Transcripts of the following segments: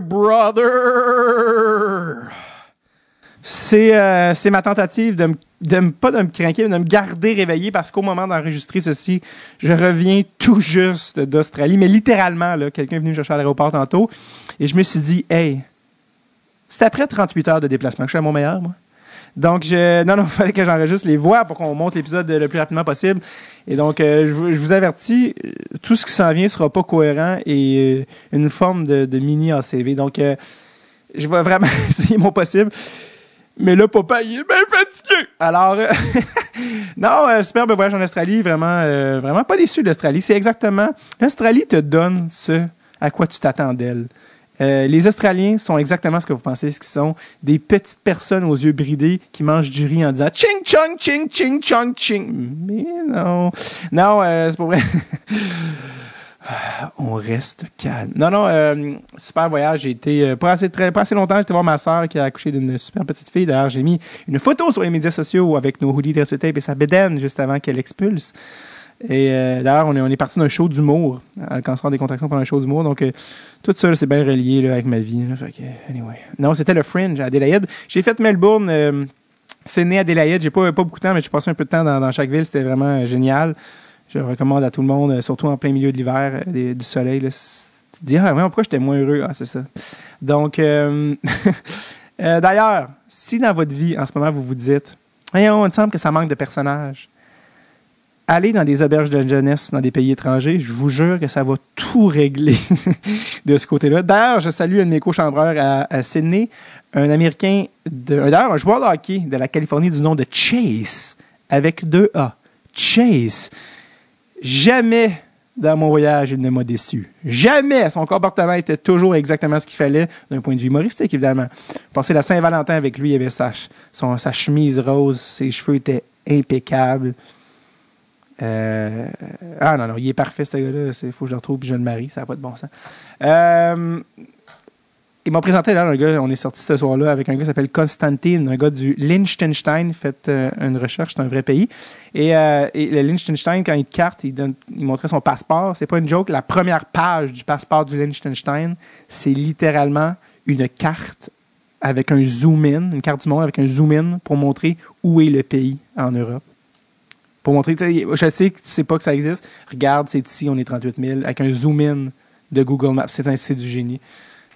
Brother! C'est euh, c'est ma tentative de me, de pas de me craquer, mais de me garder réveillé parce qu'au moment d'enregistrer ceci, je reviens tout juste d'Australie, mais littéralement, quelqu'un est venu me chercher à l'aéroport tantôt et je me suis dit, hey, c'est après 38 heures de déplacement que je suis à mon meilleur, moi. Donc, je, non, non, il fallait que j'enregistre les voix pour qu'on monte l'épisode le plus rapidement possible. Et donc, euh, je, vous- avertis, euh, tout ce qui s'en vient sera pas cohérent et euh, une forme de, mini ACV. Donc, je vais vraiment essayer mon possible. Mais là, papa, il est bien fatigué. Alors, non, superbe voyage en Australie, vraiment, vraiment pas déçu de l'Australie. C'est exactement, l'Australie te donne ce à quoi tu t'attends d'elle. Euh, les Australiens sont exactement ce que vous pensez ce qu'ils sont. Des petites personnes aux yeux bridés qui mangent du riz en disant ching chong ching ching chong ching. Mais non, non, euh, c'est pas vrai. On reste calme. Non, non, euh, super voyage. J'ai été, pas, assez, très, pas assez longtemps, j'étais voir ma soeur qui a accouché d'une super petite fille. D'ailleurs, j'ai mis une photo sur les médias sociaux avec nos hoodies tape et sa bédaine juste avant qu'elle expulse. Et euh, d'ailleurs, on est, parti d'un show d'humour, le cancer des contractions pendant un show d'humour. Donc, euh, tout ça, c'est bien relié avec ma vie. anyway. Non, c'était le Fringe à Adélaïde. J'ai fait Melbourne. Euh, c'est né à Adélaïde. J'ai pas, pas beaucoup de temps, mais j'ai passé un peu de temps dans, chaque ville. C'était vraiment euh, génial. Je recommande à tout le monde, euh, surtout en plein milieu de l'hiver, euh, du soleil. Là. Tu te dis, ah, vraiment, pourquoi j'étais moins heureux? Ah, c'est ça. Donc, euh, euh, d'ailleurs, si dans votre vie, en ce moment, vous vous dites, voyons, il me semble que ça manque de personnages, allez dans des auberges de jeunesse dans des pays étrangers, je vous jure que ça va tout régler de ce côté-là. D'ailleurs, je salue un de mes à, Sydney, un Américain, d'ailleurs, un joueur de hockey de la Californie du nom de Chase, avec deux A. Chase. Jamais dans mon voyage, il ne m'a déçu. Jamais! Son comportement était toujours exactement ce qu'il fallait, d'un point de vue humoristique, évidemment. Passer la Saint-Valentin avec lui, il avait sa chemise rose, ses cheveux étaient impeccables. Euh, ah non, non, il est parfait, ce gars-là. Il faut que je le retrouve puis je le marie. Ça n'a pas de bon sens. Euh, ils m'ont présenté là un gars, on est sorti ce soir-là avec un gars qui s'appelle Constantine, un gars du Liechtenstein. Faites euh, une recherche, c'est un vrai pays. Et, euh, et le Liechtenstein, quand il te carte, il, donne, montrait son passeport. C'est pas une joke. La première page du passeport du Liechtenstein, c'est littéralement une carte avec un zoom-in, une carte du monde avec un zoom-in pour montrer où est le pays en Europe. Pour montrer, je sais que tu sais pas que ça existe. Regarde, c'est ici, on est 38 000, avec un zoom-in de Google Maps. C'est du génie.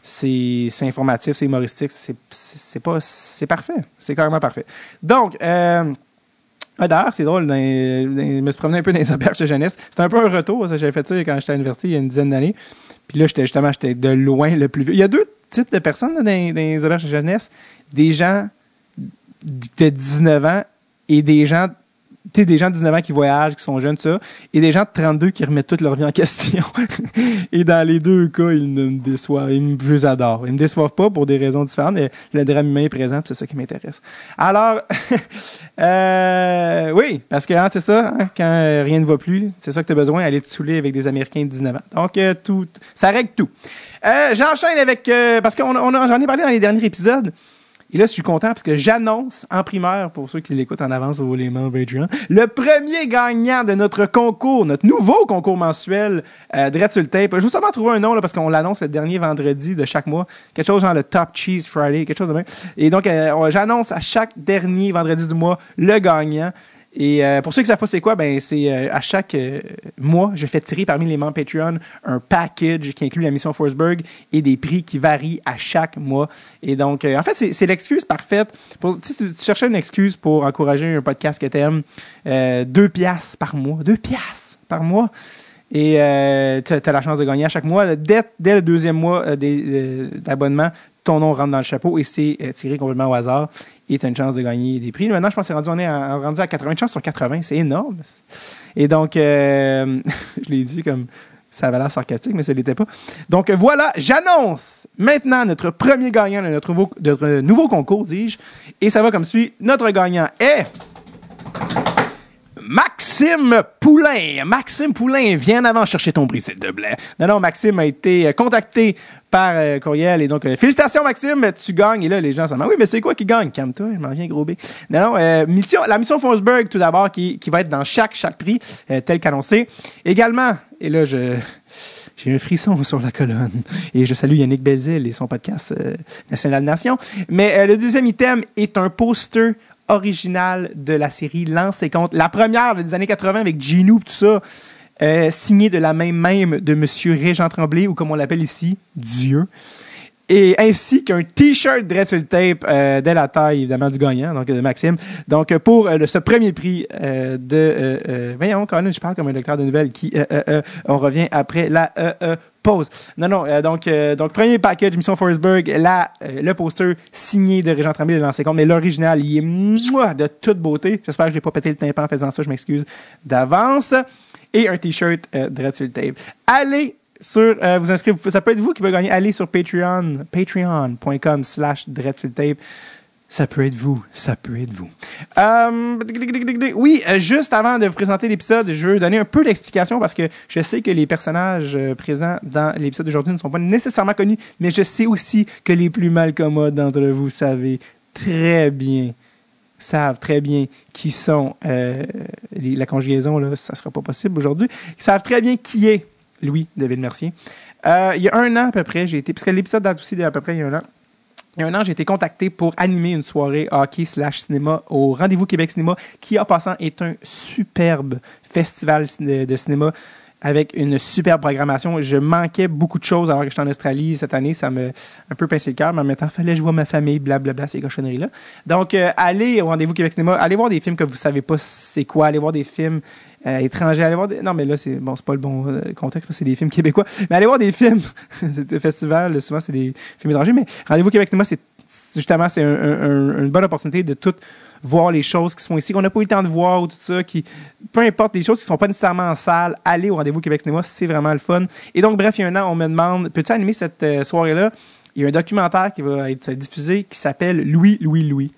C'est informatif, c'est humoristique, c'est pas c'est parfait, c'est carrément parfait. Donc, euh, d'ailleurs, c'est drôle, je me suis promené un peu dans les auberges de jeunesse. C'était un peu un retour, ça, j'avais fait ça quand j'étais à l'université il y a une dizaine d'années. Puis là, j'étais justement, j'étais de loin le plus vieux. Il y a deux types de personnes dans, dans les auberges de jeunesse. Des gens de 19 ans et des gens tu des gens de 19 ans qui voyagent, qui sont jeunes, ça, et des gens de 32 qui remettent toute leur vie en question. et dans les deux cas, ils ne me déçoivent. Ils me, je les adore. Ils me déçoivent pas pour des raisons différentes, mais le drame humain est présent, c'est ça qui m'intéresse. Alors, euh, oui, parce que hein, c'est ça, hein, quand rien ne va plus, c'est ça que tu as besoin, aller te saouler avec des Américains de 19 ans. Donc, euh, tout, ça règle tout. Euh, J'enchaîne avec, euh, parce qu'on on j'en ai parlé dans les derniers épisodes, et là, je suis content parce que j'annonce en primeur, pour ceux qui l'écoutent en avance au les Patreon, le premier gagnant de notre concours, notre nouveau concours mensuel euh, Dread tape. Je vais justement trouver un nom là, parce qu'on l'annonce le dernier vendredi de chaque mois. Quelque chose genre le Top Cheese Friday, quelque chose de même. Et donc, euh, on- j'annonce à chaque dernier vendredi du mois le gagnant. Et euh, pour ceux qui ne savent pas c'est quoi, ben c'est euh, à chaque euh, mois, je fais tirer parmi les membres Patreon un package qui inclut la mission Forsberg et des prix qui varient à chaque mois. Et donc, en fait, c'est l'excuse parfaite. Si tu, cherchais une excuse pour encourager un podcast que tu aimes, deux piastres par mois. Deux piastres par mois. Et tu as, la chance de gagner à chaque mois. Dès, dès le deuxième mois d'abonnement, ton nom rentre dans le chapeau et c'est tiré complètement au hasard. Et tu as une chance de gagner des prix. Maintenant, je pense que c'est rendu, est à, rendu à 80 chances sur 80. C'est énorme. Et donc, euh, je l'ai dit comme ça avait l'air sarcastique, mais ce l'était pas. Donc voilà, j'annonce maintenant notre premier gagnant de notre nouveau concours, dis-je. Et ça va comme suit. Notre gagnant est... Maxime Poulain. Maxime Poulain, viens en avant chercher ton s'il te plaît. Non, non, Maxime a été euh, contacté par euh, courriel et donc euh, félicitations Maxime, tu gagnes. Et là, les gens s'en oui, mais c'est quoi qui gagne? Calme-toi, je m'en viens gros. Non, non, la mission Forsberg tout d'abord qui, va être dans chaque chaque prix tel qu'annoncé. Également, et là je J'ai un frisson sur la colonne. Et je salue Yannick Belzil et son podcast National Nation. Mais le deuxième item est un poster original de la série Lance et. La première des années 80 avec Gino tout ça. Euh, signé de la main même de Monsieur Régent Tremblay, ou comme on l'appelle ici, Dieu et ainsi qu'un t-shirt Dread sur le tape euh, de la taille évidemment du gagnant, donc de Maxime. Donc pour euh, ce premier prix euh, de euh, voyons quand je parle comme un lecteur de nouvelles qui on revient après la pause. Non non, donc donc premier package mission Forestburg, là le poster signé de Régent Tremblay de l'ancien compte, mais l'original il est mouah, de toute beauté. J'espère que je n'ai pas pété le tympan en faisant ça, je m'excuse d'avance. Et un t-shirt le tape. Allez sur euh, vous inscrire. Ça peut être vous qui va gagner. Allez sur Patreon, patreon.com slash tape. Ça peut être vous. Ça peut être vous. Euh, oui, euh, juste avant de vous présenter l'épisode, je veux donner un peu d'explication parce que je sais que les personnages présents dans l'épisode d'aujourd'hui ne sont pas nécessairement connus, mais je sais aussi que les plus malcommodes d'entre vous savez très bien savent très bien qui sont la conjugaison là, ça sera pas possible aujourd'hui. Ils savent très bien qui est Louis de Mercier. Euh, il y a un an à peu près, j'ai été, parce que l'épisode date aussi d'à peu près il y a un an. Il y a un an, j'ai été contacté pour animer une soirée hockey slash cinéma au Rendez-vous Québec Cinéma, qui en passant est un superbe festival de, cinéma avec une superbe programmation. Je manquais beaucoup de choses alors que j'étais en Australie cette année. Ça me un peu pincé le cœur, mais en même temps, fallait que je vois ma famille, blablabla, ces cochonneries-là. Donc, euh, allez au Rendez-vous Québec Cinéma, allez voir des films que vous savez pas c'est quoi, allez voir des films euh, étrangers. Allez voir des... Non, mais là, c'est bon, pas le bon euh, contexte, c'est des films québécois. Mais allez voir des films. c'est festival, souvent, c'est des films étrangers. Mais Rendez-vous Québec Cinéma, c'est justement, c'est une bonne opportunité de tout voir les choses qui sont ici, qu'on n'a pas eu le temps de voir ou tout ça, qui, peu importe les choses qui ne sont pas nécessairement en salle, allez au rendez-vous Québec Cinéma, c'est vraiment le fun. Et donc, bref, il y a un an, on me demande, peux-tu animer cette euh, soirée-là? Il y a un documentaire qui va être diffusé qui s'appelle Louis, Louis, Louis.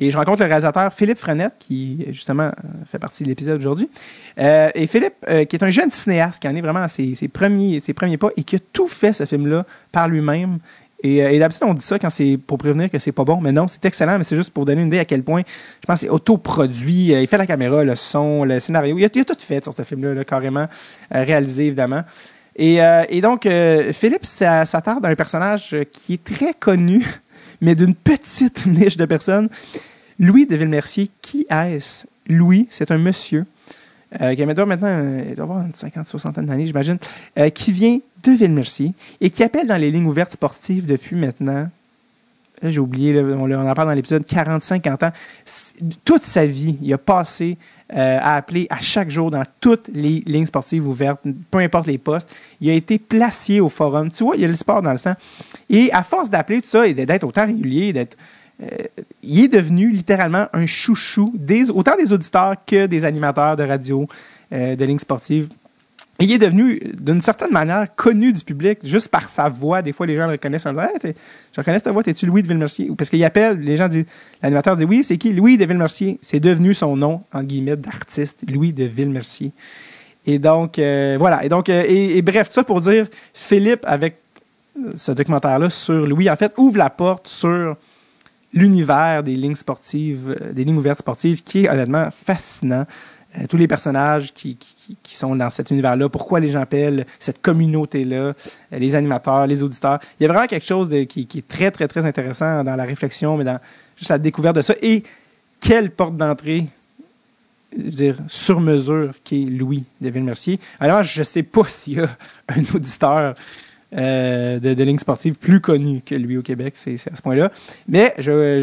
Et je rencontre le réalisateur Philippe Frenette, qui justement fait partie de l'épisode aujourd'hui. Euh, et Philippe, euh, qui est un jeune cinéaste, qui en est vraiment à ses, premiers, ses premiers pas et qui a tout fait ce film-là par lui-même. Et, euh, et d'habitude, on dit ça quand c'est pour prévenir que c'est pas bon, mais non, c'est excellent, mais c'est juste pour donner une idée à quel point, je pense, c'est autoproduit. il fait la caméra, le son, le scénario. Il a, tout fait sur ce film-là, carrément, réalisé, évidemment. Et, et donc, Philippe s'attarde à un personnage qui est très connu mais d'une petite niche de personnes. Louis de Villemercier, qui est-ce? Louis, c'est un monsieur euh, qui a maintenant, il doit avoir une cinquante, soixantaine d'années, j'imagine, euh, qui vient de Villemercier et qui appelle dans les lignes ouvertes sportives depuis maintenant, j'ai oublié, on, en parle dans l'épisode, 40-50 ans. Toute sa vie, il a passé euh, à appeler à chaque jour dans toutes les lignes sportives ouvertes, peu importe les postes. Il a été placé au forum. Tu vois, il y a le sport dans le sang. Et à force d'appeler tout ça et d'être autant régulier, euh, il est devenu littéralement un chouchou des, autant des auditeurs que des animateurs de radio, euh, de lignes sportives il est devenu, d'une certaine manière, connu du public juste par sa voix. Des fois, les gens le reconnaissent en disant Je reconnais ta voix, t'es-tu Louis de Villemercier Parce qu'il appelle, les gens disent L'animateur dit Oui, c'est qui? Louis de Villemercier. C'est devenu son nom, en guillemets, d'artiste, Louis de Villemercier. Et donc, euh, voilà. Et donc, euh, et, bref, tout ça pour dire Philippe, avec ce documentaire-là sur Louis, en fait, ouvre la porte sur l'univers des lignes sportives, euh, des lignes ouvertes sportives, qui est honnêtement fascinant. Tous les personnages qui, qui, sont dans cet univers-là, pourquoi les gens appellent cette communauté-là, euh, les animateurs, les auditeurs. Il y a vraiment quelque chose de, qui, est très, très, très intéressant dans la réflexion, mais dans juste la découverte de ça. Et quelle porte d'entrée, je veux dire, sur mesure, qui est Louis de Mercier. Alors, je ne sais pas s'il y a un auditeur euh, de, de ligne sportive plus connu que lui au Québec, c'est à ce point-là. Mais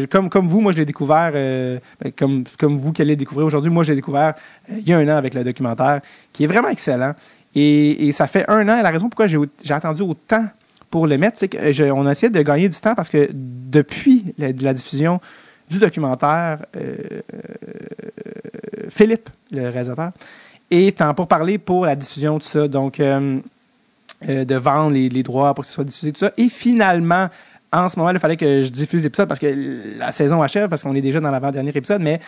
comme, vous, moi, je l'ai découvert, euh, ben, comme, vous qui allez découvrir aujourd'hui, moi, je l'ai découvert euh, il y a un an avec le documentaire, qui est vraiment excellent. Et, ça fait un an, et la raison pourquoi j'ai attendu autant pour le mettre, c'est qu'on a essayé de gagner du temps parce que depuis la, diffusion du documentaire, Philippe, le réalisateur, est en pour parler pour la diffusion de ça. Donc, de vendre les, droits pour que ce soit diffusé, tout ça. Et finalement, en ce moment, il fallait que je diffuse l'épisode parce que la saison achève, parce qu'on est déjà dans l'avant-dernier épisode, mais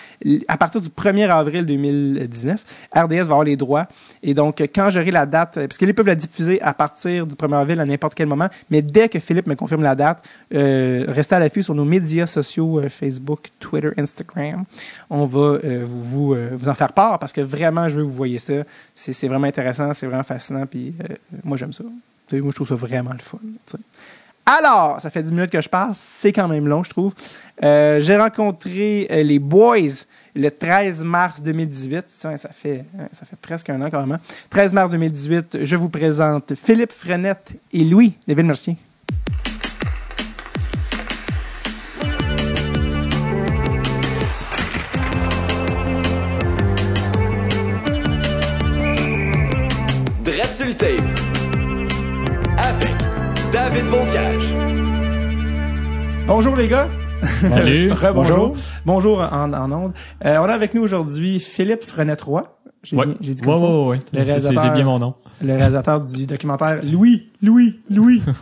à partir du 1er avril 2019, RDS va avoir les droits. Et donc, quand j'aurai la date, parce qu'ils peuvent la diffuser à partir du 1er avril à n'importe quel moment, mais dès que Philippe me confirme la date, euh, restez à l'affût sur nos médias sociaux, euh, Facebook, Twitter, Instagram. On va euh, vous, vous, euh, vous, en faire part parce que vraiment, je veux que vous voyez ça. C'est vraiment intéressant, c'est vraiment fascinant, puis euh, moi, j'aime ça. moi, je trouve ça vraiment le fun. Alors, ça fait 10 minutes que je passe. C'est quand même long, je trouve. Euh, J'ai rencontré euh, les Boys le 13 mars 2018. Ça, ça, fait, ça fait presque un an même. 13 mars 2018, je vous présente Philippe Frenette et Louis Desville-Mercier. Dread Bonjour les gars. Salut. Bonjour. Bonjour en, en ondes. Euh, on a avec nous aujourd'hui Philippe Frenette-Roy. J'ai ouais. dit comme ouais, ouais, ouais, Le réalisateur, c'est bien mon nom. Le réalisateur du documentaire Louis, Louis, Louis.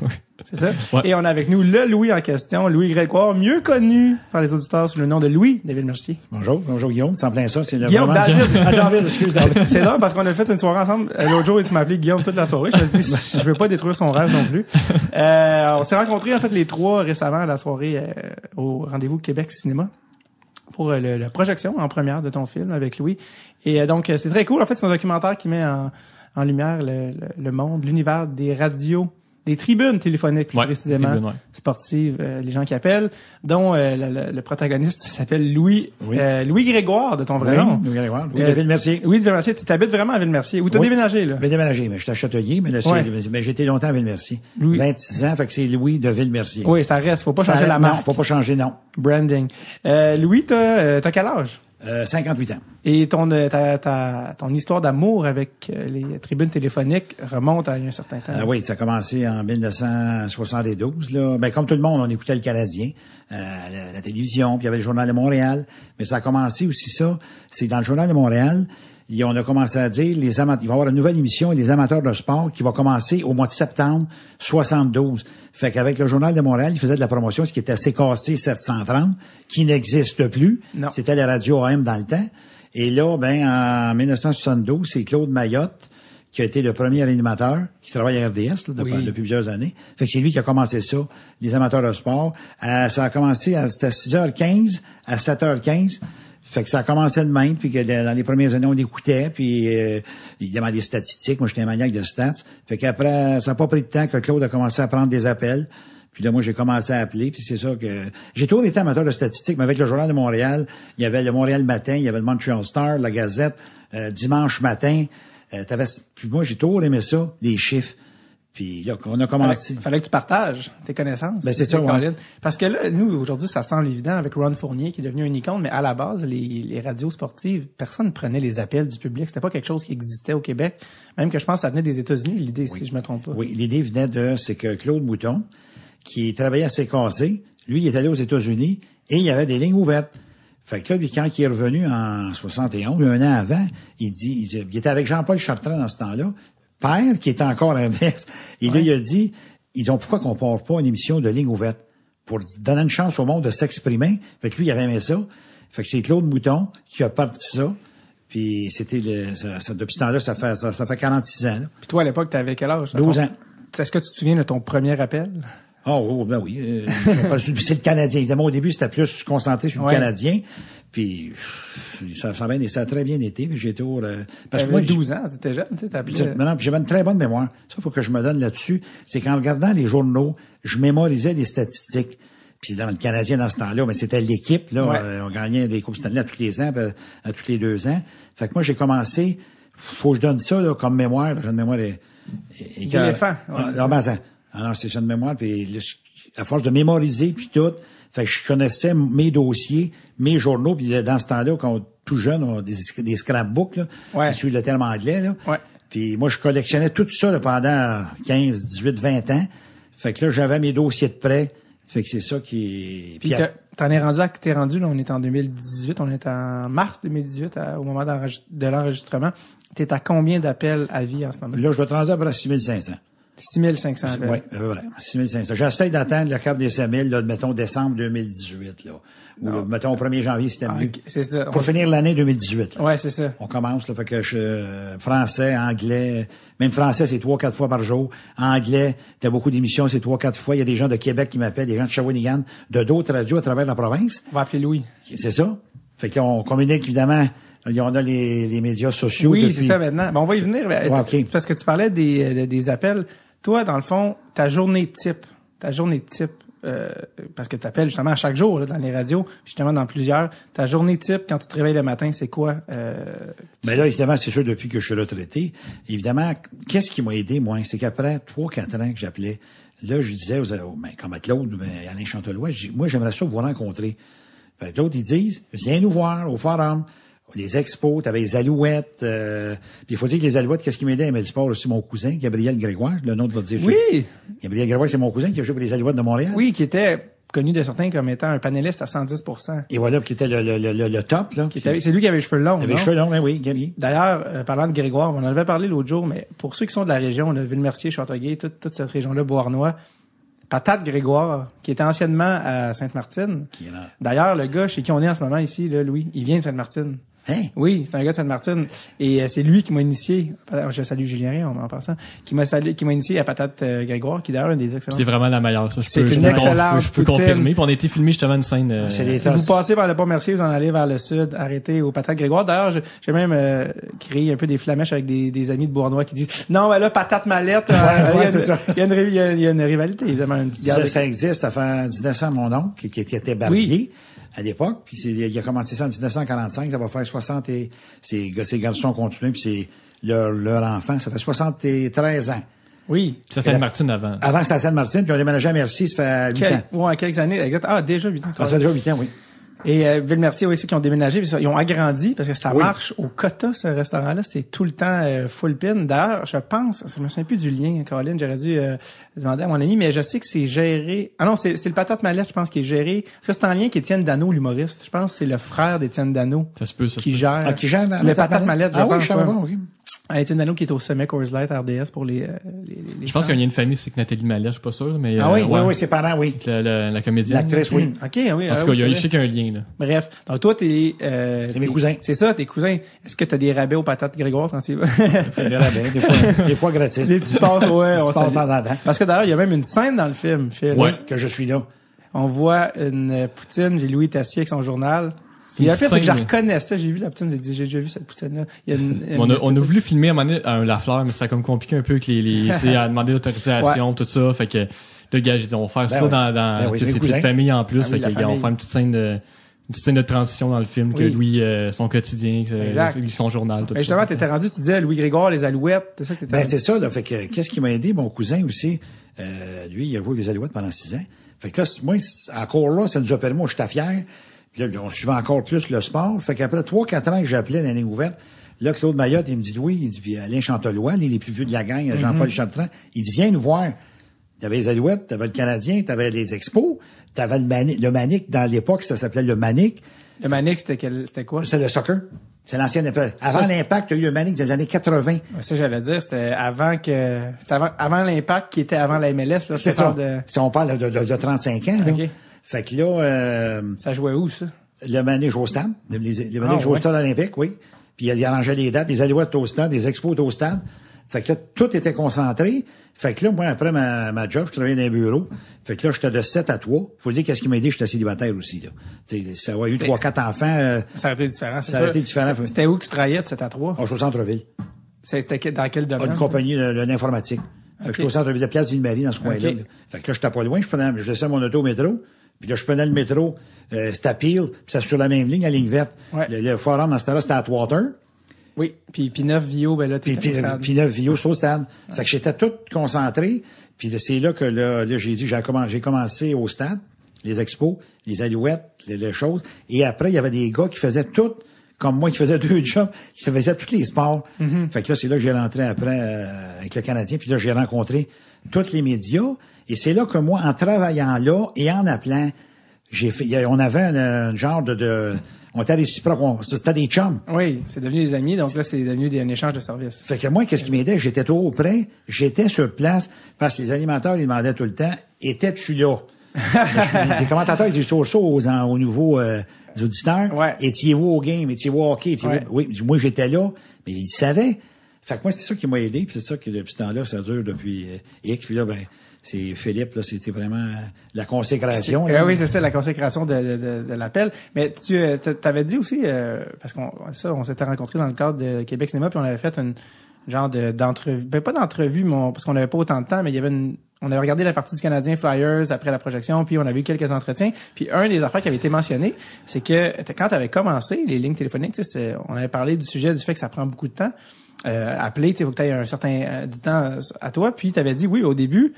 C'est ça? Ouais. Et on a avec nous le Louis en question, Louis Grégoire, mieux connu par les auditeurs sous le nom de Louis David Mercier. Bonjour, bonjour Guillaume, c'est en plein ça, c'est le Guillaume. David. ah, David, excuse David. C'est drôle parce qu'on a fait une soirée ensemble. Euh, L'autre jour, tu m'as appelé Guillaume toute la soirée. Je me suis dit, je veux pas détruire son rêve non plus. Euh, on s'est rencontrés, en fait, les trois récemment à la soirée euh, au rendez-vous Québec Cinéma pour euh, le, la projection en première de ton film avec Louis. Et euh, donc, c'est très cool. En fait, c'est un documentaire qui met en, en lumière le, le, le monde, l'univers des radios des tribunes téléphoniques plus ouais, précisément tribunes, ouais. sportives euh, les gens qui appellent dont euh, le, protagoniste s'appelle Louis oui. euh, Louis Grégoire de ton vrai oui, nom. Louis Grégoire Louis de Ville-Mercier Louis de Ville-Mercier tu t'habites vraiment à Ville-Mercier où t'as oui. déménagé là? J'ai déménagé mais j'étais à mais, ouais. mais j'étais longtemps à Ville-Mercier Louis. 26 ans fait que c'est Louis de Ville-Mercier oui ça reste faut pas ça changer reste, la marque. non faut pas changer non. Branding. Euh, Louis t'as euh, t'as quel âge? Euh, 58 ans et ton ta, ta, ton histoire d'amour avec euh, les tribunes téléphoniques remonte à un certain temps. Ah oui, ça a commencé en 1972. Là. Ben, comme tout le monde, on écoutait le Canadien, euh, la, la, télévision, puis il y avait le Journal de Montréal. Mais ça a commencé aussi ça. C'est dans le Journal de Montréal, et on a commencé à dire les amateurs, il va y avoir une nouvelle émission les amateurs de sport qui va commencer au mois de septembre 72. Fait qu'avec le Journal de Montréal, il faisait de la promotion, ce qui était CKC 730, qui n'existe plus. C'était la radio AM dans le temps. Et là, ben, en 1972, c'est Claude Mayotte qui a été le premier animateur qui travaille à RDS là, depuis, oui. depuis, plusieurs années. Fait que c'est lui qui a commencé ça, les amateurs de sport. Euh, ça a commencé, à, c'était à 6h15 à 7h15. Fait que ça a commencé de même, puis que dans les premières années, on écoutait, puis euh, il demandait des statistiques. Moi, j'étais un maniaque de stats. Fait qu'après, ça n'a pas pris de temps que Claude a commencé à prendre des appels. Puis là, moi, j'ai commencé à appeler, puis c'est ça que... J'ai toujours été amateur de statistiques, mais avec le Journal de Montréal, il y avait le Montréal Matin, il y avait le Montreal Star, la Gazette, euh, Dimanche Matin. Euh. Puis moi, j'ai toujours aimé ça, les chiffres. Puis là, on a commencé. Fallait, fallait que tu partages tes connaissances. Ben, c'est ça, ouais. Parce que là, nous, aujourd'hui, ça semble évident avec Ron Fournier qui est devenu une icône, mais à la base, les, les radios sportives, personne ne prenait les appels du public. C'était pas quelque chose qui existait au Québec. Même que je pense que ça venait des États-Unis, l'idée, oui. si je me trompe pas. Oui, l'idée venait de, c'est que Claude Mouton, qui travaillait à CKC, lui, il est allé aux États-Unis et il y avait des lignes ouvertes. Fait que là, lui, quand il est revenu en 71, un an avant, il dit, il, il était avec Jean-Paul Chartrand dans ce temps-là, père, qui était encore à RDS. Et ouais. là, il a dit, ils ont pourquoi qu'on part pas une émission de ligne ouverte? Pour donner une chance au monde de s'exprimer. Fait que lui, il avait aimé ça. Fait que c'est Claude Mouton qui a parti ça. Puis c'était le, ça, ça, depuis ce temps-là, ça fait, ça, ça fait 46 ans. Là. Puis toi, à l'époque, tu avais quel âge? 12 ans. Est-ce que tu te souviens de ton premier appel? Oh, oh ben oui. Euh, c'est le Canadien. Évidemment, au début, c'était plus concentré sur le ouais. Canadien. Puis ça, ça, a bien, ça a très bien été. Puis j'étais au... Euh, parce que moi, 12 ans, t'étais jeune, tu sais, Non, j'avais une très bonne mémoire. Ça, faut que je me donne là-dessus. C'est qu'en regardant les journaux, je mémorisais les statistiques. Puis dans le Canadien, dans ce temps-là, mais c'était l'équipe. Là, ouais. euh, on gagnait des coupes Stanley à tous les ans, à tous les deux ans. Fait que moi, j'ai commencé... Faut que je donne ça là, comme mémoire. J'ai une mémoire... D'éléphant. Ouais, ah, ben, ça. Alors, c'est une mémoire, puis à force de mémoriser, puis tout, fait que je connaissais mes dossiers, mes journaux, puis dans ce temps-là, quand on tout jeune, on a des, des scrapbooks, là, ouais. sur le terme anglais, là. Ouais. Puis moi, je collectionnais tout ça là, pendant 15, 18, 20 ans. Fait que là, j'avais mes dossiers de prêt. Fait que c'est ça qui... Puis t'en es rendu à que t'es rendu, là, on est en 2018, on est en mars 2018, à, au moment de l'enregistrement. T'es à combien d'appels à vie en ce moment? Là, je dois te rendre à 6500. 6500 appels. Oui, voilà. 6500. J'essaie d'atteindre le cap des 5000, là, mettons, décembre 2018, là. Ou, là, mettons, au 1er janvier, c'était Ah, mieux. c'est ça. Pour finir l'année 2018, là. Ouais, c'est ça. On commence, là, fait que je, euh, français, anglais, même français, c'est trois, quatre fois par jour. Anglais, t'as beaucoup d'émissions, c'est trois, quatre fois. Il y a des gens de Québec qui m'appellent, des gens de Shawinigan, de d'autres radios à travers la province. On va appeler Louis. C'est ça. Fait qu'on communique, évidemment. On a les, les médias sociaux. Oui, depuis- c'est ça maintenant. Bon, on va y venir. Ouais, ok. Parce que tu parlais des, de- des appels. Toi, dans le fond, ta journée type, ta journée type, euh, parce que tu appelles justement à chaque jour là, dans les radios, justement dans plusieurs, ta journée type quand tu te réveilles le matin, c'est quoi? Euh, Mais là, évidemment, c'est sûr, depuis que je suis retraité, évidemment, qu'est-ce qui m'a aidé, moi? C'est qu'après trois, quatre ans que j'appelais, là, je disais aux, ben, comme à Claude, ben, Alain Chantelois, je dis, moi, j'aimerais ça vous rencontrer. Que l'autre, ils disent, viens nous voir au forum. Les expos, t'avais les alouettes. Euh, puis il faut dire que les alouettes, qu'est-ce qui m'aidait? À Sport aussi? Mon cousin, Gabriel Grégoire, le nom de l'autre oui, Gabriel Grégoire, c'est mon cousin qui a joué pour les alouettes de Montréal. oui, qui était connu de certains comme étant un panéliste à 110% Et voilà, qui était le, le, le, le- top, là. Qui C'est lui qui avait les cheveux longs. Il avait les cheveux longs, ben oui, Gabriel. D'ailleurs, euh, parlant de Grégoire, on en avait parlé l'autre jour, mais pour ceux qui sont de la région, le Ville-Mercier, Châteauguay, toute, toute cette région-là, Beauharnois, Patate Grégoire, qui était anciennement à Sainte-Martine. Qui est là. D'ailleurs, le gars chez qui on est en ce moment ici, là, Louis, il vient de Sainte-Martine. Hein? Oui, c'est un gars de Sainte-Martine. Et euh, c'est lui qui m'a initié, euh, je salue Julien Ray en, en passant, qui m'a salué- qui m'a initié à Patate euh, Grégoire, qui est d'ailleurs un des excellents. C'est vraiment la meilleure. Ça, je C'est peux, une excellente Je peux confirmer. Puis on a été filmé justement une scène. euh, C'est les Si vous passez par le pont Mercier, vous en allez vers le sud, arrêtez au Patate Grégoire. D'ailleurs, j'ai même euh, créé un peu des flamèches avec des, des amis de Bournois qui disent non, ben là, Patate Mallette, euh, Ouais, il y a ouais, une- rivalité, évidemment, une petite guerre Ça, existe, ça fait 19 ans mon oncle, qui, qui était barbier à l'époque, puis c'est- il a commencé ça en 1945, ça va faire 60 et ses, ses garçons ont continué, puis c'est leur, leur enfant, ça fait 73 ans. Oui. C'est Sainte-Martine avant. Avant, c'était à Sainte-Martine, puis on a déménagé à Merci, ça fait 8 Quel- ans. ouais, quelques années. exact. Ah, déjà 8 ans. Ah, ça fait déjà 8 ans, oui. Et euh, Ville-Mercier aussi qui ont déménagé, ils ont agrandi parce que ça Oui. marche au quota ce restaurant-là, c'est tout le temps euh, full pin. D'ailleurs, je pense, je me souviens plus du lien, Caroline, j'aurais dû euh, demander à mon ami, mais je sais que c'est géré. Ah non, c'est c'est le patate mallette, je pense, qui est géré. Est-ce que c'est en lien avec Étienne Dano, l'humoriste Je pense que c'est le frère d'Étienne Dano Ça se peut, ça se qui peut. gère. Ah, qui gère la le patate mallette, je ah, oui, pense. je savais ouais. pas, ok. Ah, Étienne Dano qui est au sommet Coors Light RDS pour les. euh, les, les Je pense qu'il y a une famille, c'est que Nathalie Mallet, je suis pas sûr, mais. Ah euh, oui? Oui, ouais. oui, ses parents, oui. La, la, la comédienne. L'actrice, oui. Hmm, Ok, oui. En ah tout cas, oui, il y a, je sais qu'il y a un lien, là. Bref, donc toi, t'es... Euh, C'est mes cousins. C'est ça, tes cousins. Est-ce que t'as des rabais aux patates Grégoire quand tu y vas? Des rabais, des fois, des fois gratis. des petites passes, ouais. Des passes de temps en temps. Parce que d'ailleurs, il y a même une scène dans le film, Phil. Ouais. Que je suis là. On voit une poutine, j'ai Louis Tassier avec son journal. Pire, c'est que je reconnaissais, j'ai vu la poutine, j'ai dit, j'ai déjà vu cette poutine-là. Il y a une, une On a, on a voulu filmer à un moment donné à un Lafleur, mais ça a comme compliqué un peu avec les, les tu sais, à demander l'autorisation, tout ça. Fait que, le gars, j'ai dit, on va faire ça oui. dans, dans, Ben oui, tu sais, mes c'est une famille en plus. Ah oui, fait que, gars, on va faire une petite scène de, une petite scène de transition dans le film, que Oui. Louis, euh, son quotidien, que, Exact. lui, son journal, tout Mais ça. justement, t'étais rendu, tu disais Louis Grégoire, les alouettes, c'est ça que t'étais Ben, c'est ça, là. Fait que, qu'est-ce qui m'a aidé? Mon cousin aussi, euh, lui, il a joué les Alouettes pendant six ans. Fait que là, moi, encore là, ça nous a permis, moi, j'étais fier. On suivait encore plus le sport. Fait qu'après trois, quatre ans que j'appelais l'année ouverte, là, Claude Mayotte, il me dit oui, il dit, puis Alain Chantelois, les, les plus vieux de la gang, Jean-Paul Chartrand, il dit, viens nous voir. T'avais les Alouettes, t'avais le Canadien, t'avais les Expos, t'avais le, Mani- le Manic, dans l'époque, ça s'appelait le Manic. Le Manic, c'était quel, c'était quoi? C'était le soccer. C'est l'ancienne époque. Avant l'impact, il y a eu le Manic des années 80. Ouais, Ça, j'allais dire, c'était avant que, c'était avant, avant l'impact qui était avant la MLS, là. C'est ça. De, Si on parle de, de, de 35 ans, là. Fait que là, euh, ça jouait où, ça? le Mané joue au stade. Le, les- le Mané Ah, joue au ouais. stade olympique, oui. Puis il arrangeait les dates, les alouettes au stade, des expos au stade. Fait que là, tout était concentré. Fait que là, moi, après ma, ma job, je travaillais dans un bureau. Fait que là, j'étais de 7 à 3. Faut dire qu'est-ce qui m'a aidé, j'étais célibataire aussi, là. Tu sais, ça a eu C'était- trois, quatre enfants, euh, Ça aurait été différent, Ça sûr. été différent. C'était- où que tu travaillais de 7 à 3? je suis au centre-ville. C'était dans quel domaine? Une compagnie d'informatique. Fait que j'étais au centre-ville de Place Ville-Marie, dans ce coin-là. Fait que là, j'étais pas loin. Je prenais, je laissais mon auto au métro. Puis là, je prenais le métro, euh, c'était à Peel, puis ça sur la même ligne, à ligne verte. Ouais. Le, le forum, dans ce temps-là, c'était à Atwater. Oui. Puis, puis 9 Vio, ben là, t'étais puis, au stade. puis là, Vio, sur le stade. Fait que j'étais tout concentré. Puis c'est là que là, là, j'ai dit, j'ai commencé, au stade, les expos, les alouettes, les, les choses. Et après, il y avait des gars qui faisaient tout, comme moi, qui faisaient deux jobs, qui faisaient tous les sports. Fait que là, c'est là que j'ai rentré après euh, avec le Canadien. Puis là, j'ai rencontré tous les médias. Et c'est là que moi, en travaillant là et en appelant, j'ai fait, on avait un, un genre de, de- on était réciproques, c'était des chums. Oui, c'est devenu des amis, donc là, c'est devenu des, un échange de services. Fait que moi, qu'est-ce qui m'aidait? J'étais trop près, j'étais sur place, parce que les animateurs, ils demandaient tout le temps, étais-tu là? les commentateurs, ils disent toujours ça aux, aux nouveaux euh, auditeurs. Ouais. Étiez-vous au game? Étiez-vous au hockey? Ouais. Oui, moi, j'étais là, mais ils savaient. Fait que moi, c'est ça qui m'a aidé, puis c'est ça que depuis ce temps-là, ça dure depuis euh, X, puis là, ben, c'est Philippe, là, c'était vraiment euh, la consécration. là. Ah oui, c'est ça, la consécration de, de, de, de l'appel. Mais tu euh, t'avais dit aussi, euh, parce qu'on ça, on s'était rencontrés dans le cadre de Québec Cinéma, puis on avait fait une genre de d'entrevue, ben pas d'entrevue, mais on- parce qu'on n'avait pas autant de temps, mais il y avait une, on avait regardé la partie du Canadien Flyers après la projection, puis on avait eu quelques entretiens. Puis un des affaires qui avait été mentionné, c'est que quand tu avais commencé les lignes téléphoniques, on avait parlé du sujet du fait que ça prend beaucoup de temps. Euh, appeler, tu sais, faut que tu aies un certain euh, du temps euh, à toi. Puis tu avais dit oui au début,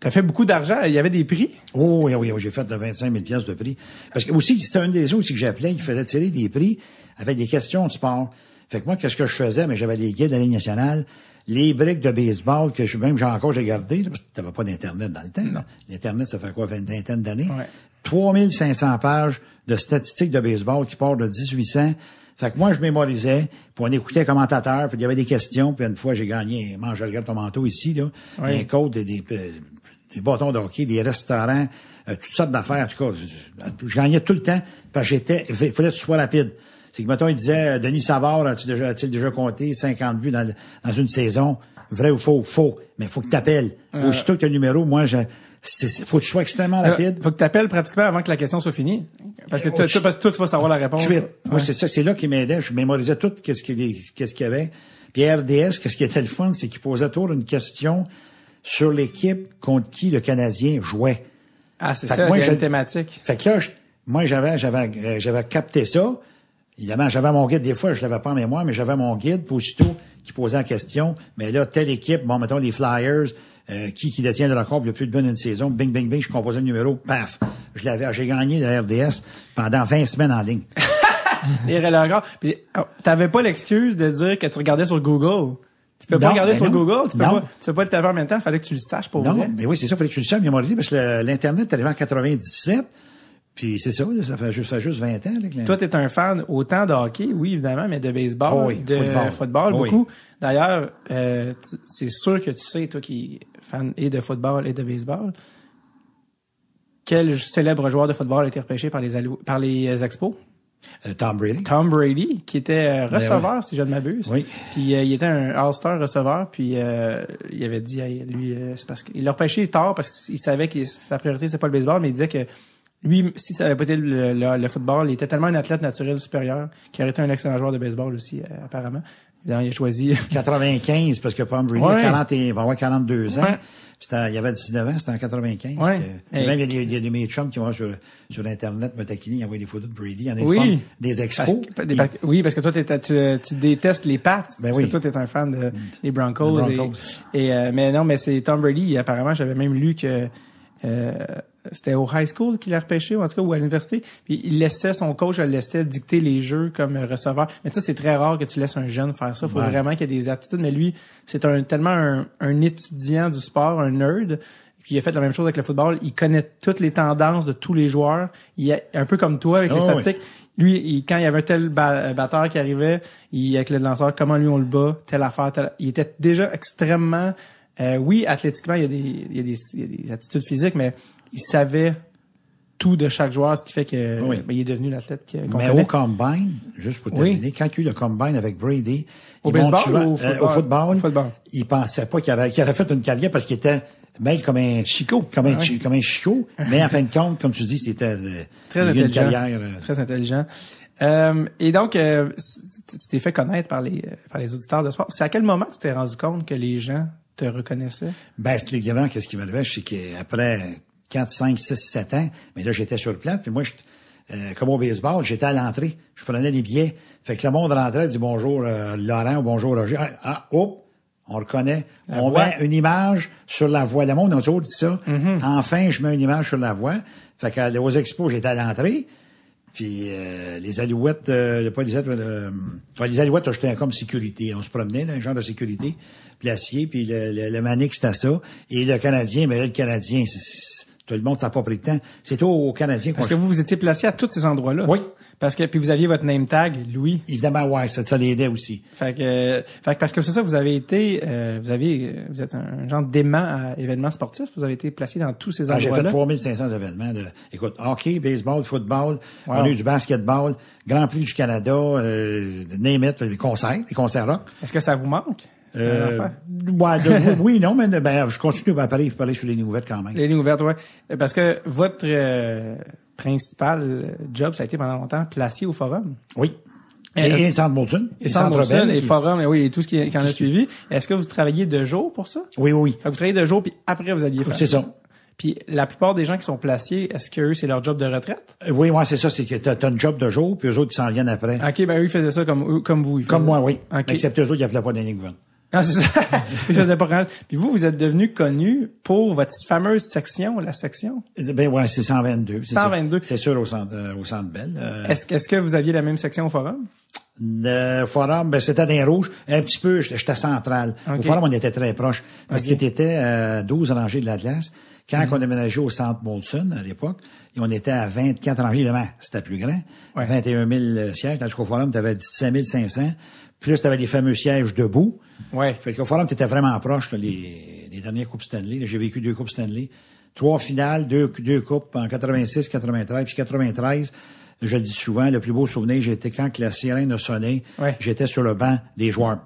tu as fait beaucoup d'argent, il y avait des prix? Oh, oui, oui, oui, j'ai fait de 25 000 pièces de prix. Parce que aussi, c'était un des autres aussi que j'appelais, qui faisait tirer des prix avec des questions de sport. Fait que moi, qu'est-ce que je faisais? Mais j'avais les guides de la Ligue nationale, les briques de baseball que je, même j'ai encore, j'ai gardé, là, parce que t'avais pas d'Internet dans le temps. L'Internet, ça fait quoi, une vingtaine d'années? Ouais. 3500 pages de statistiques de baseball qui partent de 1800. Fait que moi, je mémorisais, puis on écoutait commentateur, puis il y avait des questions, puis une fois, j'ai gagné, mange, regarde ton manteau ici, là, Oui. un code, des, des, des bâtons de hockey, des restaurants, euh, toutes sortes d'affaires, en tout cas. Je, je gagnais tout le temps, parce que j'étais, il fallait que tu sois rapide. C'est que, mettons, il disait, euh, Denis Savard, as-tu déjà, as-tu déjà compté 50 buts dans, dans une saison? Vrai ou faux? Faux. Mais il faut que tu appelles. Aussitôt que tu as le numéro, moi, je, c'est, faut que tu sois extrêmement rapide. Euh, faut que tu appelles pratiquement avant que la question soit finie. Parce que Euh, toi, parce que toi, tu vas savoir la réponse. Moi, c'est ça, c'est là qui m'aidait. Je mémorisais tout qu'est-ce qu'il y, qu'est-ce qu'il y avait. Puis RDS, qu'est-ce qui était le fun, c'est qu'il posait toujours une question sur l'équipe contre qui le Canadien jouait. Ah, c'est ça, c'est une thématique. Fait que là, je- moi, j'avais, j'avais, euh, j'avais capté ça. Évidemment, j'avais mon guide. Des fois, je l'avais pas en mémoire, mais j'avais mon guide, puis aussitôt, qui posait la question. Mais là, telle équipe, bon, mettons les Flyers, euh, qui, qui détient le record le plus de bonnes d'une saison, bing, bing, bing, je composais le numéro, paf. Je l'avais, j'ai gagné le RDS pendant 20 semaines en ligne. Les regards. Puis, oh, t'avais pas l'excuse de dire que tu regardais sur Google? Tu peux pas regarder ben sur non. Google, tu peux Non. pas, tu peux pas le taper en même temps, fallait que tu le saches pour Non, vrai. mais oui, c'est ça, fallait que tu le saches mémoriser, parce que l'Internet est arrivé en 97, puis c'est ça, là, ça fait juste, ça fait juste 20 ans. Là, que Toi, t'es un fan autant de hockey, oui, évidemment, mais de baseball, Oh oui, de football. football, Oh oui. beaucoup. D'ailleurs, euh, tu- c'est sûr que tu sais, toi qui es fan et de football et de baseball, quel célèbre joueur de football a été repêché par les, par les Expos? Euh, Tom Brady. Tom Brady, qui était euh, receveur, Ben oui. si je ne m'abuse. Oui. Puis euh, il était un All-Star receveur, puis euh, il avait dit, hey, lui, euh, c'est parce qu'il l'a repêché tard parce qu'il savait que sa priorité c'était pas le baseball, mais il disait que lui, si ça avait pas été le, le- le football, il était tellement un athlète naturel supérieur qu'il aurait été un excellent joueur de baseball aussi, apparemment. Évidemment, il a choisi. 95, parce que Tom Brady Ouais. a 40 et- va avoir 42 ans. Il avait 19 ans, c'était en 95. Ouais. que- puis Hey. Même, il y a des, il y a des mes chums qui vont sur, sur Internet me taquiner, envoient des photos de Brady. Il y en a Oui. des Parce expos. que- parce que- oui, parce que toi, tu, tu détestes les Pats. Ben parce oui. que toi, t'es un fan de, des Broncos. Des et- Broncos. Et, euh, mais non, mais c'est Tom Brady. Apparemment, j'avais même lu que euh, c'était au high school qu'il a repêché, ou en tout cas, ou à l'université. Puis il laissait son coach, le laissait dicter les jeux comme receveur. Mais tu sais, c'est très rare que tu laisses un jeune faire ça. Il faut Ouais. vraiment qu'il y ait des aptitudes. Mais lui, c'est un tellement un, un étudiant du sport, un nerd. Puis il a fait la même chose avec le football. Il connaît toutes les tendances de tous les joueurs. Il est un peu comme toi avec les oui. statistiques. Lui, il- quand il y avait un tel ba- batteur qui arrivait, il, avec le lanceur, comment lui on le bat, telle affaire, telle... il était déjà extrêmement, euh, oui, athlétiquement, il y, a des, il, y a des, il y a des attitudes physiques, mais il savait tout de chaque joueur, ce qui fait que Oui. ben, il est devenu l'athlète qu'on Mais connaît. au combine, juste pour Oui. terminer, quand il y a eu le combine avec Brady, Au baseball souvent- ou au euh, football? au football, Football. il pensait pas qu'il avait, qu'il fait une carrière parce qu'il était maigre comme un Chicot. comme un, Ah chi- oui. comme un chicot. mais en fin de compte, comme tu dis, c'était euh, Très il y a eu une intelligent. carrière. euh, Très intelligent. Euh, et donc, euh, tu t'es fait connaître par les, euh, par les auditeurs de sport. C'est à quel moment que tu t'es rendu compte que les gens te reconnaissaient? Ben, c'est évidemment, qu'est-ce qui m'arrivait, c'est qu'après 4, 5, 6, 7 ans, mais là, j'étais sur le plan, puis moi, je, euh, comme au baseball, j'étais à l'entrée, je prenais des billets. Fait que le monde rentrait, dit bonjour euh, Laurent ou bonjour Roger. Ah, ah, hop, on reconnaît. La on voix. met une image sur la voie. Le monde a toujours dit ça. Mm-hmm. Enfin, je mets une image sur la voie. Fait que aux expos, j'étais à l'entrée. Puis euh, les alouettes, euh, pas les alouettes, euh, ouais, les alouettes, j'étais comme sécurité. On se promenait, là, un genre de sécurité, placier, puis le, le, le Manix, c'était ça. Et le Canadien, mais là, le Canadien, c'est- c'est- tout le monde, ça n'a pas pris de temps. C'est au, au Canadien qu'on Parce que vous, vous étiez placé à tous ces endroits-là. Oui. Parce que puis vous aviez votre name tag, Louis. Évidemment, ouais, ça, ça l'aidait aussi. Fait que, euh, fait que parce que c'est ça, vous avez été, euh, vous avez, vous êtes un, genre d'aimant à événements sportifs. Vous avez été placé dans tous ces Ah, J'ai fait endroits-là. 3500 événements. De, écoute, hockey, baseball, football, Wow. on a eu du basketball, Grand Prix du Canada, euh, name it, des concerts, des concerts rock. Est-ce que ça vous manque? Euh, ouais, de- oui, non, mais ben, je continue à parler, parler sur les nouvelles quand même. Les lignes ouvertes, ouais. Parce que votre euh, principal job, ça a été pendant longtemps placé au forum. Oui. Et Et, et Centre Molson. Et Centre et qui- forum, et oui, et tout ce qui, qui en a suivi. Est-ce que vous travaillez de jour pour ça? Oui, oui, Fait vous travaillez de jour, puis après vous alliez oui. faire C'est ça. Puis la plupart des gens qui sont placés, est-ce que eux, c'est leur job de retraite? Euh, Oui, ouais, c'est ça. C'est que t'as as un job de jour, puis eux autres, ils s'en viennent après. OK, ben eux, ils faisaient ça comme, eux- comme vous. ils Comme moi, oui. OK. Except eux autres, ils appelaient pas des gouvernements. Ah, c'est ça. Faisaient pas Puis vous, vous êtes devenu connu pour votre fameuse section, la section? Ben ouais, c'est 122. c'est 122. sûr. C'est sûr au centre, euh, au centre Bell. Euh, Est-ce, que- est-ce que vous aviez la même section au forum? Le forum, ben, c'était dans les rouges. Un petit peu, j'étais central. Au forum, on était très proches. Parce que t'étais à 12 rangées de l'Atlas. Quand Mhm. on a déménagé au centre Molson, à l'époque, et on était à 24 rangées de C'était plus grand. Ouais. 21 000 sièges. Tandis qu'au forum, t'avais 17 500. Plus t'avais les fameux sièges debout. Ouais. Fait qu'au forum, t'étais vraiment proche, là, les, les dernières Coupes Stanley. Là, J'ai vécu deux Coupes Stanley. Trois finales, deux, deux Coupes en 86, 93, puis 93. Je le dis souvent, le plus beau souvenir, j'étais quand la sirène a sonné, Ouais. j'étais sur le banc des joueurs.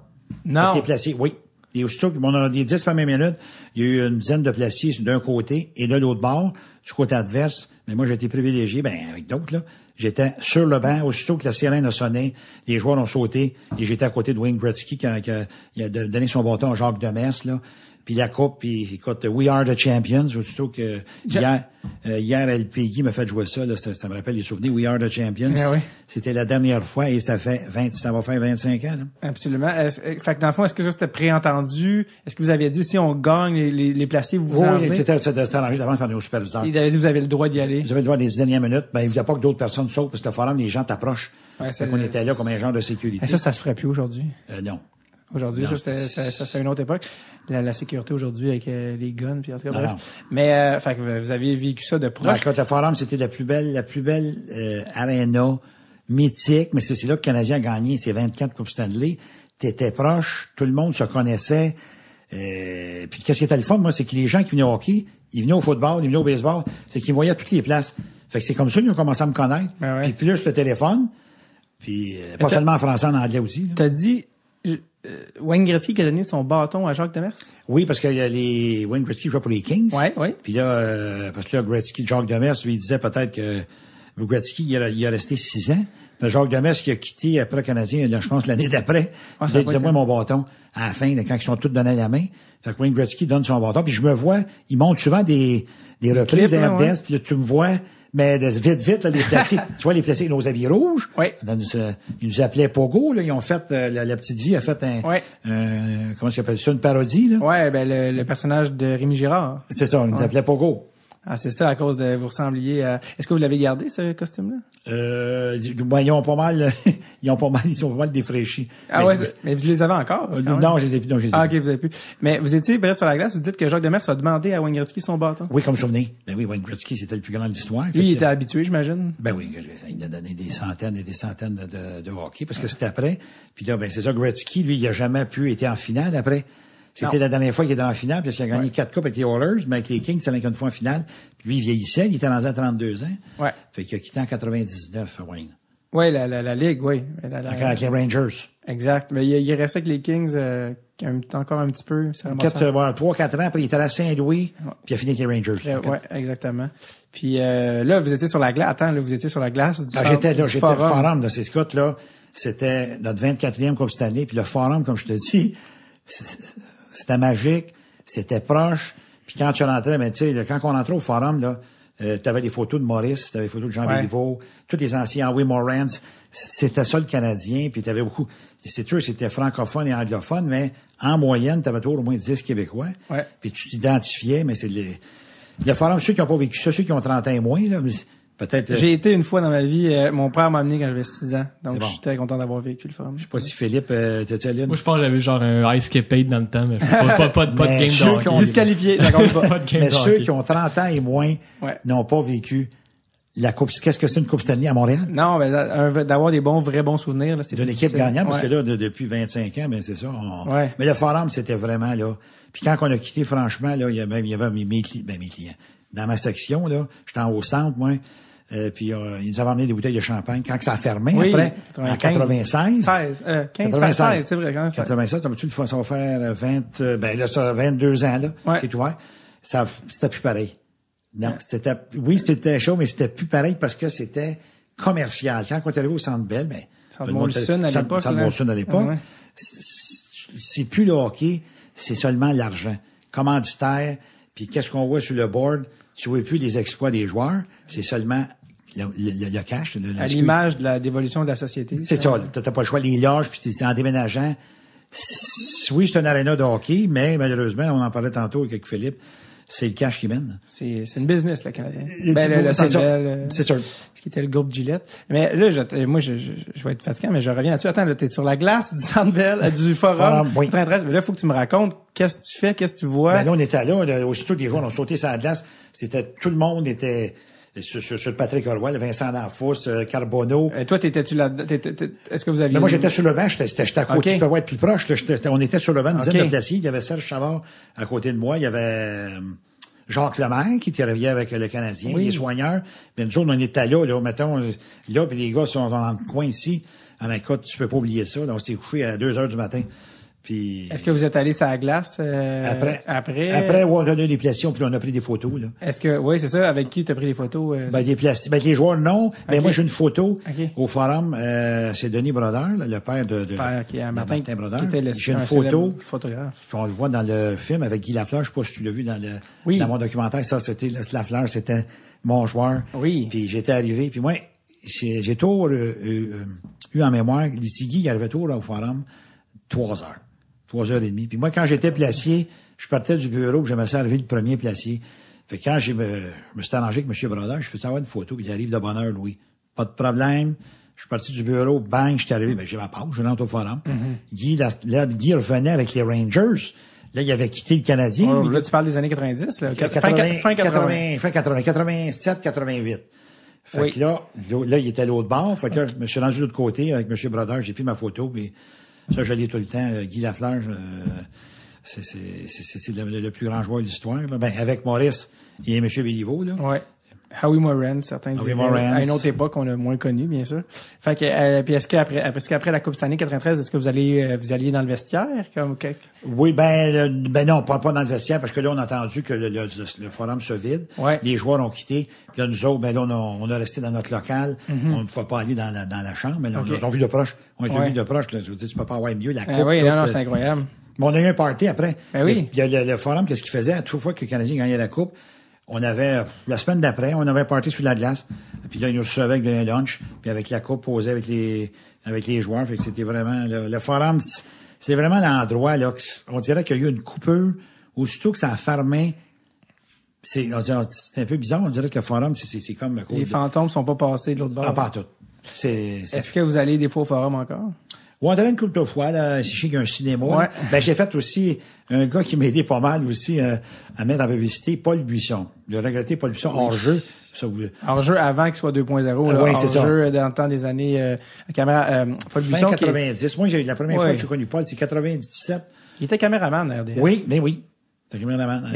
Non. J'étais placé, oui. Et aussitôt que, bon, on a les dix premières minutes, il y a eu une dizaine de placés d'un côté et de l'autre bord, du côté adverse. Mais moi, j'ai été privilégié, ben, avec d'autres, là. J'étais sur le banc. Aussitôt que la sirène a sonné, les joueurs ont sauté et j'étais à côté de Wayne Gretzky qui a, a donné son bâton à Jacques Demers, là. Puis la coupe, puis écoute, We Are the Champions, aussitôt que hier, euh, hier, LPI m'a fait jouer ça, là, ça, ça me rappelle les souvenirs. We Are the Champions. Ah oui. C'était la dernière fois et ça fait 20, ça va faire 25 ans, là. Absolument. Euh, fait que dans le fond, est-ce que ça c'était préentendu? Est-ce que vous aviez dit si on gagne les, les, les placés, vous vous en Oui, c'était, arrangé d'avance par nos superviseurs. Ils avaient dit vous avez le droit d'y aller. Vous avez le droit des dernières minutes. Ben, il ne pas que d'autres personnes sautent parce que le forum, les gens t'approchent. Ouais, qu'on était là comme un genre de sécurité. Et ça, ça se ferait plus aujourd'hui. Euh, non. Aujourd'hui, ça c'était une autre époque. La, la sécurité aujourd'hui avec euh, les guns, puis en tout cas, bref. Mais euh, fait que vous avez vécu ça de proche. écoute, le forum, c'était la plus belle, la plus belle euh, arena mythique, mais c'est c'est là que le Canadien a gagné ses 24 Coupes Stanley. T'étais proche, tout le monde se connaissait. Euh, puis qu'est-ce qui était le fun, moi, c'est que les gens qui venaient au hockey, ils venaient au football, ils venaient au baseball, c'est qu'ils voyaient à toutes les places. Fait que c'est comme ça qu'ils ont commencé à me connaître. Ouais. Puis plus le téléphone, puis euh, pas seulement en français, en anglais aussi. T'as dit Wayne Gretzky qui a donné son bâton à Jacques Demers? Oui, parce que y a les Wayne Gretzky jouait pour les Kings. Ouais, ouais. Puis là, euh, parce que là, Gretzky, Jacques Demers, lui, il disait peut-être que Gretzky, il a, il a resté six ans. Puis Jacques Demers, qui a quitté après le Canadien, là, je pense, l'année d'après. Ah, a il été- moi, mon bâton, à la fin, quand ils sont tous donnés la main. Fait que Wayne Gretzky donne son bâton. Puis je me vois, il monte souvent des, des reprises là, RDS, puis là, tu me vois, mais de- vite, vite, là, les placés. tu vois, les placés avec nos habits rouges. Dans ce- Ils nous appelaient Pogo, là. Ils ont fait, euh, la, la petite vie a fait un, un- comment ça s'appelle ça, une parodie, là. Ouais, ben le, le personnage de Rémi Girard. C'est ça, on nous appelait Pogo. Ah, c'est ça, à cause de vous ressembliez à... Est-ce que vous l'avez gardé, ce costume-là? Euh, ben, ils ont pas mal, ils ont pas mal, ils sont pas mal défraîchis. Ah Mais ouais, je- mais vous les avez encore? même? non, je les ai plus, non, je les ai Ah, ok, vous avez plus. Mais vous étiez, bref, sur la glace, vous dites que Jacques Demers a demandé à Wayne Gretzky son bâton. Oui, comme souvenir. Ben oui, Wayne Gretzky, c'était le plus grand de l'histoire. Lui, il était habitué, j'imagine. Ben oui, il a donné des centaines et des centaines de, de, de hockey parce que c'était après. Puis là, ben c'est ça, Gretzky, lui, il a jamais pu être en finale après. C'était la dernière fois qu'il était en finale, puis il a gagné quatre coupes avec les Oilers, mais avec les Kings, c'est la qu'une fois en finale. Puis lui, il vieillissait, il était rendu à 32 ans. Ouais. Fait qu'il a quitté en 99, Wayne. Ouais, la, la, la Ligue, oui. La- Encore avec les Rangers. Exact. Mais il, il restait avec les Kings euh, un- encore un petit peu. Euh, trois, quatre ans, après il était à Saint-Louis, puis il a fini avec les Rangers. Euh, ouais, exactement. Puis euh, là, vous étiez sur la glace. Attends, là, vous étiez sur la glace du, Ah, j'étais là, j'étais au forum. forum de ces Scott, là. C'était notre 24e Coupe Stanley, puis le forum, comme je te dis, c'est- c'était magique, c'était proche. Puis quand tu rentrais, ben, tu sais, quand on rentrait au forum, là, euh, t'avais des photos de Maurice, t'avais des photos de Jean Ouais. Béliveau, tous les anciens Henry Morans. C'était ça le Canadien, puis t'avais beaucoup. C'est sûr, c'était francophone et anglophone, mais en moyenne, t'avais toujours au moins 10 Québécois. Ouais. Puis tu t'identifiais, mais c'est les, le forum, ceux qui n'ont pas vécu ça, ceux qui ont 30 ans et moins, là, mais peut-être. euh, J'ai été une fois dans ma vie. euh, mon père m'a amené quand j'avais 6 ans. Donc, bon. je suis très content d'avoir vécu le forum. Je sais pas si Philippe, euh, t'étais allé. Moi, je pense que j'avais genre un ice capade dans le temps, mais pas, pas, pas, de- pas de Mais game ceux de hockey. Disqualifié, pas. Pas de game Mais de ceux hockey. qui ont 30 ans et moins Ouais. n'ont pas vécu la coupe, qu'est-ce que c'est une coupe Stanley à Montréal? Non, mais d'avoir des bons, vrais bons souvenirs, là, c'est D'une plus équipe difficile. gagnante, parce que là, de- depuis 25 ans, ben c'est ça. on- Ouais. Mais le forum, c'était vraiment là. Puis quand on a quitté, franchement, là, il y avait, il y avait mes, mes ben, mes clients. Dans ma section, là, j'étais en haut centre, moi. Euh, puis euh, ils nous avaient amené des bouteilles de champagne. Quand que ça a fermé, Oui, après, en 96. 16, euh, 15, 96. 16, c'est vrai, quand même. 96, ça le faire, ça va faire euh, 20, euh, ben là, ça, 22 ans, là, Ouais. c'est ouvert. Ça, c'était plus pareil. Non, c'était, oui, c'était chaud, mais c'était plus pareil parce que c'était commercial. Quand on est arrivé au Centre Bell, ben, Centre Molson à l'époque, Centre là. Molson à l'époque, Ouais. c'est plus le hockey, c'est seulement l'argent. Commanditaire, puis qu'est-ce qu'on voit sur le board, tu vois plus les exploits des joueurs, c'est seulement le, le- le cash. le- À l'image de la dévolution de la société. c'est ça, t'as t'as pas le choix. Les loges, puis t'es en déménageant. Oui, c'est un aréna de hockey, mais malheureusement, on en parlait tantôt avec Philippe, c'est le cash qui mène. C'est c'est une business, le Canadien. Et Ben, c'est ça. Sandbell, euh, C'est sûr. Ce qui était le groupe Gillette. Mais là, je, moi, je, je, je vais être fatiguant, mais je reviens là-dessus. Attends, là, t'es sur la glace du Sandbell, euh, du forum. Forum, oui. 93. Mais là, il faut que tu me racontes qu'est-ce que tu fais, qu'est-ce que tu vois? Ben là, on était là, là, aussitôt que les joueurs ont sauté sur la glace, c'était, tout le monde était sur, sur, sur Patrick le Vincent Danfous, euh, Carbonneau. Euh, toi, t'étais-tu là Est-ce que vous aviez... Mais moi, j'étais sur le banc, j'étais, à côté, Ok. tu peux être plus proche, là, j'étais- on était sur le banc, une dizaine Ok. de il y avait Serge Chavard à côté de moi, il y avait euh, Jacques Lemaire qui travaillait avec le Canadien, Oui. les soigneurs. Bien, nous autres, on était là, là, mettons, là, puis les gars sont dans le coin ici. En écoute, tu peux pas oublier ça. là, on s'est couché à 2 heures du matin. Puis Est-ce que vous êtes allé sur la glace euh, après, après? après, on a donné les placiers, puis on a pris des photos, là. Est-ce que... Oui, c'est ça. Avec qui tu as pris les photos? euh, Ben, des places. Ben, les joueurs, non. Ben, moi, j'ai une photo au forum. Euh, c'est Denis Brodeur, le père de, de, père Martin, Martin Brodeur. qui était le, J'ai un une photo. photographe. Puis on le voit dans le film avec Guy Lafleur. Je sais pas si tu l'as vu dans le, Oui. dans mon documentaire. Ça, c'était, Lafleur, c'était mon joueur. Oui. Puis j'étais arrivé. Puis moi, j'ai, j'ai toujours euh, euh, eu en mémoire, Litigui, il arrivait toujours au forum, trois heures. Trois heures et demie. Puis moi, quand j'étais placier, je partais du bureau, puis j'aimais ça arriver le premier placier. Fait que quand j'ai me, je me suis arrangé avec M. Brodeur, je peux savoir une photo, puis il arrive de bonne heure, Louis. Pas de problème. Je suis parti du bureau, bang, je suis arrivé, ben, j'ai ma pause, je rentre au forum. Guy, là, là, Guy revenait avec les Rangers. Là, il avait quitté le Canadien. Oh, là, tu parles des années 90, là? Fin, 80, fin 80. 80, fin 80, 87, 88. Fait Oui. que là, là, il était à l'autre bord. Fait que là, je me suis rendu de l'autre côté avec M. Brodeur. J'ai pris ma photo, puis ça, je l'ai tout le temps. Euh, Guy Lafleur, c'est, c'est, c'est, c'est le, le plus grand joueur de l'histoire. Ben, avec Maurice et M. Béliveau, là. Ouais. Howie Moran, certains Howie diraient. Moran. À une autre époque, on l'a moins connu, bien sûr. Fait que, euh, puis est-ce qu'après, est-ce qu'après la Coupe Stanley 93, est-ce que vous allez, euh, vous alliez dans le vestiaire, comme, Oui, ben, le- ben non, pas, pas dans le vestiaire, parce que là, on a entendu que le, le, le- forum se vide. Ouais. Les joueurs ont quitté. Puis là, nous autres, ben là, on a, on a resté dans notre local. Mhm. On ne pouvait pas aller dans la, dans la chambre, mais là, Ok. on nous a vu de proche. On a Ouais. vu de proche. Là, je veux dire, tu peux pas avoir mieux la coupe. Ah oui, toute, non, non, c'est incroyable. mais on a eu un party après. Ben oui. Puis le, le forum, qu'est-ce qu'il faisait? À toute fois que le Canadien gagnait la coupe, on avait, la semaine d'après, on avait un party sur la glace. Puis là, ils nous recevaient avec un lunch, puis avec la coupe posée avec les, avec les joueurs. Fait que c'était vraiment, le, le forum, c'est vraiment l'endroit, là, on dirait qu'il y a eu une coupure. Aussitôt que ça a fermé, c'est, c'est un peu bizarre. On dirait que le forum, c'est, c'est, c'est comme le Les code. fantômes sont pas passés de l'autre bord. Ah, pas en tout. C'est, Est-ce que vous allez des fois au forum encore? Ouais, on allait une couple de fois, là, je sais qu'il y a un cinéma. Ouais. Ben, j'ai fait aussi un gars qui m'a aidé pas mal aussi euh, à mettre en publicité, Paul Buisson. Le regretté Paul Buisson hors jeu. Ça, vous- Hors jeu avant qu'il soit 2.0, là. Ouais, hors c'est ça. jeu dans le temps des années, euh, caméra, euh, Paul Buisson, qui est- 90. Moi, j'ai la première Ouais. fois que j'ai connu Paul, c'est 97. il était caméraman à RDS. Oui, mais oui.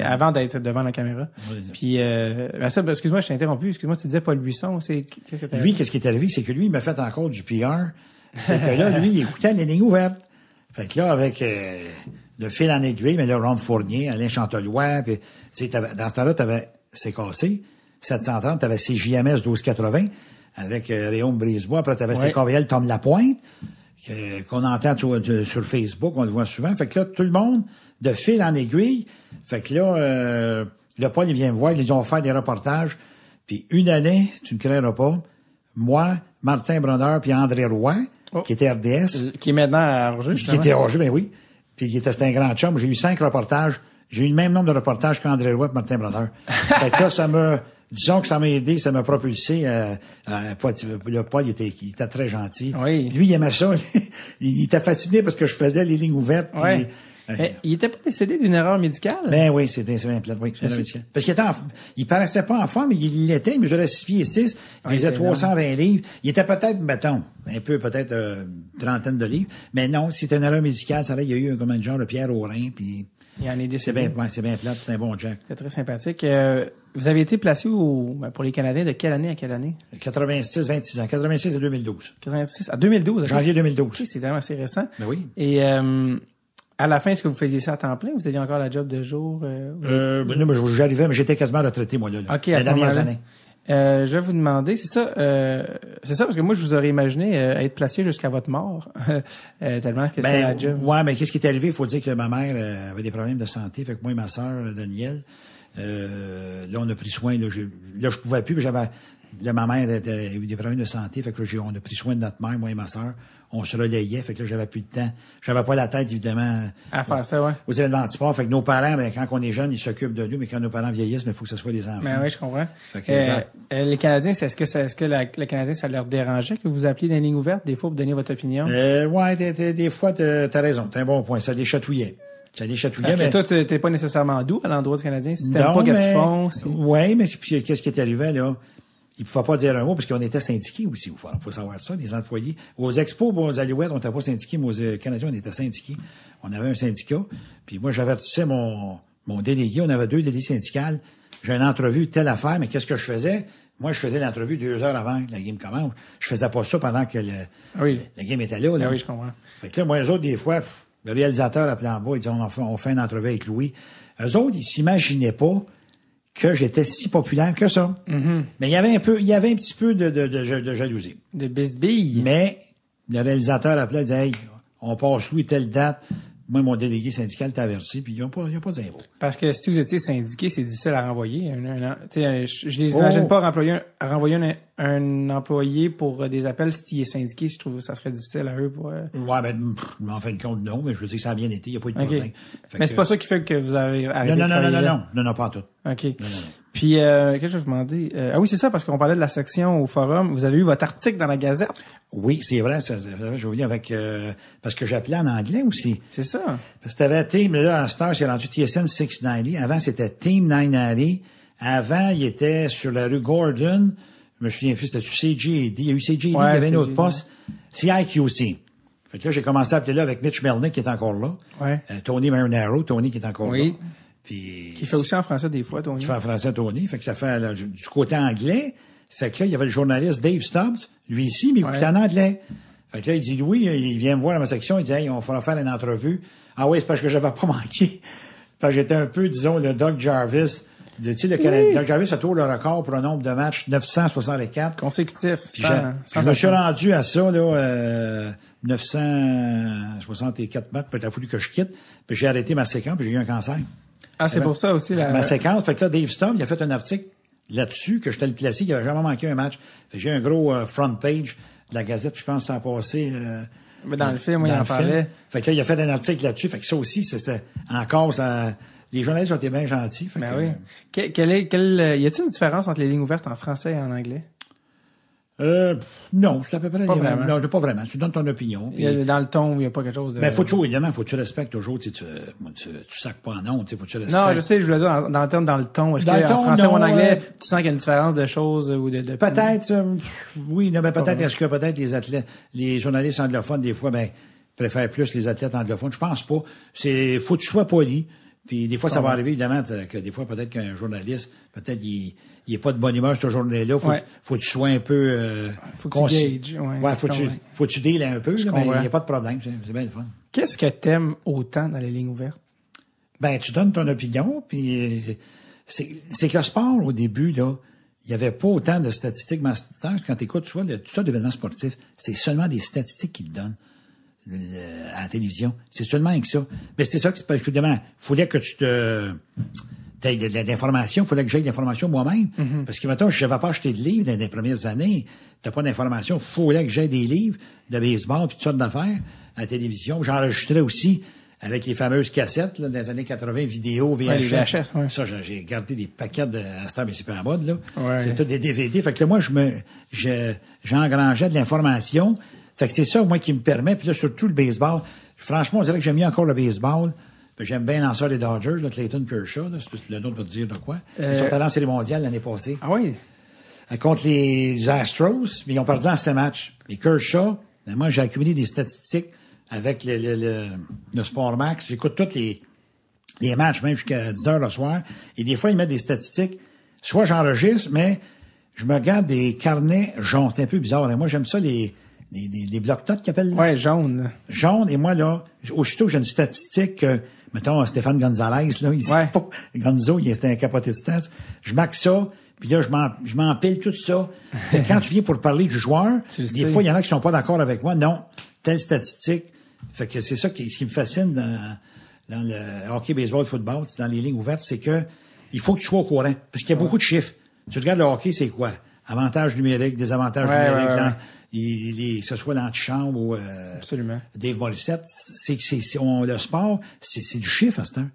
Avant d'être devant la caméra. Oui. Puis, euh, ben ça, ben, excuse-moi, je t'ai interrompu. Excuse-moi, tu disais Paul Buisson. C'est, qu'est-ce que Lui, qu'est-ce qui est arrivé? C'est que lui, il m'a fait encore du PR. C'est que là, lui, il écoutait les lignes ouvertes. Fait que là, avec euh, le fil en aiguille, mais là, Ron Fournier, Alain Chantelois, puis, dans ce temps-là, t'avais, c'est cassé, 730, t'avais CJMS 1280, avec euh, Réaume Brisebois, après t'avais Ouais. CKVL Tom Lapointe, qu'on entend sur, sur Facebook, on le voit souvent. Fait que là, tout le monde, de fil en aiguille, fait que là, euh, le Paul, il vient me voir, ils ont fait des reportages, puis une année, tu ne créeras pas, moi, Martin Bronner, puis André Roy, Oh. qui était RDS, Qui est maintenant à jeu. qui était jeu, ben oui. Puis qui était, c'était un grand chum. J'ai eu cinq reportages. J'ai eu le même nombre de reportages qu'André Roy et Martin Brodeur. fait que là, ça m'a, disons que ça m'a aidé, ça m'a propulsé, euh, euh, le Paul, il était, il était très gentil. Oui. Lui, il aimait ça. il était fasciné parce que je faisais les lignes ouvertes. Ouais. Mais il était pas décédé d'une erreur médicale? Ben oui, c'était c'est bien plate, oui. c'est c'est- bien. Parce qu'il était en, il paraissait pas en forme, mais il l'était, il mesurait 6 pieds 6, il c'est 320 livres. Il était peut-être, mettons, un peu, peut-être, euh, une trentaine de livres. Mais non, c'était une erreur médicale, ça là, il y a eu comme un genre de pierre au rein, puis Il en est c'est décédé. bien, ouais, c'est bien plate, c'est un bon Jack. C'est très sympathique. Euh, vous avez été placé au, ben, pour les Canadiens de quelle année à quelle année? 86, 26 ans. 86 et 2012. 86 à 2012. ok. Janvier 2012. Ok, c'est vraiment assez récent. Ben oui. Et euh, à la fin, est-ce que vous faisiez ça à temps plein? Vous aviez encore la job de jour? euh, Euh, ben non, mais j'arrivais, mais j'étais quasiment retraité, moi, là. là. OK, à les dernières années. Euh, je vais vous demander, c'est ça, euh, c'est ça parce que moi je vous aurais imaginé euh, être placé jusqu'à votre mort, euh, tellement que Ben, la job. ouais, mais qu'est-ce qui est arrivé? Il faut dire que ma mère euh, avait des problèmes de santé. Fait que moi et ma sœur, Danielle, euh, là, on a pris soin. Là, je, là, je pouvais plus. puis J'avais, là, ma mère avait eu des problèmes de santé. Fait que on a pris soin de notre mère, moi et ma sœur. On se relayait. Fait que là, j'avais plus de temps. J'avais pas la tête, évidemment, À faire ça, ouais. aux événements de sport. Fait que nos parents, ben, quand on est jeune, ils s'occupent de nous. Mais quand nos parents vieillissent, il faut que ce soit des enfants. Ben oui, je comprends. Fait que, Euh, euh, les Canadiens, c'est- est-ce que ça, est-ce que la- le Canadien, ça leur dérangeait que vous appeliez dans les lignes ouvertes des fois pour donner votre opinion? Euh, ouais, des, des- des fois, t'as t'as raison. T'as un bon point. Ça les chatouillait. Ça les chatouillait. Mais- toi, t'es pas nécessairement doux à l'endroit du Canadien. Si t'aimes pas qu'est-ce qu'ils font, c'est- Oui, mais puis, qu'est-ce qui est arrivé, là? Il ne pouvait pas dire un mot parce qu'on était syndiqués aussi. Il faut, savoir ça, les employés. Aux expos, aux Alouettes, on n'était pas syndiqués, mais aux euh, Canadiens, on était syndiqués. On avait un syndicat. Puis moi, j'avertissais mon, mon délégué. On avait deux délégués syndicales. J'ai une entrevue, telle affaire, mais qu'est-ce que je faisais? Moi, je faisais l'entrevue deux heures avant que la game commence. Je faisais pas ça pendant que le, Ah oui. la game était là. là. Ah oui, je comprends. Fait que là, moi, eux autres, des fois, le réalisateur appelait en bas, il dit, on, fait, on fait une entrevue avec Louis. Eux autres, ils s'imaginaient pas que j'étais si populaire que ça. Mais il y avait un peu, il y avait un petit peu de, de, de, de jalousie. De bisbille. Mais le réalisateur appelait, disait, hey, on passe Louis telle date. Moi, mon délégué syndical t'a averti, puis pas, ils ont pas mot. Parce que si vous étiez syndiqué, c'est difficile à renvoyer. Un, un- je, je les imagine Oh. pas renvoyer renvoyer un, un employé pour euh, des appels s'il est syndiqué. Je trouve que ça serait difficile à eux. Pour, euh, Ouais, ben, pff, en fin de compte, non, mais je veux dire que ça a bien été, il n'y a pas eu de problème. Fait Mais que- c'est pas ça qui fait que vous avez arrêté Non, non, de non, non, non, non, non, non, pas tout. OK. Non, non, non. Puis, euh, qu'est-ce que je vais vous demander? Euh, ah oui, c'est ça, parce qu'on parlait de la section au forum. Vous avez eu votre article dans la Gazette? Oui, c'est vrai, ça, je vous dis avec, euh, parce que j'appelais en anglais aussi. C'est ça. Parce que t'avais Team, là, à Star, c'est rendu TSN 690. Avant, c'était Team 990. Avant, il était sur la rue Gordon. Je me souviens plus, c'était sur CJD. Il y a eu CJD, Ouais, il y avait un autre poste. CIQC. Fait que là, j'ai commencé à appeler là avec Mitch Melnick, qui est encore là. Ouais. Euh, Tony Marinaro, Tony qui est encore Oui. là. Puis, Qui fait aussi en français des fois, Tony. tu fais en français, Tony. Fait que ça fait là, du côté anglais. Fait que là, il y avait le journaliste Dave Stubbs, lui ici, mais il Ouais. en anglais. Fait que là, il dit, Louis, il vient me voir dans ma section, il dit, hey, on va faire une entrevue. Ah oui, c'est parce que j'avais pas manqué. Fait que j'étais un peu, disons, le Doug Jarvis. Tu sais, le Canadien, Doug Jarvis a toujours le record pour le nombre de matchs, 964. Consécutif. Puis je me suis rendu à ça, là, euh, 964 matchs, puis il a fallu que je quitte. Puis j'ai arrêté ma séquence, puis j'ai eu un cancer. Ah, c'est pour ça aussi. La... Ma séquence, fait que là, Dave Stubb, il a fait un article là-dessus que j'étais le placé, qu'il avait jamais manqué un match. Fait que j'ai un gros euh, front page de la Gazette, puis je pense que ça a passé... euh, Mais dans le film, oui, il en parlait. Fait que là, il a fait un article là-dessus. Fait que ça aussi, c'est encore ça... Les journalistes ont été bien gentils. Fait Ben que, oui. Que- quelle est, quelle, euh, y a-t-il une différence entre les lignes ouvertes en français et en anglais? Euh, non, c'est à peu près... Pas vraiment. Non, pas vraiment. Tu donnes ton opinion. Il y a- dans le ton, il n'y a pas quelque chose de... Ben, faut toujours, évidemment, faut que tu respectes toujours, tu, sais, tu, tu, tu sacs pas en honte, tu sais, faut que tu respectes. Non, je sais, je voulais dire dans, dans le terme, dans le ton. Est-ce qu'en français ou en anglais, euh, tu sens qu'il y a une différence de choses ou de... de Peut-être, euh, oui, non, mais peut-être, est-ce que peut-être les athlètes, les journalistes anglophones, des fois, ben, préfèrent plus les athlètes anglophones? Je pense pas. C'est, faut que tu sois poli. Puis des fois, ça va arriver, évidemment, que des fois, peut-être qu'un journaliste, peut-être, il, il est pas de bonne humeur cette journée-là. Faut, Ouais. faut que tu sois un peu, euh, Faut que tu gages, ouais, ouais, faut que tu, faut que tu deals un peu, mais il n'y a pas de problème. C'est, c'est bien le fun. Qu'est-ce que t'aimes autant dans les lignes ouvertes? Ben, tu donnes ton opinion, puis euh, c'est c'est que le sport, au début, là, il n'y avait pas autant de statistiques. Mais quand tu écoutes, tu vois, le, tout tas d'événements sportifs, c'est seulement des statistiques qu'ils te donnent à la télévision. C'est seulement avec ça. Mais c'était ça que c'est parce que, évidemment, il fallait que tu te... L'information, il fallait que j'aie de l'information moi-même. Parce que, maintenant, je n'avais pas acheté de livres dans les premières années. T'as pas d'information. Il fallait que j'aie des livres de baseball puis toutes sortes d'affaires à la télévision. J'enregistrais aussi avec les fameuses cassettes, là, dans les années 80, vidéo, VHS. Ouais, les VHS, ouais. Ça, j'ai- gardé des paquets de, heure, mais c'est pas en mode, là. Ouais. C'est tout des DVD. Fait que là, moi, je me, je, j'engrangeais de l'information. Fait que c'est ça, moi, qui me permet. Puis là, surtout le baseball. Franchement, on dirait que j'aime mieux encore le baseball J'aime bien lanceur des Dodgers, là, Clayton Kershaw. Là, c'est le nom de dire de quoi. Euh, Ils sont allés en série mondiale l'année passée. Ah oui? Euh, contre les Astros, mais ils ont perdu en ces matchs. Et Kershaw, ben, moi, j'ai accumulé des statistiques avec le, le, le, le Sport Max. J'écoute tous les, les matchs, même jusqu'à 10 heures le soir. Et des fois, ils mettent des statistiques. Soit j'enregistre, mais je me garde des carnets jaunes. C'est un peu bizarre. Et moi, j'aime ça, les, les, les, les blocs-notes qu'ils appellent. là. Ouais, jaune. Jaune. Et moi, là, aussitôt que j'ai une statistique, que, mettons, Stéphane Gonzalez, là, il sait Ouais. pas. Gonzo, il était un capoté de stats. Je marque ça. Puis là, je m'empile tout ça. Fait quand tu viens pour parler du joueur, des sais. fois, il y en a qui sont pas d'accord avec moi. Non, telle statistique. Fait que c'est ça qui, ce qui me fascine dans, dans le hockey, baseball, football, dans les lignes ouvertes, c'est que il faut que tu sois au courant. Parce qu'il y a beaucoup de chiffres. Tu regardes le hockey, c'est quoi? Avantages numériques, désavantages Ouais, numériques, ouais, ouais. hein, il- il- que ce soit l'antichambre ou euh, Absolument. Dave Morissette, c'est, c'est, c'est- on- le sport, c'est, c'est du chiffre à ce temps.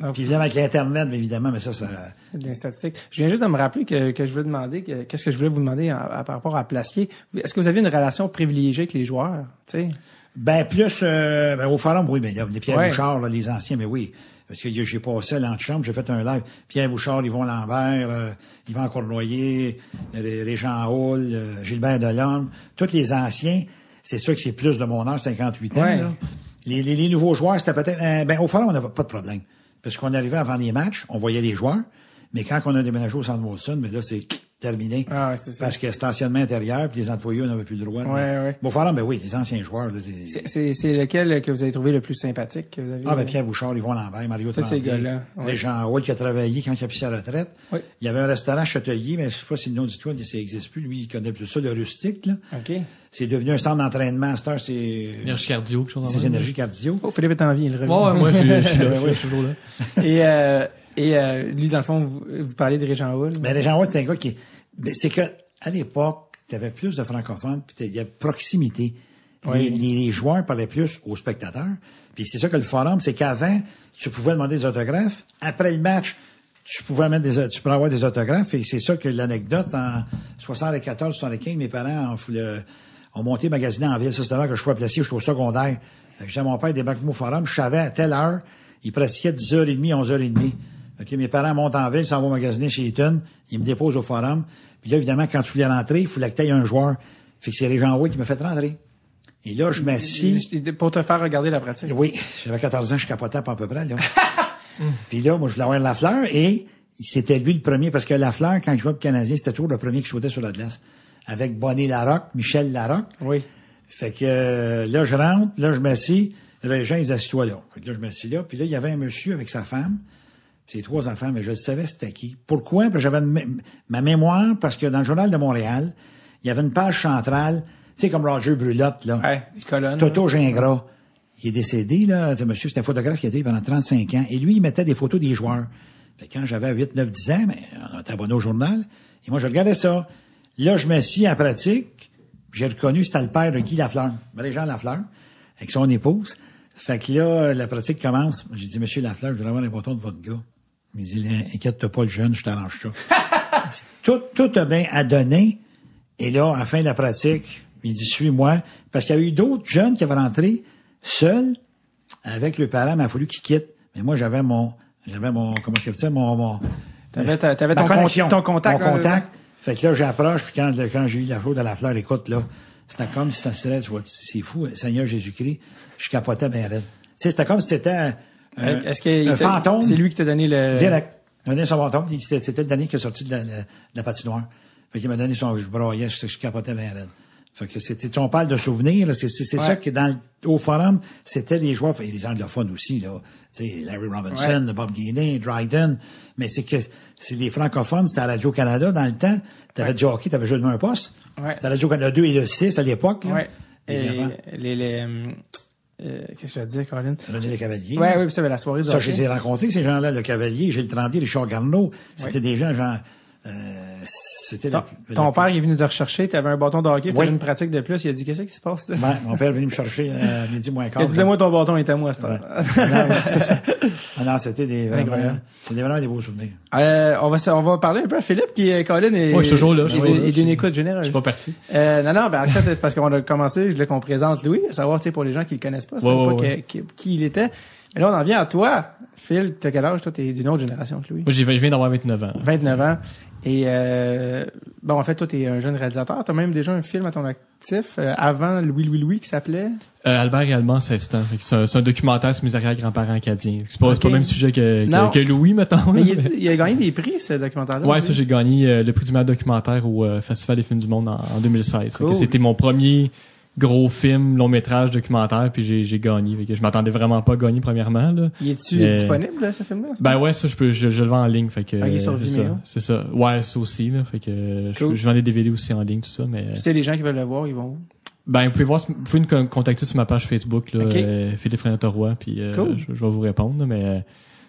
Donc, Puis évidemment, avec l'Internet, mais évidemment, mais ça, ça... Des statistiques. Je viens juste de me rappeler que, que je voulais demander, que- qu'est-ce que je voulais vous demander à- à- par rapport à Placier. Est-ce que vous avez une relation privilégiée avec les joueurs? Tu sais? Ben, plus, euh, ben, au forum, oui, ben, il y a les Pierre Ouais. Bouchard, là, les anciens, mais oui. Parce que j'ai passé à l'antichambre, j'ai fait un live. Pierre Bouchard, Yvon Lambert, euh, Yvan Cournoyer, euh, Régent Hall, euh, Gilbert Delorme, tous les anciens. C'est sûr que c'est plus de mon âge, 58 ans, Ouais. là. Les, les, les nouveaux joueurs, c'était peut-être, euh, ben, au forum, on n'avait pas de problème. Parce qu'on arrivait avant les matchs, on voyait les joueurs. Mais quand on a déménagé au centre Wilson, mais là, c'est terminé. Ah ouais, c'est ça. Parce que c'est anciennement intérieur, puis les employés n'avaient plus le droit. de- Ouais, ouais. Bon, ben oui, les anciens joueurs, c'est- C'est- C'est lequel que vous avez trouvé le plus sympathique que vous avez? ah, ben Pierre Bouchard, Yvon Lambert, Mario Ça, ces Tremblay, gars-là, ouais. Régent Hall qui a travaillé quand il a pris sa retraite. Oui. Il y avait un restaurant Châtelier, mais je sais pas si le nom du toit, ça n'existe plus. Lui, il connaît plus ça, le rustique, là. OK. C'est devenu un centre d'entraînement. À c'est, Énergie cardio, quelque chose dans c'est énergie cardio. Oh, Philippe est en vie, il revient. Ouais, ouais, moi, je suis- je suis là, je suis- je suis toujours là. Et, euh, et euh, lui, dans le fond, vous, vous parlez de Régent Hall. Mais Régent Hall, c'est un gars qui, ben, c'est que, à l'époque, tu avais plus de francophones, puis il y a proximité. Les, les- les joueurs parlaient plus aux spectateurs. Puis c'est ça que le forum, c'est qu'avant, tu pouvais demander des autographes. Après le match, tu pouvais mettre des, tu pouvais avoir des autographes. Et c'est ça que l'anecdote, en 74, 75, mes parents ont, le- ont monté magasiner en ville. Ça, c'était avant que je sois placé, je suis au secondaire. Fait que mon père, débarque au forum. Je savais à telle heure, il pratiquait 10h30, 11h30. OK, mes parents montent en ville, s'en vont magasiner chez Eaton, ils me déposent au forum. Puis là, évidemment, quand tu voulais rentrer, il fallait que tu aies un joueur. Fait que c'est Régent Roy qui m'a fait rentrer. Et là, je m'assis. Pour te faire regarder la pratique. Oui, j'avais 14 ans, je capotais à peu près, là. Puis là, moi, je voulais avoir la fleur et c'était lui le premier parce que la fleur, quand je pour le Canadien, c'était toujours le premier qui sautait sur la glace. Avec Bonnet Larocque, Michel Larocque. Oui. Fait que euh, là, je rentre, là, je m'assis. Gens, ils disent, assis-toi là. Fait que là, je m'assis là. Puis là, il y avait un monsieur avec sa femme. Ses trois enfants, mais je le savais c'était qui. Pourquoi? Parce que j'avais ma mémoire, parce que dans le Journal de Montréal, il y avait une page centrale, tu sais, comme Roger Brulotte, là. Ouais, les colonnes. Toto Gingras, qui est décédé, là. Monsieur, c'était un photographe qui a été pendant 35 ans. Et lui, il mettait des photos des joueurs. Fait que quand j'avais 8, 9, 10 ans, ben, on était abonné au journal. Et moi, je regardais ça. Là, je me suis en pratique. J'ai reconnu, c'était le père de Guy Lafleur. Ben, Jean Lafleur, avec son épouse. Fait que là, la pratique commence. J'ai dit, Monsieur Lafleur, je voudrais avoir les photos de votre gars. Il me dit, inquiète-toi pas, le jeune, je t'arrange ça. tout, tout a bien à donner. Et là, à la fin de la pratique, il dit, suis-moi. Parce qu'il y a eu d'autres jeunes qui avaient rentré seuls avec le parent, mais il a fallu qu'ils quittent. Mais moi, j'avais mon, j'avais mon, comment ça s'appelle, mon, mon, T'avais ta- t'avais ton, con- connexion, ton contact. Mon c'est contact. Fait que là, j'approche, puis quand, quand j'ai eu la faute de la fleur, écoute, là, c'était comme si ça serait, tu vois, c'est fou, Seigneur Jésus-Christ, je capotais bien raide. Tu sais, c'était comme si c'était un- Est-ce que fantôme. C'est lui qui t'a donné le. Direct. Il m'a donné son. Il- C'était le dernier qui est sorti de la, la, de la patinoire. Fait qu'il m'a donné son, je broyais, je, je capotais bien raide. Fait que c'était, on parle de souvenirs, c'est, c'est, c'est Ouais. ça que dans le, au forum, c'était les joueurs, et les anglophones aussi, là. Tu sais, Larry Robinson, Bob Gainey, Dryden. Mais c'est que, c'est les francophones, c'était à Radio-Canada dans le temps. T'avais du hockey, t'avais joué de un poste. Ouais. C'était Radio-Canada 2 et le 6 à l'époque, là. Ouais. Et les, les, euh, euh, qu'est-ce que je te dire, Colin? René Le Cavalier. Ouais, oui, puis ça, la soirée du Ça, je les ai rencontrés, ces gens-là, le Cavalier, Gilles Tremblay, Richard Garneau. C'était des gens, genre, euh, c'était Ton, la- ton la- père il est venu te rechercher, t'avais un bâton de hockey, Oui. une pratique de plus, il a dit qu'est-ce qui se passe? Mon père est venu me chercher à midi moins Il quart. a dit donne-moi ton bâton, il est à moi à cette Ouais. heure. Ah non, c'est ça. Ah non, c'était des vraiment, c'était vraiment des beaux souvenirs. Euh, on va on va parler un peu à Philippe qui est Colin et Ouais, je suis toujours là, et je d'une- là, et d'une je- écoute Je généreuse. suis pas parti. Euh, non, non, ben, en fait, c'est parce qu'on a commencé, je voulais qu'on présente Louis, à savoir, tu sais, pour les gens qui le connaissent pas, savent Ouais, pas ouais, que- que- qui il était. Mais là, on en vient à toi. Phil, t'as quel âge? Toi, t'es d'une autre génération que Louis. Moi, j'ai- je viens d'avoir 29 ans. 29 ans. Et euh, bon, en fait, toi, t'es un jeune réalisateur. T'as même déjà un film à ton actif euh, avant Louis Louis Louis qui s'appelait? Euh, Albert et Allemand, 16 ans. C'est un, c'est un documentaire sur mes arrière-grands-parents acadiens. C'est pas, le même sujet que, Non. que, que Louis, mettons. Mais il, il a gagné des prix, ce documentaire-là. Ouais, ça, j'ai gagné le prix du meilleur documentaire au Festival des films du monde en, en 2016. Fait que Cool. C'était mon premier gros film, long métrage documentaire, puis j'ai, j'ai gagné. Fait que je m'attendais vraiment pas à gagner premièrement. Là. Il est-tu Mais- disponible, là, ce film-là? Ben ouais, ça je peux, je, je le vends en ligne. Fait que Ok, sur euh, c'est Vimeo. ça, c'est ça. Ouais, ça aussi là. Fait que euh, Cool. je, je vends des DVD aussi en ligne, tout ça. Mais euh, sais, les gens qui veulent le voir, ils vont. ben vous pouvez voir, vous pouvez nous con- contacter sur ma page Facebook là, euh, Philippe Roy, puis euh, Cool. je, je vais vous répondre. Mais euh,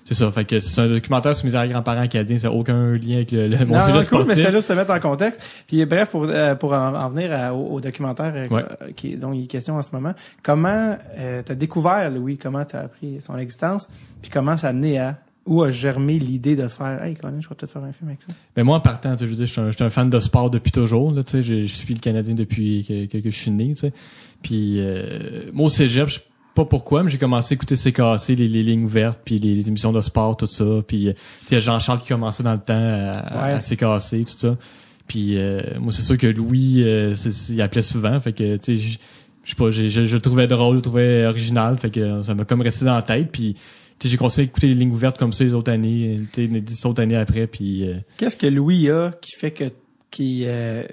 c'est ça. Fait que c'est un documentaire sur mes arrière-grands-parents acadiens. Ça n'a aucun lien avec le, le mon non, non, cool, mais c'était juste te mettre en contexte. Puis bref, pour, euh, pour en, en venir à- au, au documentaire euh, Ouais. euh, qui, dont il est question en ce moment, comment euh, t'as découvert Louis, comment t'as appris son existence, puis comment ça a amené à où a germé l'idée de faire Hey Colin, je vais peut-être faire un film avec ça. Mais moi, en partant, tu je veux dire, je suis un, je suis un fan de sport depuis toujours. Là, tu sais, je, je suis le Canadien depuis que, que, que je suis né. Tu sais. Puis euh, moi, au cégep, je pas pourquoi, mais j'ai commencé à écouter CKC, les, les lignes ouvertes, puis les, les émissions de sport, tout ça. Puis euh, tu sais, Jean-Charles qui commençait dans le temps à, Ouais. à CKC, tout ça. Puis euh, moi, c'est sûr que Louis, euh, il appelait souvent. Fait que, tu sais, je je sais pas, je, le trouvais drôle, je le trouvais original. Fait que ça m'a comme resté dans la tête. Puis j'ai continué à écouter les lignes ouvertes comme ça les autres années, tu sais, les dix autres années après. Puis... euh, Qu'est-ce que Louis a qui fait que qui euh,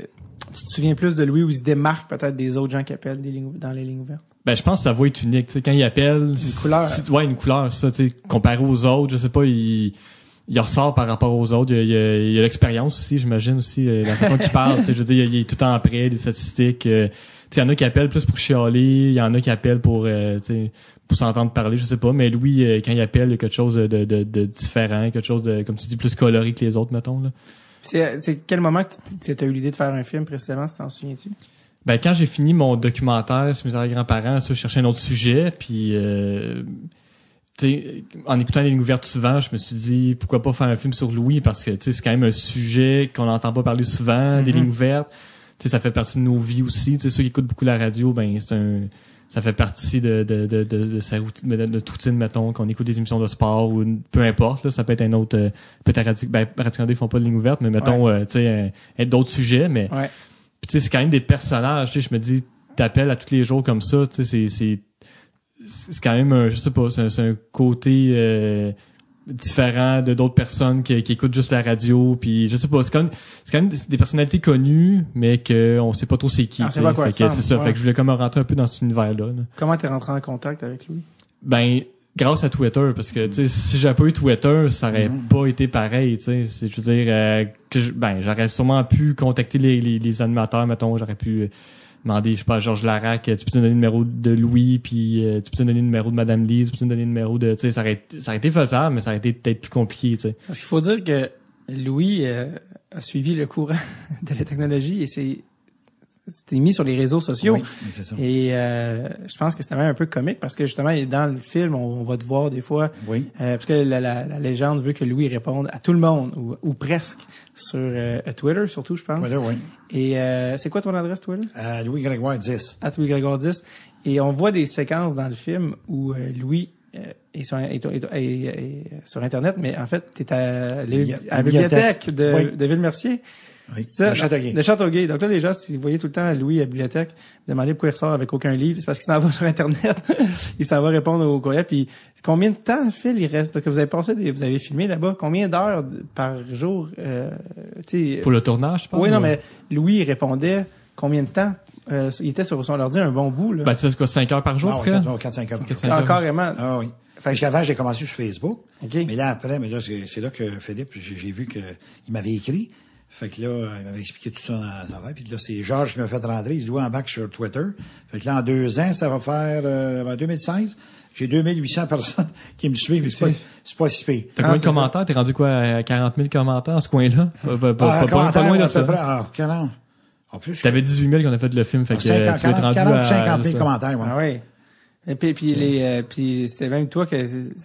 tu te souviens plus de Louis ou il se démarque peut-être des autres gens qui appellent des lignes, dans les lignes ouvertes? Ben, je pense que sa voix est unique. Tu sais, quand il appelle, une couleur. ouais, une couleur, ça. Tu sais, comparé aux autres, je sais pas, il, il ressort par rapport aux autres. Il y a, l'expérience aussi, j'imagine aussi, euh, la façon qu'il parle. Tu sais, je veux dire, il est tout le temps prêt, des statistiques. euh, tu sais, il y en a qui appellent plus pour chialer, il y en a qui appellent pour, euh, tu sais, pour s'entendre parler, je sais pas. Mais Louis, euh, quand il appelle, il y a quelque chose de, de, de différent, quelque chose de, comme tu dis, plus coloré que les autres, mettons. Là. C'est quel moment que tu as eu l'idée de faire un film précisément, si t'en souviens-tu? Ben, quand j'ai fini mon documentaire sur mes arrière-grands-parents, je cherchais un autre sujet, puis euh, en écoutant les lignes ouvertes souvent, je me suis dit pourquoi pas faire un film sur Louis parce que c'est quand même un sujet qu'on n'entend pas parler souvent, des Mhm. lignes ouvertes. Tu sais, ça fait partie de nos vies aussi. Tu sais, ceux qui écoutent beaucoup la radio, ben c'est un ça fait partie de, de, de, de, de sa routine, de notre routine, mettons, qu'on écoute des émissions de sport ou peu importe, là, ça peut être un autre, euh, peut-être Radio, ben, Radio-Canada, ils font pas de ligne ouverte, mais mettons, euh, tu sais, euh, d'autres sujets, mais Ouais. Puis tu sais, c'est quand même des personnages, tu sais, je me dis, t'appelles à tous les jours comme ça, tu sais, c'est, c'est, c'est quand même un, je sais pas, c'est un, c'est un côté euh, différent de d'autres personnes qui, qui écoutent juste la radio, puis je sais pas, c'est quand même, c'est quand même des, personnalités connues, mais que on sait pas trop c'est qui. Que c'est ça, ouais. fait que je voulais comme rentrer un peu dans cet univers-là. là. Comment t'es rentré en contact avec lui? Ben, grâce à Twitter, parce que tu sais, si j'avais pas eu Twitter, ça aurait pas été pareil. Tu sais, C'est- je veux dire, euh, que je- ben, j'aurais sûrement pu contacter les, les, les animateurs, mettons, j'aurais pu euh, demander, je sais pas, à Georges Larac, tu peux te donner le numéro de Louis, puis euh, tu peux te donner le numéro de Madame Lise, tu peux te donner le numéro de, tu sais, ça aurait, ça aurait été faisable, mais ça aurait été peut-être plus compliqué, tu sais. Parce qu'il faut dire que Louis euh, a suivi le courant de la technologie et s'est s'est mis sur les réseaux sociaux. Oui, c'est ça. Et euh, je pense que c'était même un peu comique parce que justement, dans le film, on, on va te voir des fois, Oui. euh, parce que la, la- la légende veut que Louis réponde à tout le monde, ou, ou presque, sur euh, Twitter surtout, je pense. Voilà, oui. Et euh, c'est quoi ton adresse Twitter? À Louis Grégoire 10. À Louis Grégoire 10. Et on voit des séquences dans le film où euh, Louis euh, est, sur, est- est- est- est sur Internet, mais en fait, tu es à, la- Bibli- à la bibliothèque bibliothèque. de, Oui. de Ville-Mercier. Oui. C'est ça, Le Châteauguay. De Châteauguay. Donc là, les gens, si vous voyez tout le temps Louis à la bibliothèque, vous demandez pourquoi il ressort avec aucun livre, c'est parce qu'il s'en va sur Internet. il s'en va répondre au courriel. Puis combien de temps, Phil, il reste? Parce que vous avez passé des, vous avez filmé là-bas. Combien d'heures par jour, euh, tu sais, Pour le tournage, je pense. oui, non, ou- mais Louis il répondait combien de temps? Euh, il était sur son ordi un bon bout, là. Ben, tu sais, c'est quoi, 5 heures par jour, Non, près? 4-5 heures. par Quatre, jour. Ah, carrément. Ah oui. Fait Parce qu'avant, j'ai commencé sur Facebook. OK. Mais là, après, mais là, c'est là que Philippe, j'ai j'ai vu qu'il m'avait écrit. Fait que là, il m'avait expliqué tout ça dans sa affaire. Puis là, c'est Georges qui m'a fait rentrer. Il se doit en bac sur Twitter. Fait que là, en deux ans, ça va faire, euh, en 2016, j'ai 2800 personnes qui me suivent. mais C'est pas, c'est pas si pire. T'as Ah, combien de commentaires? T'es rendu quoi à 40 000 commentaires à ce coin-là? Pas, pas, pas, Ah, pas- pas- loin de à peu ça. près, ah, quel an? En plus, je- T'avais 18 000 qu'on a fait le film, fait que euh, 50, tu vas être rendu 40, à... 50 c'est 000 ça. commentaires, ouais. Ah oui. Et puis, puis, les, euh, puis c'était même toi que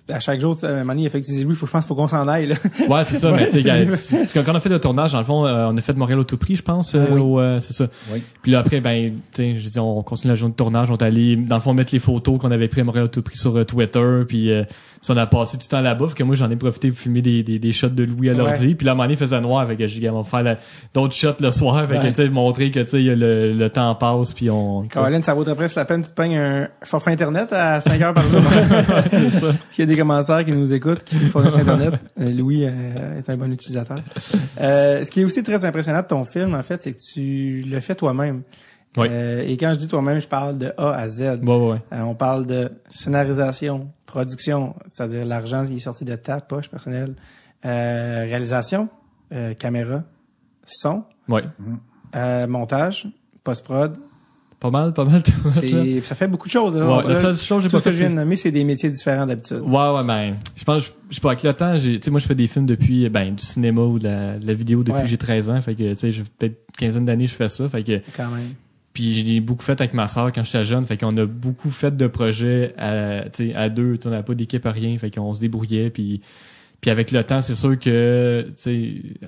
à chaque jour, à un moment donné, il a fait que tu dis oui, faut, je pense, faut qu'on s'en aille. Là. Ouais, c'est ça. mais tu sais, quand on a fait le tournage, dans le fond, euh, on a fait Montréal au tout prix, je pense. euh, Oui. euh, c'est ça. Oui. Puis là après, ben, tu sais, je dis, on continue la journée de tournage, on est allé, dans le fond, mettre les photos qu'on avait pris à Montréal au tout prix sur euh, Twitter, puis euh, on a passé du temps là-bas, fait que moi, j'en ai profité pour filmer des, des, des shots de Louis à l'ordi, puis là, à un moment donné, il faisait noir, fait que j'ai va faire d'autres shots le soir, fait que, Ouais. tu sais, montrer que, tu sais, le, le temps passe, puis on... Caroline, ça vaudrait presque la peine que tu te pognes un forfait Internet à 5 heures par jour. S'il y a des commentaires qui nous écoutent, qui nous fournissent Internet, euh, Louis euh, est un bon utilisateur. Euh, ce qui est aussi très impressionnant de ton film, en fait, c'est que tu le fais toi-même. Oui. Euh, et quand je dis toi-même, je parle de A à Z. Ouais. Euh, on parle de scénarisation, production, c'est-à-dire l'argent qui est sorti de ta poche personnelle, euh, réalisation, euh, caméra, son, Ouais. euh, montage, post-prod. Pas mal, pas mal. tout ça, là. C'est, ça fait beaucoup de choses. Là. Ouais, Là, la seule chose j'ai tout pas ce que je viens de nommer, c'est des métiers différents d'habitude. Ouais, ouais, ben, je pense, je, pas, avec le temps, j'ai, tu sais, moi, je fais des films depuis, ben, du cinéma ou de la, de la vidéo depuis Ouais. que j'ai 13 ans. Fait que, tu sais, j'ai peut-être quinzaine d'années, je fais ça. Fait que, Quand même. Puis j'ai beaucoup fait avec ma sœur quand j'étais jeune. Fait qu'on a beaucoup fait de projets à, à deux. Tu sais, on n'avait pas d'équipe à rien. Fait qu'on se débrouillait. Puis, puis avec le temps, c'est sûr que,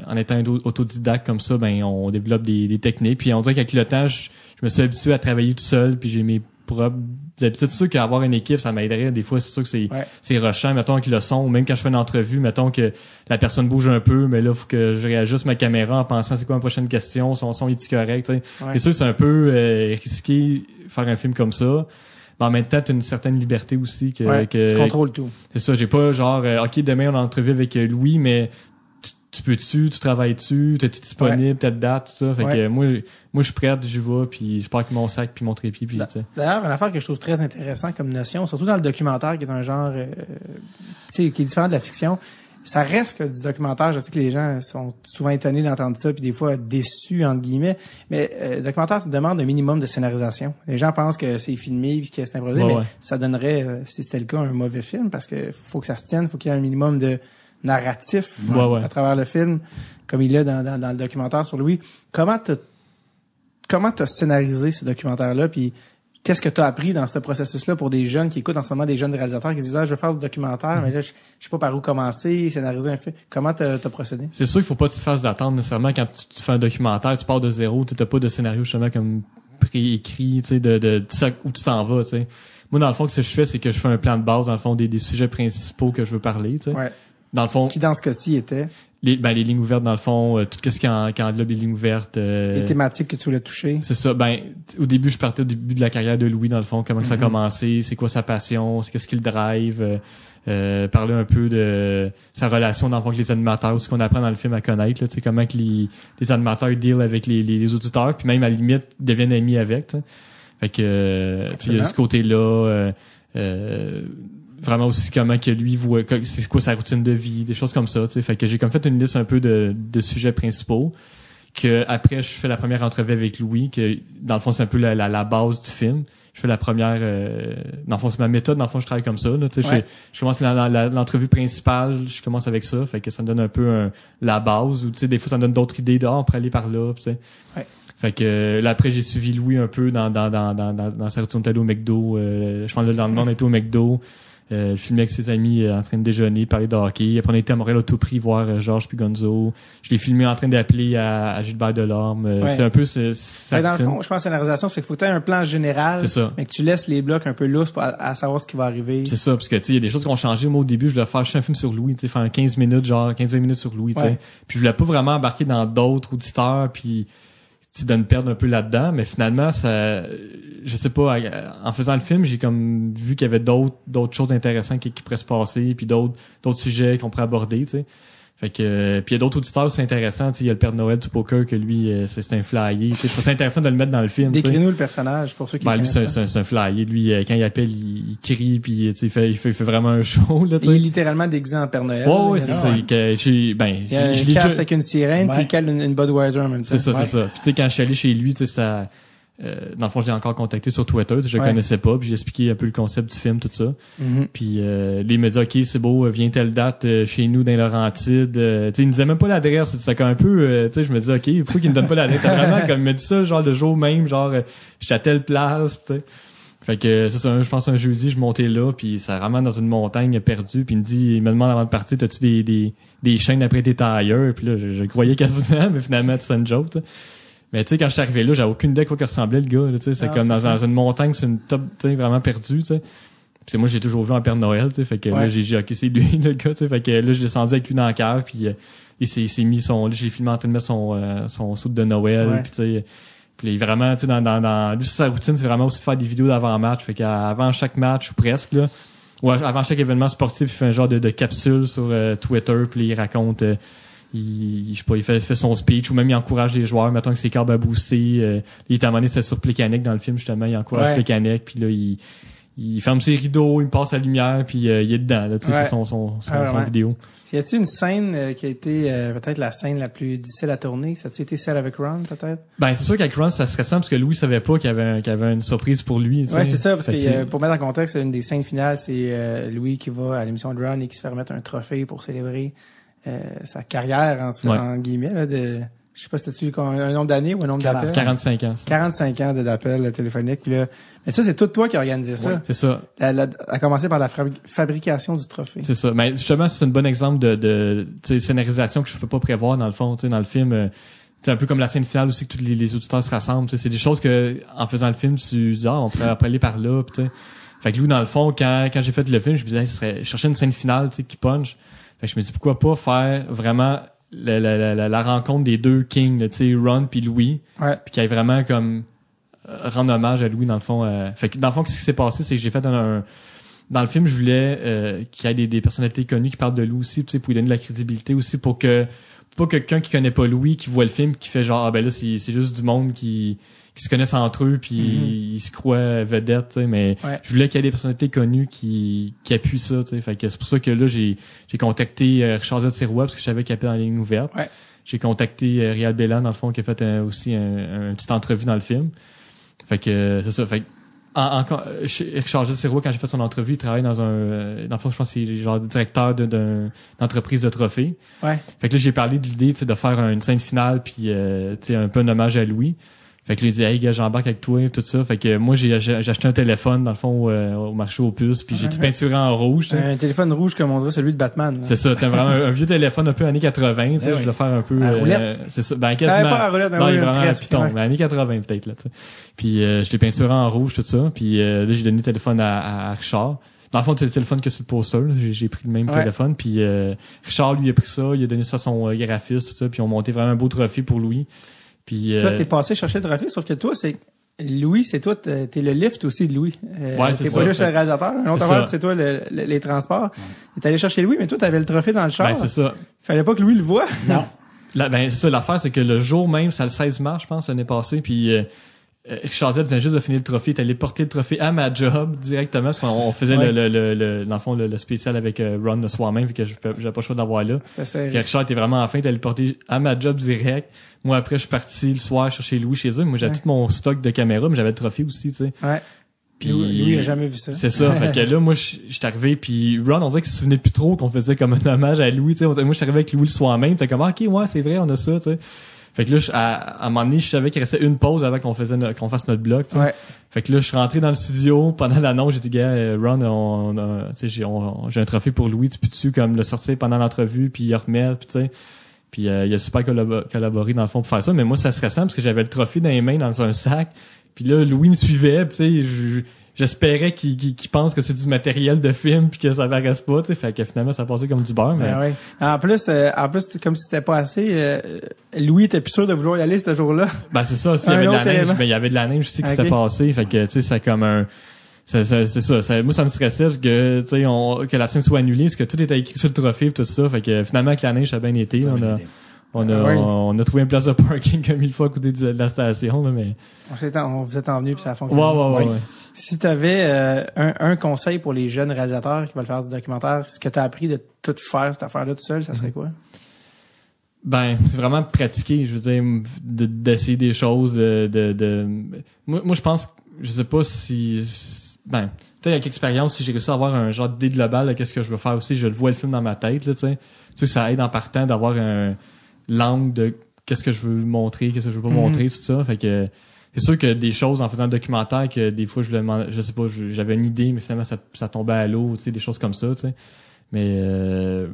en étant auto- autodidacte comme ça, ben, on développe des, des techniques. Puis on dirait qu'avec le temps, je, je me suis habitué à travailler tout seul. Puis j'ai mes propres habitudes. C'est sûr qu'avoir une équipe, ça m'aiderait. Des fois, c'est sûr que c'est, Ouais. c'est rushant. Mettons avec le son, ou même quand je fais une entrevue, mettons que la personne bouge un peu, mais là, faut que je réajuste ma caméra en pensant c'est quoi ma prochaine question, son son est correct, tu sais. Ouais. C'est sûr que c'est un peu euh, risqué faire un film comme ça. Mais en même temps, tu une certaine liberté aussi que, Ouais, que tu contrôles tout. c'est ça, j'ai pas genre euh, OK, demain on a entrevue avec euh, Louis, mais tu, tu peux-tu, tu travailles-tu, t'es-tu disponible, telle date, tout ça. Fait Ouais. que moi, moi je suis prête, j'y vais, puis je pars avec mon sac puis mon trépied, puis tu sais. D'ailleurs, une affaire que je trouve très intéressant comme notion, surtout dans le documentaire, qui est un genre, euh, tu sais, qui est différent de la fiction, ça reste que du documentaire. Je sais que les gens sont souvent étonnés d'entendre ça, puis des fois déçus entre guillemets. Mais euh, le documentaire demande un minimum de scénarisation. Les gens pensent que c'est filmé puis que c'est improvisé, Ouais, mais ouais. ça donnerait, euh, si c'était le cas, un mauvais film parce que faut que ça se tienne, faut qu'il y ait un minimum de narratif Ouais, ouais. à travers le film, comme il est dans, dans, dans le documentaire sur Louis. Comment t'as comment t'as scénarisé ce documentaire-là, puis qu'est-ce que tu as appris dans ce processus-là pour des jeunes qui écoutent en ce moment des jeunes réalisateurs qui se disent ah, je veux faire du documentaire, mais là je, je sais pas par où commencer, scénariser un film. Comment t'as as procédé? C'est sûr qu'il faut pas que tu te fasses d'attendre nécessairement quand tu, tu fais un documentaire, tu pars de zéro, tu n'as pas de scénario justement comme préécrit, tu sais, de, de, de où tu t'en vas, tu sais. Moi, dans le fond, ce que je fais, c'est que je fais un plan de base, dans le fond, des, des sujets principaux que je veux parler, tu sais. Ouais. Dans le fond, Qui dans ce cas-ci était les, ben, les lignes ouvertes, dans le fond, euh, tout ce qui, en, qui englobe les lignes ouvertes. euh, les thématiques que tu voulais toucher. C'est ça. Ben, au début, je partais au début de la carrière de Louis, dans le fond, comment que ça a commencé, c'est quoi sa passion, c'est qu'est-ce qui le drive, euh, euh, parler un peu de sa relation dans le fond avec les animateurs, ce qu'on apprend dans le film à connaître, là, tu sais, comment que les, les animateurs deal avec les, les, les auditeurs, puis même à la limite deviennent amis avec. tu sais. Fait que euh, il y a ce côté-là. euh, euh, vraiment aussi comment que lui voit c'est quoi sa routine de vie des choses comme ça tu sais. Fait que j'ai comme fait une liste un peu de, de sujets principaux que après je fais la première entrevue avec Louis que dans le fond c'est un peu la, la, la base du film. Je fais la première euh, dans le fond c'est ma méthode dans le fond je travaille comme ça là, Ouais. je, je commence l'entrevue principale je commence avec ça. Fait que ça me donne un peu un- la base ou tu sais des fois ça me donne d'autres idées de on pourrait aller par là tu sais. Ouais. fait que euh, là après j'ai suivi Louis un peu dans dans dans dans dans, dans sa au McDo euh, je pense le lendemain on était au McDo euh, filmer avec ses amis euh, en train de déjeuner, parler de hockey. Après, on était à Montréal au tout prix voir euh, Georges puis Gonzo. Je l'ai filmé en train d'appeler à, à Gilbert Delorme. Euh, Ouais. C'est un peu c'est- sa Mais dans le fond, je pense que la scénarisation, c'est qu'il faut que tu aies un plan général, C'est ça. mais que tu laisses les blocs un peu lousses pour à, à savoir ce qui va arriver. C'est ça, parce que tu sais, il y a des choses qui ont changé. Moi, au début, je voulais faire juste un film sur Louis, tu sais, faire un 15 minutes, genre 15-20 minutes sur Louis, tu sais. Ouais. Puis je voulais pas vraiment embarquer dans d'autres auditeurs, puis de me perdre un peu là-dedans. Mais finalement, ça, je sais pas, en faisant le film, j'ai comme vu qu'il y avait d'autres d'autres choses intéressantes qui, qui pourraient se passer, puis d'autres d'autres sujets qu'on pourrait aborder, tu sais. Fait que euh, puis il y a d'autres auditeurs tu sais, il y a le Père Noël du poker que lui euh, c'est c'est un flyer, ça intéressant de le mettre dans le film, tu sais. Décris-nous le personnage pour ceux qui Ben, le lui, c'est un, c'est c'est flyer. Lui, euh, quand il appelle, il, il crie, puis tu sais, il fait, il, fait, il fait vraiment un show, là. Il est littéralement déguisé en Père Noël. Ouais, c'est ça. Il- que j'ai- ben, Il je- casse avec une sirène, puis il cale une, une Budweiser en même temps. C'est ça, Ouais. c'est ça. Puis tu sais, quand je suis allé chez lui, tu sais, ça, euh, dans le fond, je l'ai encore contacté sur Twitter. Je le Ouais. connaissais pas, puis j'ai expliqué un peu le concept du film, tout ça. Mhm. Puis euh, lui, il me dit, OK, c'est beau, viens telle date euh, chez nous dans les Laurentides. Euh, sais, il me disait même pas l'adresse. C'était un peu, euh, tu sais, je me dis, OK, pourquoi il me donne pas l'adresse? T'as vraiment, comme il me dit ça, genre, le jour même, genre, euh, j'étais à telle place, tu sais. Fait que c'est ça, je pense un jeudi, je montais là, puis ça ramène dans une montagne perdue, puis il me dit, il me demande avant de partir, t'as-tu des, des, des chaînes après tes tailleurs? Puis là, je, je croyais quasiment, mais finalement, c'est une joke. tu sais. Mais tu sais, quand je suis arrivé là, j'avais aucune idée à quoi que ressemblait le gars. Tu sais, c'est comme dans, une montagne, c'est une top, tu sais, vraiment perdue, tu sais. Puis moi, j'ai toujours vu en Père Noël, tu sais. Fait que là, j'ai dit, ok, c'est lui, le gars, tu sais. Fait que là, je descendu avec lui dans la cave, puis euh, il s'est mis son, là, j'ai filmé en train de mettre son, euh, son soude de Noël, Ouais. puis tu sais. Puis il est vraiment, tu sais, dans, dans, dans, lui, sa routine, c'est vraiment aussi de faire des vidéos d'avant-match. Fait qu'avant chaque match, ou presque, là, ou avant chaque événement sportif, il fait un genre de, de capsule sur euh, Twitter, puis il raconte, euh, il, je sais pas, il fait, fait son speech, ou même il encourage les joueurs, mettons que c'est câbles à booster. euh, il est à un moment donné, c'était sur Plécanic dans le film, justement, il encourage Ouais. Plécanic, puis là, il, il ferme ses rideaux, il me passe la lumière, puis euh, il est dedans, là, tu sais, Ouais. fait son, son, son, Ah, son ouais. vidéo. Y a-tu une scène euh, qui a été euh, peut-être la scène la plus difficile à tourner? Ça a-tu été celle avec Ron, peut-être? Ben, c'est sûr qu'avec Ron, ça serait simple, parce que Louis savait pas qu'il y avait, qu'il y avait une surprise pour lui, tu sais. Ouais, c'est ça, parce que, euh, pour mettre en contexte, une des scènes finales, c'est euh, Louis qui va à l'émission de Ron et qui se fait remettre un trophée pour célébrer euh, sa carrière en, Ouais. en guillemets là, de je sais pas si c'était un nombre d'années ou un nombre d'appels? 45 ans, ça. 45 ans d'appels téléphoniques. puis Là. Mais ça, c'est tout toi qui as organisé ça. C'est ça. Elle a, a commencé par la fabri- fabrication du trophée. C'est ça. Mais justement, c'est un bon exemple de, de tu scénarisation que je peux pas prévoir dans le fond. Tu sais, dans le film, euh, c'est un peu comme la scène finale aussi que tous les, les auditeurs se rassemblent. Tu sais, C'est des choses que, en faisant le film, tu dis, ah, on pourrait après aller par là. Tu sais. Fait que Lou, dans le fond, quand, quand j'ai fait le film, je me disais, hey, ce serait, je cherchais une scène finale tu sais, qui punch. Fait que je me dis, pourquoi pas faire vraiment la, la, la, la- rencontre des deux kings, tu sais, Ron puis Louis, Ouais. puis qu'il y ait vraiment comme euh, rendre hommage à Louis dans le fond. euh. fait que dans le fond, ce qui s'est passé, c'est que j'ai fait un, un- dans le film, je voulais euh, qu'il y ait des, des personnalités connues qui parlent de Louis aussi, tu sais, pour lui donner de la crédibilité aussi, pour que pas quelqu'un qui connaît pas Louis, qui voit le film, qui fait genre ah ben là c'est juste du monde qui qui se connaissent entre eux puis ils se croient vedettes, mais Ouais. je voulais qu'il y ait des personnalités connues qui qui appuient ça, tu sais. Fait que c'est pour ça que là j'ai j'ai contacté euh, Richard Z. Sirois parce que je savais qu'il était dans la ligne ouverte. Ouais. J'ai contacté euh, Réal Bellan dans le fond qui a fait un- aussi un, un petite entrevue dans le film. Fait que euh, c'est ça. Fait que en, euh, Richard Gilles quand j'ai fait son entrevue, il travaille dans un euh, dans le fond, je pense que c'est genre directeur de- d'un d'entreprise de trophées. Ouais. Fait que là, j'ai parlé de l'idée de faire une scène finale puis euh, tu sais, un peu un hommage à Louis. Fait que lui il dit Hey gars, j'embarque avec toi tout ça. Fait que moi j'ai j'ai acheté un téléphone dans le fond au, euh, au marché aux puces, puis j'ai tout peinturé en rouge. Un téléphone rouge comme on dirait celui de Batman. C'est ça, c'est vraiment un, un vieux téléphone un peu années 80, tu sais, je oui. vais faire un peu euh, c'est ça, ben Ah, quasiment. pas à roulette, non, oui, il est vraiment piton, ouais. mais années 80 peut-être là, tu sais. Puis euh, je l'ai peinturé en rouge tout ça, puis euh, là j'ai donné le téléphone à, à- Richard. Dans le fond, c'est le téléphone que sur le poster, j'ai, j'ai pris le même Ouais. téléphone, puis euh, Richard lui a pris ça, il a donné ça à son euh, graphiste tout ça, puis on monté vraiment un beau trophée pour Louis. Puis Toi, euh, t'es passé chercher le trophée, sauf que toi, c'est Louis, c'est toi, t'es le lift aussi de Louis. Euh, Ouais, c'est t'es ça. pas juste le réalisateur. Un autre C'est affaire, ça. c'est toi le- le- les transports. T'es allé chercher Louis, mais toi, t'avais le trophée dans le char. ben c'est ça. Fallait pas que Louis le voie. Non. La- ben, c'est ça, l'affaire, c'est que le jour même, c'est le 16 mars, je pense, l'année passée, puis euh, euh, Richard Z venait juste de finir le trophée, il est allé porter le trophée à ma job directement, parce qu'on on faisait Ouais. le, le, le, le- dans le fond, le, le spécial avec euh, Ron le soir même, fait que je- j'avais pas le choix d'avoir là. C'était. Richard était vraiment en fin, il allé le porter à ma job direct. Moi, après, je suis parti le soir chercher Louis chez eux. Moi, j'avais Ouais. tout mon stock de caméras, mais j'avais le trophée aussi, tu sais. Ouais. Puis Louis, Louis a jamais vu ça. c'est ça. fait que là, moi, je je suis arrivé, puis Ron, on dirait qu'il se souvenait plus trop qu'on faisait comme un hommage à Louis. tu sais. Moi, je suis arrivé avec Louis le soir même. T'es comme, ah, ok, ouais, c'est vrai, on a ça, tu sais. Fait que là, je- à, à un moment donné, je savais qu'il restait une pause avant qu'on faisait no- qu'on fasse notre blog. tu sais. Ouais. Fait que là, je suis rentré dans le studio pendant l'annonce. J'ai dit, gars, euh, Ron, on, j'ai on- j'ai un trophée pour Louis. Tu peux-tu comme le sortir pendant l'entrevue, puis le remettre, puis tu sais. Puis euh, il a super collabo- collaboré dans le fond pour faire ça. Mais moi, ça serait simple parce que j'avais le trophée dans les mains dans un sac. Puis là, Louis me suivait. Puis tu sais, je- j'espérais qu'il qu'il- qu'il pense que c'est du matériel de film puis que ça paraisse pas. Tu sais, fait que finalement, ça passait comme du beurre. Mais Ben ouais. En plus, euh, en plus, c'est comme si c'était pas assez. euh, Louis était plus sûr de vouloir y aller ce jour-là. Ben c'est ça, aussi, il y avait de la neige, élément. mais il y avait de la neige aussi qui Ok. s'était passé, fait que tu sais c'est comme un ça- c'est ça, ça- moi ça me stressait parce que tu sais on que la scène soit annulée parce que tout était écrit sur le trophée et tout ça, fait que finalement avec la neige ça a bien été, on a on a on a trouvé une place de parking comme il faut à côté de la station là, mais On, en- on vous êtes envenu puis ça a fonctionné. ouais ouais. Oui. ouais. Si tu avais un, un conseil pour les jeunes réalisateurs qui veulent faire du documentaire, ce que tu as appris de tout faire cette affaire-là tout seul, ça serait quoi? Ben, c'est vraiment pratiquer, je veux dire, de- d'essayer des choses, de, de, de... Moi, moi, je pense, je sais pas si, ben, peut-être avec l'expérience, si j'ai réussi à avoir un genre d'idée globale de qu'est-ce que je veux faire aussi, je le vois le film dans ma tête, là, tu sais. Tu sais, ça aide en partant d'avoir un l'angle de qu'est-ce que je veux montrer, qu'est-ce que je veux pas Mhm. montrer, tout ça. Fait que, c'est sûr que des choses en faisant le documentaire que des fois je demander- je sais pas j'avais une idée mais finalement ça, ça tombait à l'eau tu sais des choses comme ça tu sais mais euh, moi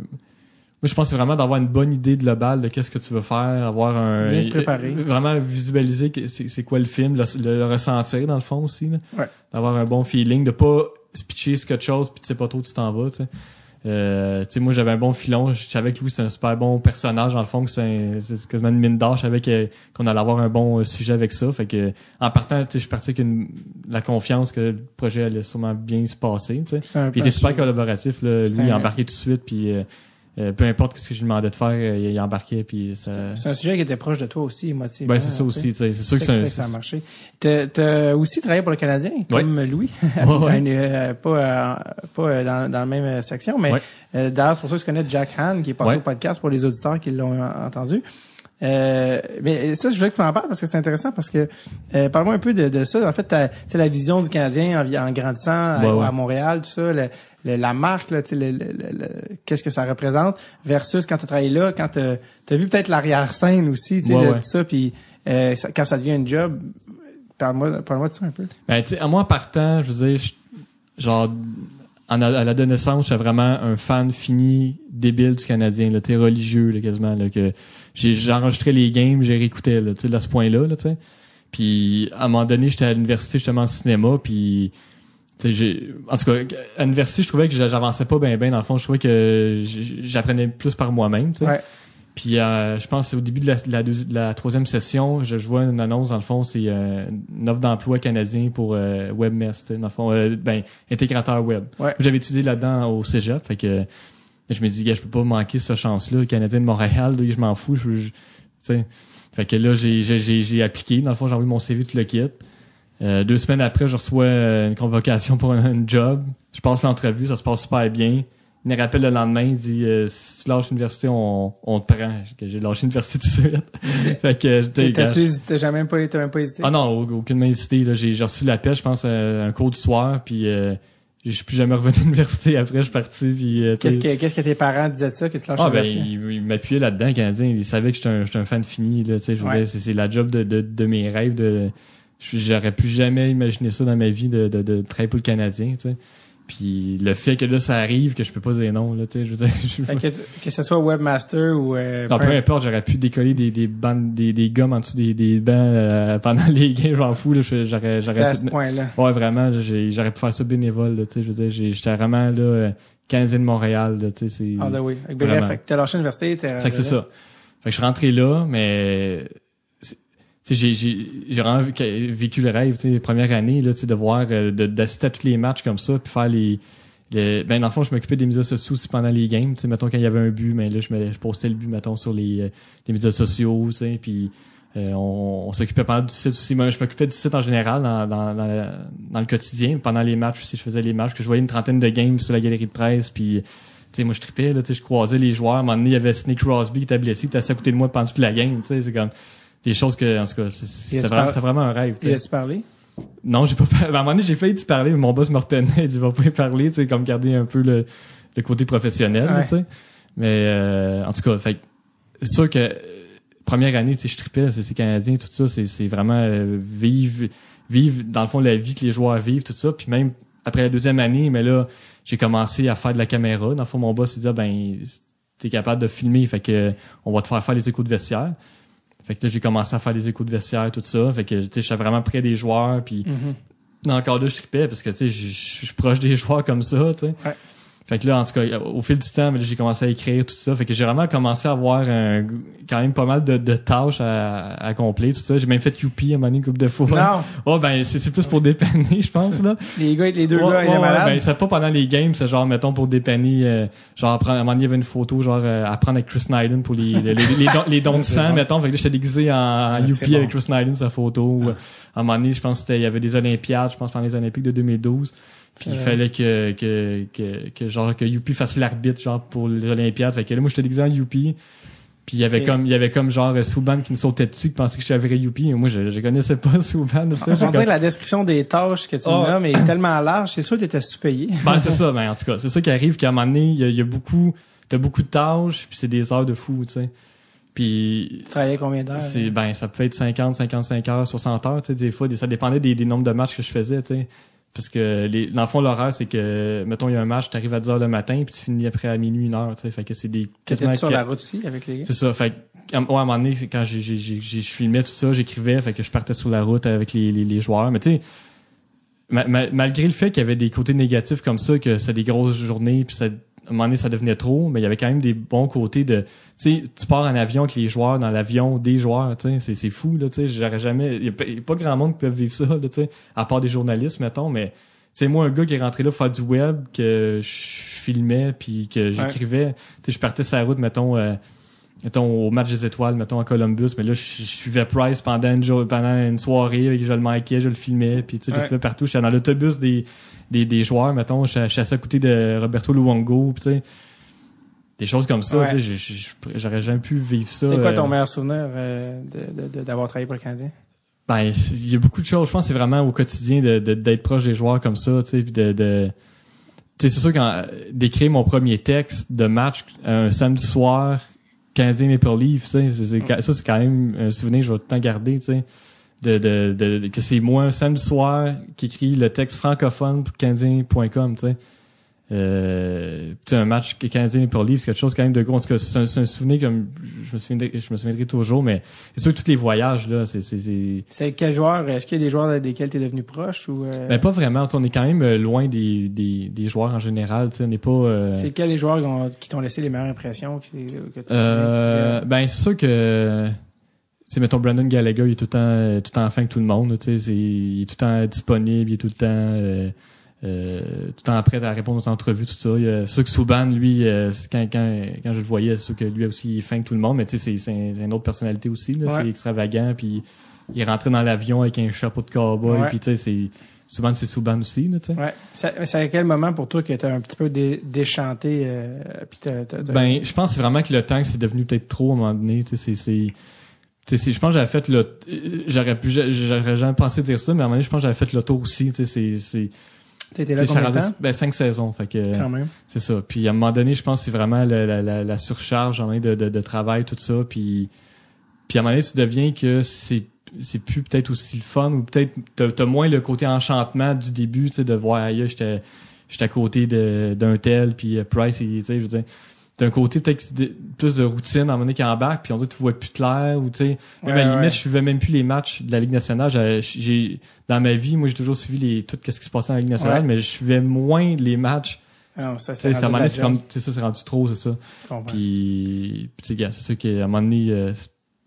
je pense que c'est vraiment d'avoir une bonne idée globale de qu'est-ce que tu veux faire avoir un Bien se préparer. euh, vraiment visualiser c'est quoi le film le, le- le ressentir dans le fond aussi. Ouais. d'avoir un bon feeling de pas se pitcher quelque chose puis tu sais pas trop où tu t'en vas tu sais euh, tu sais, moi, j'avais un bon filon. Je savais que Louis, c'est un super bon personnage, dans le fond, que c'est quasiment une mine d'or. Je savais qu'on allait avoir un bon euh, sujet avec ça. Fait que, en partant, tu sais, je suis parti avec une, la confiance que le projet allait sûrement bien se passer, tu sais. Puis il était super collaboratif, là. Lui, il a embarqué tout de suite, puis euh, euh, peu importe ce que je lui demandais de faire, euh, il embarquait, puis ça... C'est un sujet qui était proche de toi aussi, émotivement. Ben, c'est ça tu aussi. C'est sûr que c'est que ça a marché. T'as aussi travaillé pour le Canadien, Ouais. comme Louis, Ouais. Une, euh, pas, euh, pas dans, dans la même section, mais Ouais. d'ailleurs, c'est pour ça que je connais Jack Han, qui est passé au podcast pour les auditeurs qui l'ont entendu. Euh, mais ça, je voulais que tu m'en parles parce que c'est intéressant parce que euh, parle-moi un peu de, de ça. En fait, sais, la vision du Canadien en, grandissant à, Ouais, ouais. à Montréal, tout ça, le- le- la marque, là, le- le- qu'est-ce que ça représente, versus quand tu as travaillé là, quand tu as vu peut-être l'arrière-scène aussi, tu Ouais, ouais. ça, puis euh, ça- quand ça devient un job, parle-moi parle de ça un peu. Ben, tu sais, à moi, en partant, je veux dire, je- genre, en, à l'adolescence, j'étais vraiment un fan fini, débile du Canadien, là, t'es religieux, là, quasiment, là, que j'ai enregistré les games, j'ai réécouté, là, tu sais, à ce point-là, là, tu sais. Puis, à un moment donné, j'étais à l'université, justement, en cinéma, puis, en tout cas, à l'université, je trouvais que j'avançais pas bien, bien, dans le fond, je trouvais que j'apprenais plus par moi-même. Ouais. Puis euh, je pense au début de la, de la, deuxi- de la troisième session, je, je vois une annonce, dans le fond, c'est euh, une offre d'emploi canadien pour euh, sais, dans le fond, euh, ben, intégrateur web. Ouais. J'avais étudié là-dedans au cégep, fait que je me dis, gars, je peux pas manquer cette chance-là, le Canadien de Montréal, je m'en fous, je, je-. Fait que là, j'ai appliqué, dans le fond, j'ai envoyé mon CV, tout le kit. Euh, deux semaines après, je reçois euh, une convocation pour un, un job. Je passe l'entrevue, ça se passe super bien. Il me rappelle le lendemain, il dit euh, si tu lâches l'université, on, on te prend. J'ai lâché l'université tout de suite. fait que j'étais T'as jamais même pas, t'as même pas hésité? Ah non, au- aucune hésité. Là. J'ai, j'ai reçu l'appel, je pense, euh, un cours du soir, puis euh, je suis plus jamais revenu à l'université après, je suis parti. Puis, euh, Qu'est-ce que, qu'est-ce que tes parents disaient de ça, que tu lâches ah ben l'université? il, il m'appuyait là-dedans, Canadien. Il savait que j'étais un, j'étais un fan fini. Là, je Ouais. c'est, la job de, de, de mes rêves. De, j'aurais plus jamais imaginé ça dans ma vie de, de, de travailler pour le Canadien. Tu sais. Puis le fait que là ça arrive, que je peux pas dire non. Là, tu sais, je veux dire, je- Fait que, que ce soit webmaster ou euh, non, peu importe, j'aurais pu décoller des, des bandes, des, des gommes en dessous des, des bancs euh, pendant les games, j'en fous. Là, j'aurais, j'aurais à ce point-là. Ouais, vraiment, j'aurais pu faire ça bénévole, là, tu sais, je veux dire, j'étais vraiment, là, euh, Canadien de Montréal, là, tu sais, c'est... Ah, ben oui. Bref, fait que t'as lâché l'université, t'es Fait que c'est ça. Fait que je suis rentré là, mais, j'ai, vraiment vécu- le rêve, tu sais, les premières années, là, tu sais, de voir, euh, d'assister à tous les matchs comme ça, puis faire les, les- ben, dans le fond, je m'occupais des médias sociaux aussi pendant les games, tu sais, mettons, quand il y avait un but, mais là, je, me, je postais le but, mettons, sur les, euh, les médias sociaux, tu sais, puis euh, on, s'occupait pendant du site aussi. Moi, je m'occupais du site en général dans, dans, dans, le quotidien. Pendant les matchs aussi, je faisais les matchs, que je voyais une trentaine de games sur la galerie de presse, puis tu sais, moi, je tripais, là, tu sais, je croisais les joueurs. À un moment donné, il y avait Snake Crosby qui était blessé, qui était à côté de moi pendant toute la game, c'est comme des choses que, en tout cas, c'est- vraiment, vraiment un rêve, tu Et as-tu parlé? Non, j'ai pas par- À un moment donné, j'ai failli t'y parler, mais mon boss me retenait. Il dit, va pas y parler, tu sais, comme garder un peu le, le côté professionnel, Ouais. tu sais. Mais, euh, en tout cas, fait c'est sûr que, euh, première année, tu sais, je tripais, c'est Canadien, tout ça, c'est c'est vraiment euh, vivre, vivre, dans le fond, la vie que les joueurs vivent, tout ça. Puis même, après la deuxième année, mais là, j'ai commencé à faire de la caméra. Dans le fond, mon boss, il dit, ah, ben, t'es capable de filmer, fait que, on va te faire faire les échos de vestiaire. Fait que là, j'ai commencé à faire les échos de vestiaire, tout ça. Fait que, tu sais, j'étais vraiment près des joueurs, puis Mhm. encore là, je tripais parce que, tu sais, je suis proche des joueurs comme ça, tu sais. Ouais. Fait que là, en tout cas, au fil du temps, ben là, j'ai commencé à écrire tout ça. Fait que j'ai vraiment commencé à avoir un, quand même pas mal de, de tâches à, à accomplir, tout ça. J'ai même fait Youpi à un moment donné, une couple de fois. Non. Oh, ben, c'est plus pour dépanner, je pense, là. Les gars, les deux gars, ils ouais, étaient ouais, malades. ben, c'est pas pendant les games, c'est genre, mettons, pour dépanner, euh, genre, prendre, à un moment donné, il y avait une photo, genre, euh, à prendre avec Chris Nyland pour les, les, les, les dons, les dons de sang, bon. mettons. Fait que là, j'étais déguisé en, en c'est Youpi bon. avec Chris Nyland, sa photo. Ou, euh, À un moment donné, je pense il y avait des Olympiades, je pense, pendant les Olympiques de 2012. Puis il Euh. fallait que, que, que, que, genre, que Youpi fasse l'arbitre, genre, pour les Olympiades. Fait que là, moi, j'étais déguisé en Youpi. Puis il y avait comme, il y avait comme genre euh, Souban qui me sautait dessus, qui pensait que un vrai Youpi. Moi, je, je connaissais pas Souban. ça. On comme- que la description des tâches que tu Oh. me nommes est tellement large, c'est sûr que t'étais sous-payé. Ben, c'est ça, ben, en tout cas, c'est ça qui arrive qu'à un moment donné, il y y a beaucoup, t'as beaucoup de tâches, puis c'est des heures de fou, tu sais. Puis travaillais combien d'heures? c'est ben ça peut être 50, 55 heures, 60 heures, tu sais des fois ça dépendait des, des nombres de matchs que je faisais, tu sais. Parce que les, dans le fond l'horaire c'est que mettons il y a un match, tu arrives à 10 heures le matin puis tu finis après à minuit une heure, tu sais. Fait que c'est des T'étais sur la route aussi avec les gars? c'est ça. Fait que, à ouais, à un moment donné, quand j'ai, j'ai, j'ai, j'ai- je filmais tout ça, j'écrivais, fait que je partais sur la route avec les, les, les joueurs. Mais tu sais, ma- ma- malgré le fait qu'il y avait des côtés négatifs comme ça, que c'est des grosses journées, puis ça, à un moment donné, ça devenait trop, mais il y avait quand même des bons côtés de, tu sais, tu pars en avion avec les joueurs, dans l'avion des joueurs, tu sais, c'est, c'est fou, là, tu sais, j'aurais jamais, il y, a pas- a grand monde qui peut vivre ça, là, tu sais, à part des journalistes, mettons, mais, tu sais, moi, un gars qui est rentré là pour faire du web, que je filmais, puis que j'écrivais, tu sais, je partais sur la route, mettons, euh, mettons, au match des étoiles, mettons, à Columbus, mais là, je, je suivais Price pendant une, jour- pendant une soirée, je le manquais, je le filmais, puis tu sais, je le suivais partout. J'étais dans l'autobus des, des, des joueurs, mettons, suis à côté de Roberto Luongo, tu sais, des choses comme ça, Ouais. j'aurais jamais pu vivre ça. C'est quoi ton euh, meilleur souvenir euh, d'avoir travaillé pour le Canadien? ben, il y a beaucoup de choses. Je pense que c'est vraiment au quotidien de, de- d'être proche des joueurs comme ça, tu sais, puis de, de tu sais, c'est sûr quand d'écrire mon premier texte de match un samedi soir, 15e Maple Leaf, tu sais, c'est- ça c'est quand même un souvenir que je vais tout le temps garder, tu sais. De, de, de, de- que c'est moi un samedi soir qui écrit le texte francophone pour canadien.com, tu sais. Euh, un match que Canadien Maple Leaf, c'est quelque chose quand même de gros. En tout cas, c'est un, souvenir comme je me souviendrai, je me souviendrai toujours, mais c'est sûr que tous les voyages, là, c'est, c'est, c'est, C'est quel joueur? Est-ce qu'il y a des joueurs desquels tu es devenu proche ou euh, ben, pas vraiment. On est quand même euh, loin des, des, des joueurs en général. tu sais, On n'est pas. euh, c'est quels les joueurs qui ont- qui t'ont laissé les meilleures impressions que, que tu souviens, euh, ben c'est sûr que. Sais, mettons Brandon Gallagher, il est tout le temps, euh, tout le temps en fin que tout le monde. Tu sais, il est tout le temps disponible, il est tout le temps, euh, euh, tout le temps prêt à répondre aux entrevues, tout ça. Il y a sûr que Souban, lui, euh, quand, quand, quand je le voyais, c'est sûr que lui aussi il est fin que tout le monde. Mais tu sais, c'est, c'est, un- c'est une autre personnalité aussi. Là, Ouais. C'est extravagant. Puis il est rentré dans l'avion avec un chapeau de cowboy. Ouais. Puis tu sais, c'est Souban, c'est Souban aussi. Là, tu sais. Ouais. C'est à quel moment pour toi que tu as un petit peu dé- déchanté euh, puis t'as- t'as- t'as- Ben, je pense vraiment que le temps c'est devenu peut-être trop à un moment donné. Tu sais, c'est, je pense que j'avais fait le, j'aurais pu, j'aurais jamais pensé dire ça, mais à un moment donné, je pense que j'avais fait le tour aussi. Tu sais, c'est, c'est, t'étais là combien de temps? ben, cinq saisons. Fait que, Quand même. c'est ça. Puis à un moment donné, je pense que c'est vraiment la, la, la, la surcharge en de, de, de travail, tout ça. Puis, puis à un moment donné, tu deviens que c'est c'est plus peut-être aussi le fun ou peut-être t'as as moins le côté enchantement du début, tu sais, de voir ailleurs, j'étais j'étais à côté de- d'un tel, puis euh, Price, tu sais, je veux dire, d'un côté peut-être plus de routine à un moment donné qui embarque, puis on que tu vois plus clair ou tu sais, même Ouais, à la limite, ouais. je suivais même plus les matchs de la Ligue nationale. J'ai- dans ma vie, moi j'ai toujours suivi les tout ce qui se passait la Ligue nationale, Ouais. mais je suivais moins les matchs Ah Non, ça, c'est ça, c'est comme, ça, c'est rendu trop, c'est ça. Puis, tu sais, gars, c'est sûr qu'à un moment donné, euh,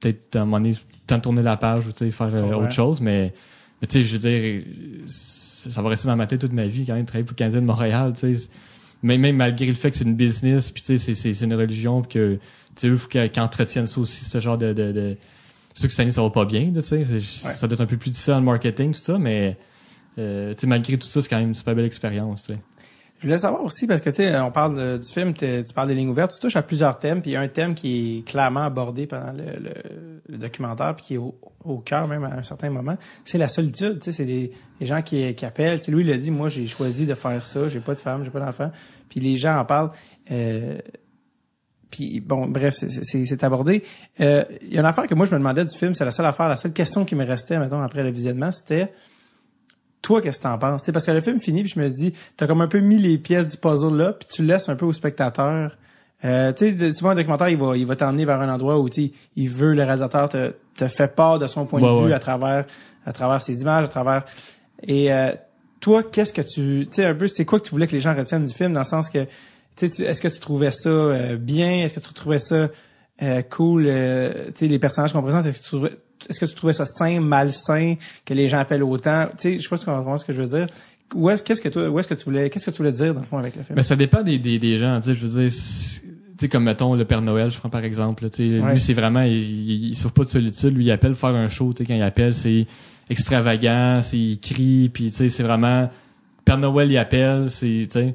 peut-être à un moment donné, temps de tourner la page ou, tu sais, faire euh, autre chose, mais, mais tu sais, je veux dire, ça va rester dans ma tête toute ma vie, quand même, travailler pour le Canadien de Montréal, tu sais. Même, même malgré le fait que c'est une business, puis tu sais, c'est- une religion, puis que, tu sais, eux, faut qu'ils entretiennent ça aussi, ce genre de, de, de... Cette année, ça va pas bien, tu sais, ça doit être un peu plus difficile dans le marketing, tout ça, mais, euh, tu sais, malgré tout ça, c'est quand même une super belle expérience, tu sais. Je voulais savoir aussi, parce que tu sais, on parle du film, tu parles des lignes ouvertes, tu touches à plusieurs thèmes, puis il y a un thème qui est clairement abordé pendant le, documentaire, puis qui est au, cœur même à un certain moment, c'est la solitude. Tu sais, c'est les, gens qui, appellent. Tu sais, lui, il a dit, moi, j'ai choisi de faire ça, j'ai pas de femme, j'ai pas d'enfant. Puis les gens en parlent. Euh, puis bon, bref, c'est- abordé. Euh, Il y a une affaire que moi, je me demandais du film, c'est la seule affaire, la seule question qui me restait, mettons, après le visionnement, c'était toi, qu'est-ce que t'en penses? Tu sais, parce que le film finit, puis je me dis, t'as comme un peu mis les pièces du puzzle là, puis tu laisses un peu au spectateur. Euh, tu sais, souvent un documentaire, il va, il va t'emmener vers un endroit où il veut le réalisateur te, te fait part de son point Ouais, de vue ouais. à travers, à travers ses images, à travers. Et euh, toi, qu'est-ce que tu, tu sais, un peu, c'est quoi que tu voulais que les gens retiennent du film, dans le sens que, tu sais, tu- est-ce que tu trouvais ça euh, bien, est-ce que tu trouvais ça euh, cool, euh, tu sais, les personnages qu'on présente, est-ce que tu trouvais, est-ce que tu trouvais ça sain, malsain, que les gens appellent autant, tu sais, je sais pas si tu comprends ce que je veux dire. Où est-ce, qu'est-ce que toi, où est-ce que tu voulais, qu'est-ce que tu voulais dire dans le fond avec le film? Mais ça dépend des, des, des gens, tu sais, je veux dire, tu sais, comme mettons le Père Noël, je prends par exemple, tu sais, Ouais. lui c'est vraiment, il, il, il souffre pas de solitude, lui il appelle faire un show, tu sais, quand il appelle, c'est extravagant, c'est il crie, puis tu sais, c'est vraiment, Père Noël il appelle, c'est, tu sais,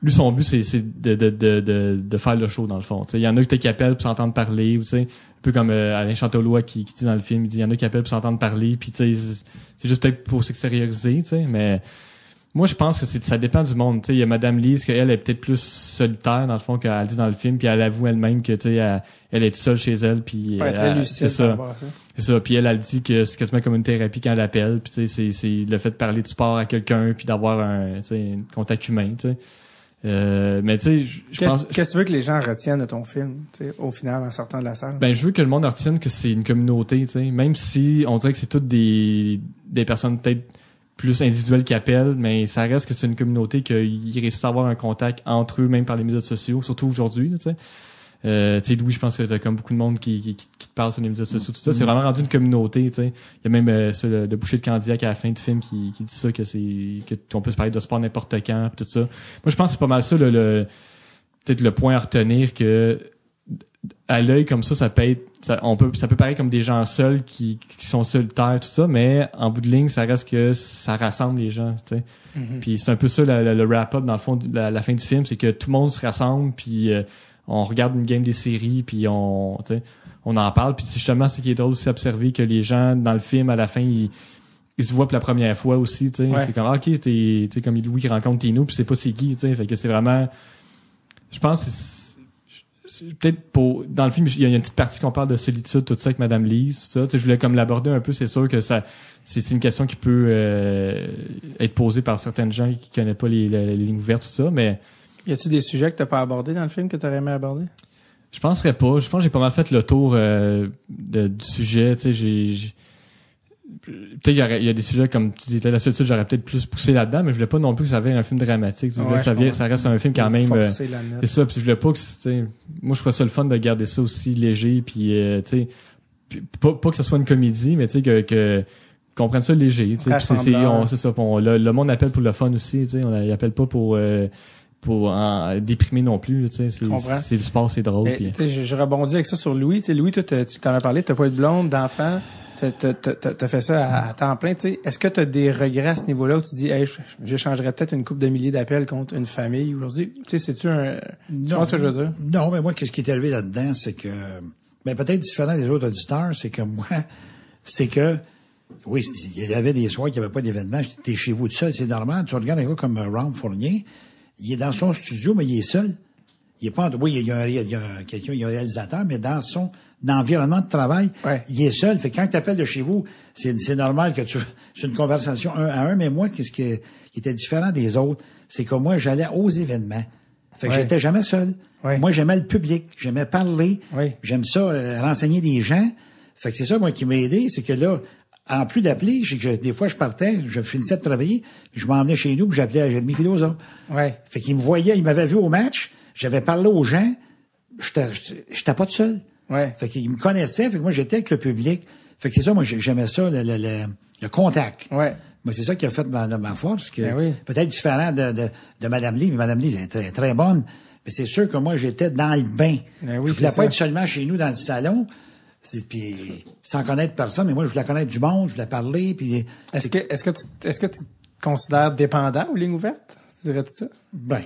lui son but c'est, c'est de, de, de, de, de faire le show dans le fond, tu sais, il y en a qui appellent pour s'entendre parler, ou tu sais, un peu comme euh, Alain Chantelois qui, qui dit dans le film, il dit, il y en a qui appellent pour s'entendre parler, puis tu sais, c'est- juste peut-être pour s'extérioriser, tu sais, mais Moi, je pense que c'est, ça dépend du monde. Tu sais, il y a Madame Lise, qu'elle est peut-être plus solitaire, dans le fond, qu'elle dit dans le film, puis elle avoue elle-même que, tu sais, elle, elle est toute seule chez elle, puis Ouais, euh, elle- lucide c'est ça. C'est ça. Puis elle, elle dit que c'est quasiment comme une thérapie quand elle appelle. Puis tu sais, c'est, c'est le fait de parler du sport à quelqu'un, puis d'avoir un, tu sais, un contact humain, tu sais. Euh, mais tu sais, je- pense... qu'est-ce que tu veux que les gens retiennent de ton film, tu sais, au final, en sortant de la salle? Ben, je veux que le monde retienne que c'est une communauté, tu sais. Même si on dirait que c'est toutes des, des personnes peut-être plus individuelles qui appellent, mais ça reste que c'est une communauté qu'ils réussissent à avoir un contact entre eux, même par les médias sociaux, surtout aujourd'hui, tu sais. Euh, tu sais, Louis, je pense que t'as comme beaucoup de monde qui, qui, qui te parle sur les médias sociaux, tout ça. C'est vraiment rendu une communauté, tu sais. Il y a même euh, ça, le, le boucher de Candiac à la fin du film qui, qui dit ça, que c'est que on peut se parler de sport n'importe quand, pis tout ça. Moi, je pense que c'est pas mal ça, le, le- peut-être le point à retenir que à l'œil comme ça, ça peut être, ça, on peut, ça peut paraître comme des gens seuls qui, qui sont solitaires, tout ça, mais en bout de ligne, ça reste que ça rassemble les gens, tu sais. Mhm. Puis c'est un peu ça le, le- le wrap-up dans le fond, la, la fin du film, c'est que tout le monde se rassemble, puis euh, on regarde une game des séries, puis on, tu sais, on en parle, puis c'est justement ce qui est drôle aussi observer que les gens dans le film à la fin ils, ils se voient pour la première fois aussi, tu sais. Ouais. C'est comme ah, ok, t'es, tu sais, comme Louis qui rencontre Tino, puis c'est pas c'est qui, tu sais. Fait que c'est vraiment, je pense que c'est- c'est peut-être pour dans le film il y a une petite partie qu'on parle de solitude tout ça avec Madame Lise tout ça tu sais je voulais comme l'aborder un peu c'est sûr que ça c'est c'est une question qui peut euh, être posée par certaines gens qui connaissent pas les, les, les lignes ouvertes tout ça mais Y a-tu des sujets que t'as pas abordés dans le film que t'aurais aimé aborder? je penserais pas je pense que j'ai pas mal fait le tour euh, de- du sujet tu sais j'ai peut-être il y, a des sujets comme tu disais la solitude j'aurais peut-être plus poussé là-dedans mais je voulais pas non plus que ça vienne un film dramatique je voulais Ouais, que ça, vienne- reste un film quand même euh. C'est ça, puis je voulais pas que, moi je trouve ça le fun de garder ça aussi léger, puis euh, tu sais, pas, pas que ce soit une comédie, mais tu sais que, que qu'on prenne ça léger, tu sais, puis c'est on- ça, on- le, le monde appelle pour le fun aussi, tu sais, on il appelle pas pour euh, pour en déprimer non plus, tu sais, c'est comprends. c'est du sport, c'est drôle, sais, je, je rebondis avec ça sur Louis. Tu sais, Louis, toi, tu t'en as parlé, t'as pas eu de blonde, d'enfant. T'as- t'as- T'as t'as fait ça à, à temps plein. tu sais. Est-ce que tu as des regrets à ce niveau-là où tu dis, hey, je- j'échangerais peut-être une coupe de milliers d'appels contre une famille aujourd'hui? Tu sais, c'est-tu un... Tu vois ce que je veux dire? Non, mais moi, qu'est-ce qui est arrivé là-dedans, c'est que, mais peut-être différent des autres auditeurs, c'est que moi, c'est que, oui, il y avait des soirs qu'il n'y avait pas d'événement, j'étais chez vous tout seul, c'est normal. Tu regardes un gars comme euh, Ron Fournier, il est dans son studio, mais il est seul. Il est pas, en- oui, il y a, il y a quelqu'un, il y a un réalisateur, mais dans son environnement de travail, Ouais. il est seul. Fait que quand tu appelles de chez vous, c'est, normal que tu, c'est une conversation un à un, mais moi, qu'est-ce qui, qui était différent des autres, c'est que moi, j'allais aux événements. Fait que Ouais. j'étais jamais seul. Ouais. Moi, j'aimais le public, j'aimais parler, j'aime ça, euh, renseigner des gens. Fait que c'est ça, moi, qui m'a aidé, c'est que là, en plus d'appeler, des fois, je partais, je finissais de travailler, je m'emmenais chez nous, puis j'appelais Jérémy Filosa. Ouais. Fait qu'il me voyait, il m'avait vu au match, j'avais parlé aux gens, j'étais pas tout seul. Ouais. Fait qu'il me connaissait, fait que moi, j'étais avec le public. Fait que c'est ça, moi, j'ai- j'aimais ça, le, le, le, le contact. Ouais. Moi, c'est ça qui a fait ma, ma force, que Ben oui. peut-être différent de, de, de Madame Lee, mais Madame Lee, elle est très, très bonne. Mais c'est sûr que moi, j'étais dans le bain. Ben oui, je voulais pas ça. être seulement chez nous dans le salon, puis sans connaître personne, mais moi, je voulais connaître du monde, je voulais parler, puis Est-ce que, est-ce que tu, est-ce que tu te considères dépendant aux lignes ouvertes? Dirais-tu ça? ben,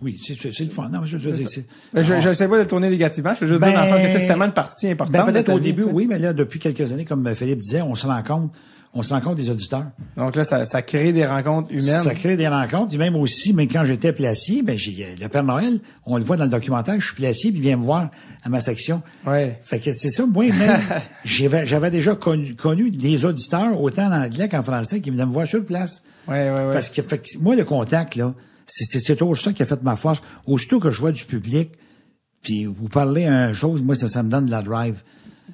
oui, c'est le fun. Non, je, je dire, Ben, Je, je sais pas de le tourner négativement. Je veux juste dire dans le sens que c'est tellement une partie importante. Ben, de peut-être au début, oui, mais là, depuis quelques années, comme Philippe disait, on se rend compte, on se rend compte des auditeurs. Donc là, ça, ça crée des rencontres humaines. Ça crée des rencontres. Et même aussi, mais quand j'étais placier, ben, j'ai, le Père Noël, on le voit dans le documentaire, je suis placier, puis il vient me voir à ma section. Ouais. Fait que c'est ça, moi, même, j'avais, déjà connu, connu des auditeurs, autant en anglais qu'en français, qui venaient me voir sur place. Ouais, ouais, ouais. Parce que, fait que moi, le contact, là, c'est, c'est, c'est toujours ça qui a fait ma force. Aussitôt que je vois du public, puis vous parlez un chose, moi, ça, ça me donne de la drive.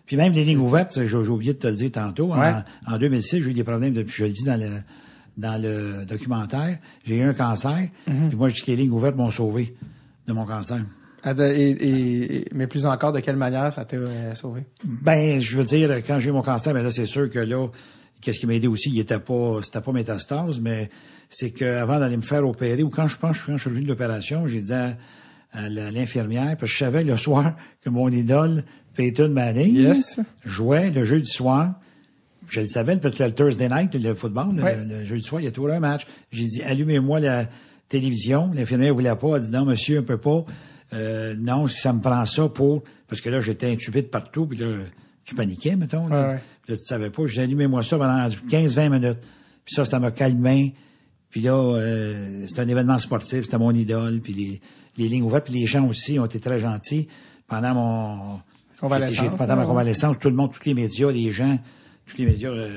Puis même les lignes ouvertes, j'ai, oublié de te le dire tantôt. En- Ouais. En, 2006, j'ai eu des problèmes, de, puis je le dis dans le, dans le documentaire, j'ai eu un cancer, Mhm. puis moi, je dis que les lignes ouvertes m'ont sauvé de mon cancer. Ah, de- Et, mais plus encore, de quelle manière ça t'a euh, sauvé? Ben, je veux dire, quand j'ai eu mon cancer, ben là, c'est sûr que là, qu'est-ce qui m'a aidé aussi, il était pas, c'était pas métastase, mais c'est qu'avant d'aller me faire opérer, ou quand je pense, quand je suis revenu de l'opération, j'ai dit à, à l'infirmière, parce que je savais le soir que mon idole, Peyton Manning, Yes. jouait le jeudi soir. Je le savais parce que le Thursday night, le football, le- Ouais. le, jeudi soir, il y a toujours un match. J'ai dit, allumez-moi la télévision. L'infirmière voulait pas. Elle dit, non, monsieur, on peut pas. Euh, non, si ça me prend ça pour... Parce que là, j'étais intubé de partout, puis là, tu paniquais, mettons. Là, Ouais, là tu savais pas. J'ai dit, allumez-moi ça pendant 15-20 minutes. Puis ça, ça m'a calmé. Puis là, euh, c'était un événement sportif, c'était mon idole, puis les, les lignes ouvertes, puis les gens aussi ont été très gentils. Pendant mon pendant ma ouais. convalescence, tout le monde, tous les médias, les gens, tous les médias euh,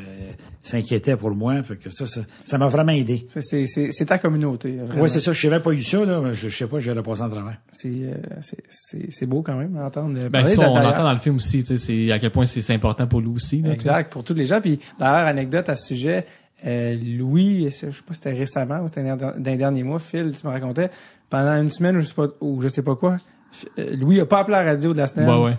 s'inquiétaient pour moi. Fait que ça, ça, ça m'a vraiment aidé. Ça, C'est c'est- c'est ta communauté. vraiment. Oui, c'est ça. Je n'avais pas eu ça, là. mais Je, je sais pas, j'aurais passé en travers. C'est euh, c'est- c'est c'est beau quand même d'entendre. Ben, parler ça, on d'ailleurs. entend dans le film aussi, tu sais, c'est à quel point c'est important pour lui aussi. là. Exact, pour tous les gens. Puis d'ailleurs, anecdote à ce sujet, euh, Louis, je sais pas si c'était récemment ou c'était dans les derniers mois, Phil, tu me racontais, pendant une semaine ou je sais pas, ou je sais pas quoi, euh, Louis a pas appelé la radio de la semaine Ouais, ouais.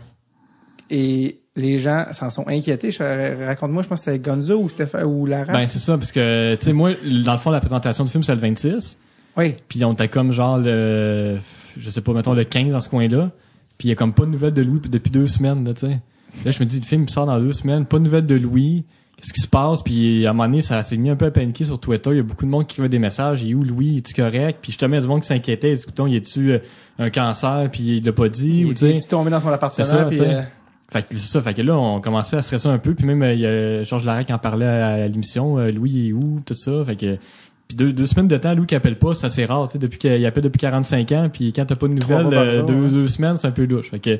Et les gens s'en sont inquiétés. Raconte-moi, je pense que c'était Gonzo ou ou Lara. Ben, c'est ça, parce que, tu sais, moi, dans le fond, la présentation du film, c'est le 26. oui. Puis on était comme genre le, je sais pas, mettons le 15 dans ce coin-là. Puis il y a comme pas de nouvelles de Louis depuis deux semaines, là, tu sais. Là, je me dis, le film sort dans deux semaines, pas de nouvelles de Louis. Qu'est-ce qui se passe? Puis à un moment donné, ça s'est mis un peu à paniquer sur Twitter. Il y a beaucoup de monde qui écrivait des messages. Il est où Louis? Es-tu correct? Puis justement, il y a du monde qui s'inquiétait. Il dit, Écoutons, il est-tu euh, un cancer? Puis il l'a pas dit? Il ou est tombé dans son appartement. C'est ça, puis, tu sais. euh, Fait que c'est ça. Fait que là, on commençait à stresser un peu. Puis même, euh, il y a Georges Larac qui en parlait à, à l'émission. euh, Louis est où? Tout ça. Fait que... Puis deux, deux semaines de temps, Louis qui appelle pas, c'est assez rare, tu sais, depuis qu'il appelle depuis 45 ans, puis quand t'as pas de nouvelles, euh, jour, deux, ouais. deux semaines, c'est un peu louche. Fait que,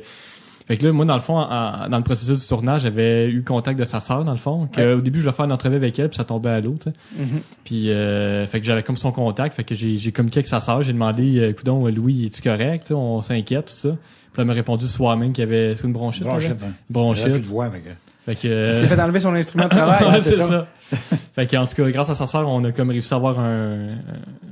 fait que là, moi, dans le fond, en- dans le processus du tournage, j'avais eu contact de sa sœur, dans le fond, que Ouais. au début, je voulais faire une entrevue avec elle, puis ça tombait à l'eau, tu sais. mhm. Puis, euh, fait que j'avais comme son contact, fait que j'ai, communiqué avec sa sœur, j'ai demandé, coudon, Louis, es-tu correct, on s'inquiète, tout ça. Puis elle m'a répondu ce soir même qu'il y avait une bronchite. Bronchite, hein. Bronchite. J'avais plus de voix, fait que- Fait que, Il euh, s'est fait enlever son instrument de travail. Ouais, hein, c'est ça. ça. fait que, en tout cas, grâce à sa sœur, on a comme réussi à avoir un,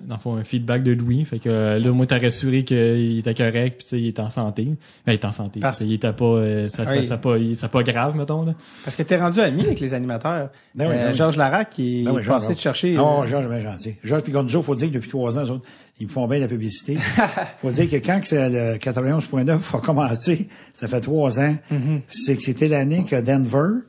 un, feedback de Louis. Fait que euh, là, moi, t'as rassuré qu'il était correct, puis tu sais, il est en santé. Ben, il est en santé. Parce- Il était pas, euh, ça, Oui. ça, pas, il- ça pas grave, mettons, là. Parce que t'es rendu ami avec les animateurs. Ben oui, Euh, ben oui. Georges Larac qui Ben est passé te chercher. Ouais, Georges, bien gentil. Georges puis Gonzo, faut dire que depuis trois ans, ils me font bien la publicité. faut dire que quand que le 91.9 a commencé, ça fait trois ans, Mm-hmm. c'est que c'était l'année que Denver,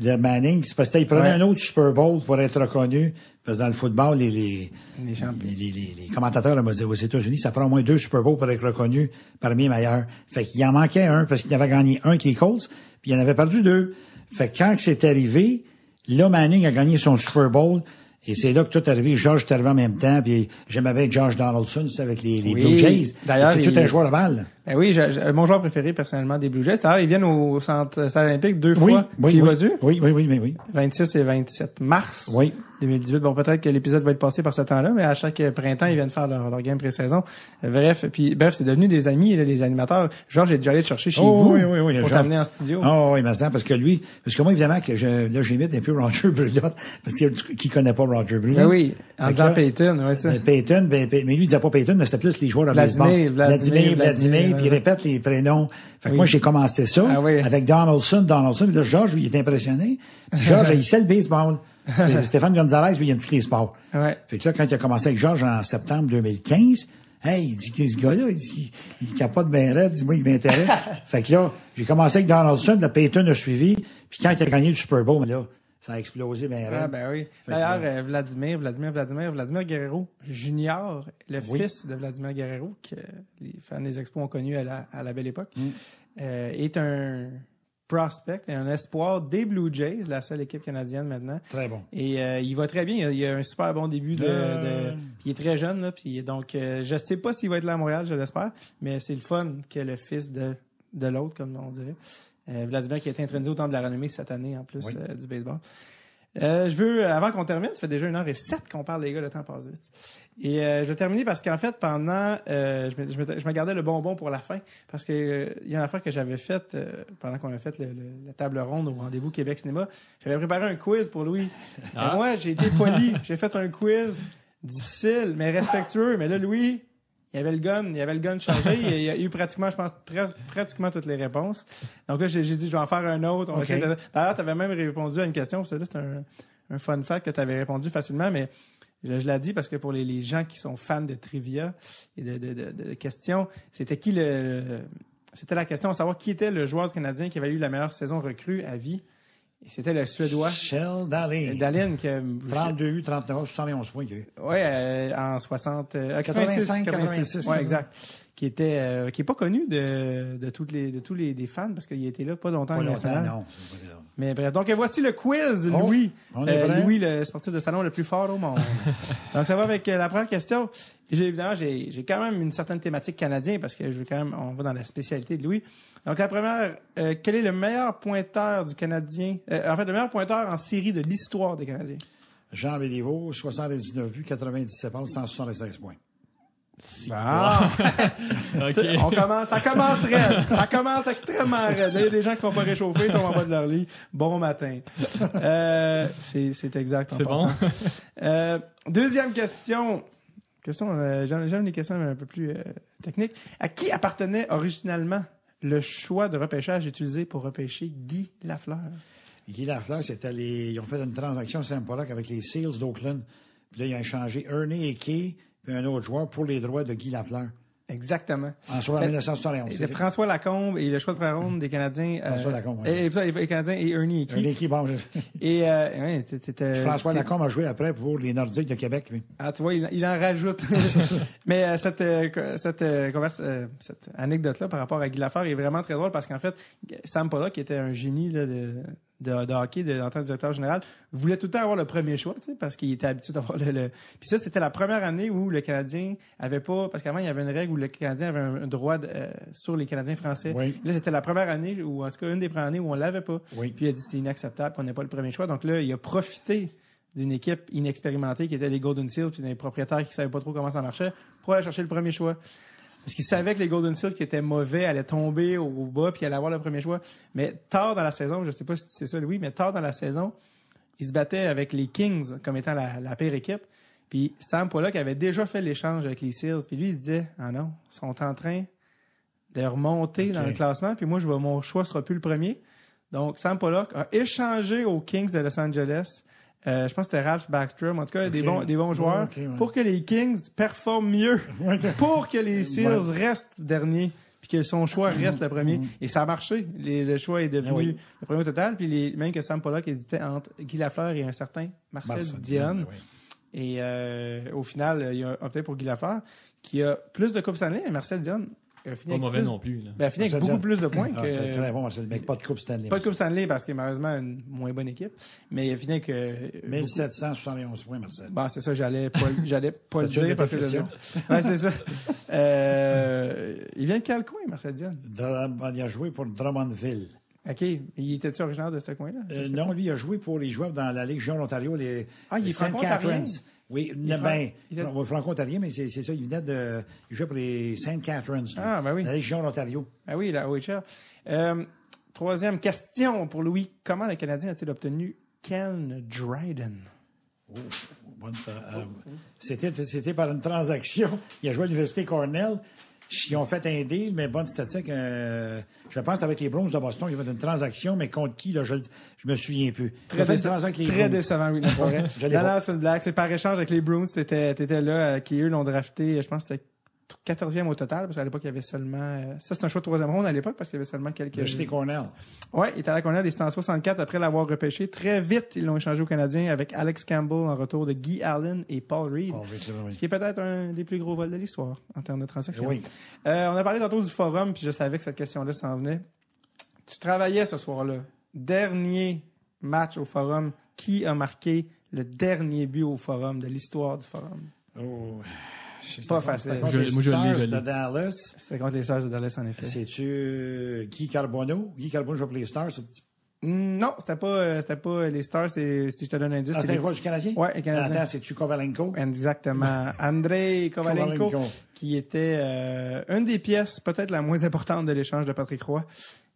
le Manning, c'est parce qu'il prenait Ouais. un autre Super Bowl pour être reconnu. Parce que dans le football, les, les, Les les, les- aux États-Unis, ça prend au moins deux Super Bowls pour être reconnu parmi les meilleurs. Fait qu'il en manquait un parce qu'il avait gagné un avec les Colts, puis il en avait perdu deux. Fait que quand que c'est arrivé, là, Manning a gagné son Super Bowl. Et c'est là que tout est arrivé. George est arrivé en même temps. Puis j'aimais bien George Donaldson, avec les, les Oui. Blue Jays. D'ailleurs, C'est tout il- un joueur de balle. Ben oui, je- je- mon joueur préféré personnellement des Blue Jays. D'ailleurs, ils viennent au centre olympique deux Oui, fois. oui, tu y oui. vas-tu? Oui, oui, oui, oui, oui. 26 et 27 mars Oui. 2018. Bon, peut-être que l'épisode va être passé par ce temps-là, mais à chaque printemps, ils viennent faire leur, leur game pré-saison. Euh, Bref, puis bref, c'est devenu des amis, là, les animateurs. Georges est déjà allé te chercher chez Oh, vous oui, oui, oui, pour t'amener en studio. Ah oui, mais ça, parce que lui, parce que moi, évidemment, que je, là, j'imite un peu Roger Brulotte, parce qu'il y a qui connaît pas Roger Brulotte. Ben oui, en disant là, Peyton, ouais, ça. Ben, Peyton, ben, Pey- mais lui, il disait pas Peyton, mais c'était plus les joueurs de Vladimir, baseball. Vladimir, Vladimir, Vladimir, puis il répète les prénoms. Fait que Oui. moi, j'ai commencé ça Ah oui. avec Donaldson, Donaldson. Là, Georges, il était impressionné. Georges, il sait le baseball. Stéphane Gonzalez, lui, il aime tous les sports. Ouais. Fait que là, quand il a commencé avec Georges en septembre 2015, hey, il dit que ce gars-là, il dit, il capote bien raide, il dit, moi, il m'intéresse. fait que là, j'ai commencé avec Donaldson, le Peyton a suivi, puis quand il a gagné le Super Bowl, là, ça a explosé bien. Ah ben oui. D'ailleurs, euh, Vladimir, Vladimir, Vladimir, Vladimir Guerrero Junior, le Oui. fils de Vladimir Guerrero, que les fans des Expos ont connu à la, à la belle époque, Mm. euh, est un prospect et un espoir des Blue Jays, la seule équipe canadienne maintenant. Très bon. Et euh, il va très bien. Il a, il a un super bon début de. De- puis il est très jeune là. Puis donc, euh, je sais pas s'il va être là à Montréal, je l'espère. Mais c'est le fun que le fils de de l'autre, comme on dirait. Euh, Vladimir qui a été intronisé au temps de la renommée cette année en plus Oui. euh, du baseball. Je veux, avant qu'on termine, ça fait déjà une heure et sept qu'on parle, les gars, le temps passe vite. Et euh, je vais terminer parce qu'en fait, pendant, euh, je, me, je, me, je me gardais le bonbon pour la fin parce que euh, il y a une affaire que j'avais faite euh, pendant qu'on a fait le, le- la table ronde au rendez-vous Québec Cinéma. J'avais préparé un quiz pour Louis. Ah. Et moi, j'ai été poli, j'ai fait un quiz difficile mais respectueux. Mais là, Louis, il y avait le gun, il y avait le gun chargé. il y a eu pratiquement, je pense, pratiquement toutes les réponses. Donc là, j'ai dit, je vais en faire un autre. D'ailleurs, tu avais même répondu à une question. c'est un, un fun fact que tu avais répondu facilement, mais je, je l'ai dit parce que pour les, les gens qui sont fans de trivia et de, de, de- de questions, c'était qui le. C'était la question à savoir qui était le joueur du Canadien qui avait eu la meilleure saison recrue à vie. Et c'était le Suédois. Shell. Dallin, que. 32 U, 39, 71 points qu'il y a eu. Ouais, euh, en 60, euh, 85, 86, 86, ouais, ouais. exact. Qui était, euh, qui est pas connu de, de toutes les, de tous les des fans parce qu'il était là pas longtemps. Pas longtemps, non. Mais bref, donc voici le quiz, Oh, Louis. Euh? Louis, le sportif de salon le plus fort au monde. donc ça va avec euh, la première question. Et évidemment, j'ai j'ai quand même une certaine thématique canadienne parce que je veux quand même, on va dans la spécialité de Louis. Donc la première, euh, quel est le meilleur pointeur du Canadien euh, En fait, le meilleur pointeur en série de l'histoire des Canadiens? Jean Béliveau, 79 buts, 97 passes, 176 points. Ah, on commence, ça commence raide. Ça commence extrêmement raide. Il y a des gens qui sont pas réchauffés, tombent en bas de leur lit. Bon matin. Euh, c'est, exact. en C'est bon? passant. Euh, deuxième question. Question, euh, j'aime, les questions un peu plus euh, techniques. À qui appartenait originalement le choix de repêchage utilisé pour repêcher Guy Lafleur? Guy Lafleur, c'était les, ils ont fait une transaction symbolique avec les Seals d'Oakland. Puis là, ils ont échangé Ernie Kay puis un autre joueur pour les droits de Guy Lafleur. Exactement. En soit en Fait- 1971. Et de C'était- François Lacombe et le choix de première ronde des Canadiens. euh, François Lacombe, ouais. et, et, ça, et les Canadiens et Ernie Hickey. Ernie bon, je- Et euh, ouais, t'étais- François Lacombe a joué après pour les Nordiques de Québec, lui. Ah, tu vois, il, il en rajoute. Mais euh, cette euh, cette euh, converse, euh, cette anecdote là par rapport à Guy Lafleur est vraiment très drôle parce qu'en fait, Sam Pollock qui était un génie là, de, de, de hockey de, en tant que directeur général voulait tout le temps avoir le premier choix, parce qu'il était habitué d'avoir le, le- Puis ça, c'était la première année où le Canadien avait pas, parce qu'avant il y avait une règle où le Canadien avait un, droit de, euh, sur les Canadiens français. Oui. Là, c'était la première année ou en tout cas une des premières années où on l'avait pas. Oui. Puis il a dit c'est inacceptable, qu'on n'ait pas le premier choix. Donc là, il a profité d'une équipe inexpérimentée qui était les Golden Seals puis des propriétaires qui savaient pas trop comment ça marchait pour aller chercher le premier choix. Parce qu'ils savaient que les Golden Seals qui étaient mauvais allaient tomber au bas puis allaient avoir le premier choix. Mais tard dans la saison, je sais pas si tu sais ça Louis, mais tard dans la saison, ils se battaient avec les Kings comme étant la, la pire équipe. Puis Sam Pollock avait déjà fait l'échange avec les Seals. Puis lui, il se disait, ah non, ils sont en train de remonter dans le classement. Puis moi, je vois, mon choix sera plus le premier. Donc, Sam Pollock a échangé aux Kings de Los Angeles. Euh, je pense que c'était Ralph Backstrom, en tout cas des bons des bons joueurs, ouais. pour que les Kings performent mieux, pour que les Seals Ouais. restent derniers, puis que son choix reste le premier. Et ça a marché. Les- le choix est devenu oui. le premier au total. Puis les, même que Sam Pollock hésitait entre Guy Lafleur et un certain Marcel, Marcel Dionne. oui. Et euh, au final, il a opté pour Guy Lafleur, qui a plus de Coupes Stanley, mais Marcel Dionne a fini Pas mauvais plus, non plus. Là. ben, a fini avec beaucoup plus de points Ah, que... très, très bon, Marcel, pas de Coupe Stanley. Pas de Coupe Stanley parce qu'il malheureusement une moins bonne équipe, mais il a fini avec euh, beaucoup- 1771 points, Marcel. Bon, c'est ça, j'allais pas, j'allais pas le dire parce que dépression? ouais, c'est ça. Euh, il vient de quel coin, Marcel? Drum- Il a joué pour Drummondville. OK. Il était-tu originaire de ce coin-là? Je Euh, non, lui, il a joué pour les joueurs dans la Ligue Jean Ontario, les, Ah, il est les St. franco-ontarien? Catharines. Oui, ben, il franco-ontarien, mais c'est ça, il venait de, il jouait pour les St. Catharines. Ah, ben oui. La Ligue Jean Ontario. Ah oui, la OHL. Euh, troisième question pour Louis. Comment le Canadien a-t-il obtenu Ken Dryden? Bonne- euh, C'était, c'était par une transaction. Il a joué à l'Université Cornell. Ils ont fait un deal, mais bonne statistique. euh, je pense que c'était avec les Browns de Boston. Ils ont fait une transaction, mais contre qui, là, je, je me souviens plus. Très, ont fait une déce- transaction avec les très décevant, oui, non, c'est Non, non, une blague. C'est par échange avec les Bruins. T'étais, t'étais là, euh, qui eux l'ont drafté, je pense que c'était 14e au total, parce qu'à l'époque, il y avait seulement, euh, ça c'est un choix de troisième ronde à l'époque, parce qu'il y avait seulement quelques... L'Université Cornell. Ouais, il était à la Cornell, il était en 64 après l'avoir repêché. Très vite, ils l'ont échangé aux Canadiens avec Alex Campbell en retour de Guy Allen et Paul Reed. Paul Reed, oui. Ce qui est peut-être un des plus gros vols de l'histoire en termes de transaction. Oui. Euh, on a parlé tantôt du forum, puis je savais que cette question-là s'en venait. Tu travaillais ce soir-là. Dernier match au forum. Qui a marqué le dernier but au forum de l'histoire du forum? Oh. Pas facile. C'était contre Je- les moi, je l'ai, Stars de Dallas. C'était contre les Sages de Dallas, en effet. C'est-tu euh, Guy Carbonneau? Guy Carbonneau joue pour les Stars. Mm, Non, c'était pas, euh, c'était pas les Stars, c'est, si je te donne un indice. Ah, c'est c'est un les- joueur du Canadien? Ouais. Attends, c'est-tu Kovalenko? Exactement. Andrei Kovalenko, Kovalenko. qui était euh, une des pièces peut-être la moins importante de l'échange de Patrick Roy.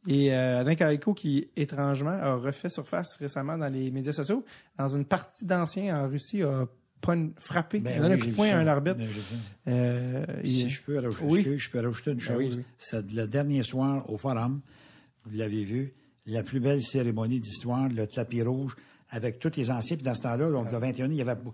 Et euh, Andrei Kovalenko, qui étrangement a refait surface récemment dans les médias sociaux, dans une partie d'anciens en Russie, a pas une- frappé. Ben il a donné oui, un coup de poing à un arbitre. Ben. Euh, Si il- je peux rajouter, Oui. excuse, je peux rajouter une Ben oui, chose. C'est le dernier soir au Forum, vous l'avez vu, la plus belle cérémonie d'histoire, le tapis rouge, avec tous les anciens. Puis dans ce temps-là, donc le 21, il y avait pas,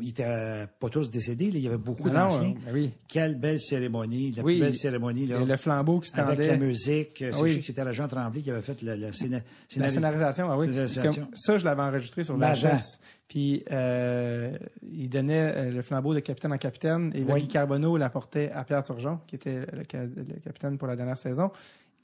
ils étaient pas tous décédés, là, il y avait beaucoup Ah d'anciens. euh, ben oui. Quelle belle cérémonie, la Oui. plus belle cérémonie là. Le flambeau qui se avec la musique. Ah oui. je sais que c'était la Jean Tremblay qui avait fait la, la, La scénaris- scénarisation, ah oui. Scénarisation. que ça, je l'avais enregistré sur Mazan. VHS. Puis euh, il donnait euh, le flambeau de capitaine en capitaine. Et. Guy Carbonneau l'apportait à Pierre Turgeon, qui était le, ca- le capitaine pour la dernière saison.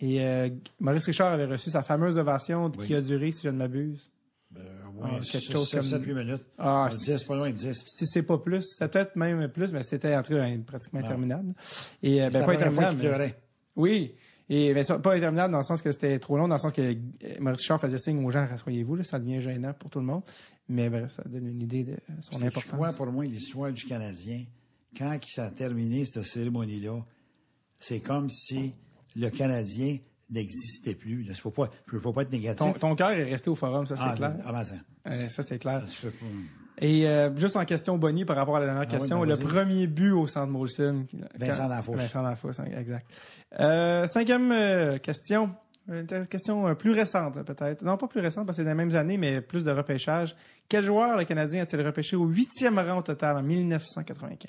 Et euh, Maurice Richard avait reçu sa fameuse ovation qui a duré, si je ne m'abuse. Euh, Ah, quelque chose comme- minutes. Ah, Euh, 10, pas loin de 10. Si c'est pas plus, c'est peut-être même plus, mais c'était en tout cas pratiquement Non. interminable. Et euh, ben, pas interminable. mais-. Oui. Et ben, ça, pas interminable dans le sens que c'était trop long, dans le sens que euh, Maurice Richard faisait signe aux gens, rassoyez-vous, ça devient gênant pour tout le monde. Mais bref, ça donne une idée de son importance. quoi pour moi l'histoire du Canadien? Quand il s'est terminé cette cérémonie-là, c'est comme si le Canadien n'existait plus. Il faut pas, je peux pas être négatif. ton, ton cœur est resté au forum, ça c'est ah, clair. ah, ben, ça. Euh, ça c'est clair. Pas- Et euh, juste en question Bonnie par rapport à la dernière Ah oui, question, ben le premier but au centre Molson. Vincent Danfosse. Vincent Danfosse, hein, exact. Euh, cinquième question. Une question plus récente peut-être. Non, pas plus récente parce que c'est des mêmes années, mais plus de repêchage. Quel joueur le Canadien a-t-il repêché au huitième rang au total en 1995?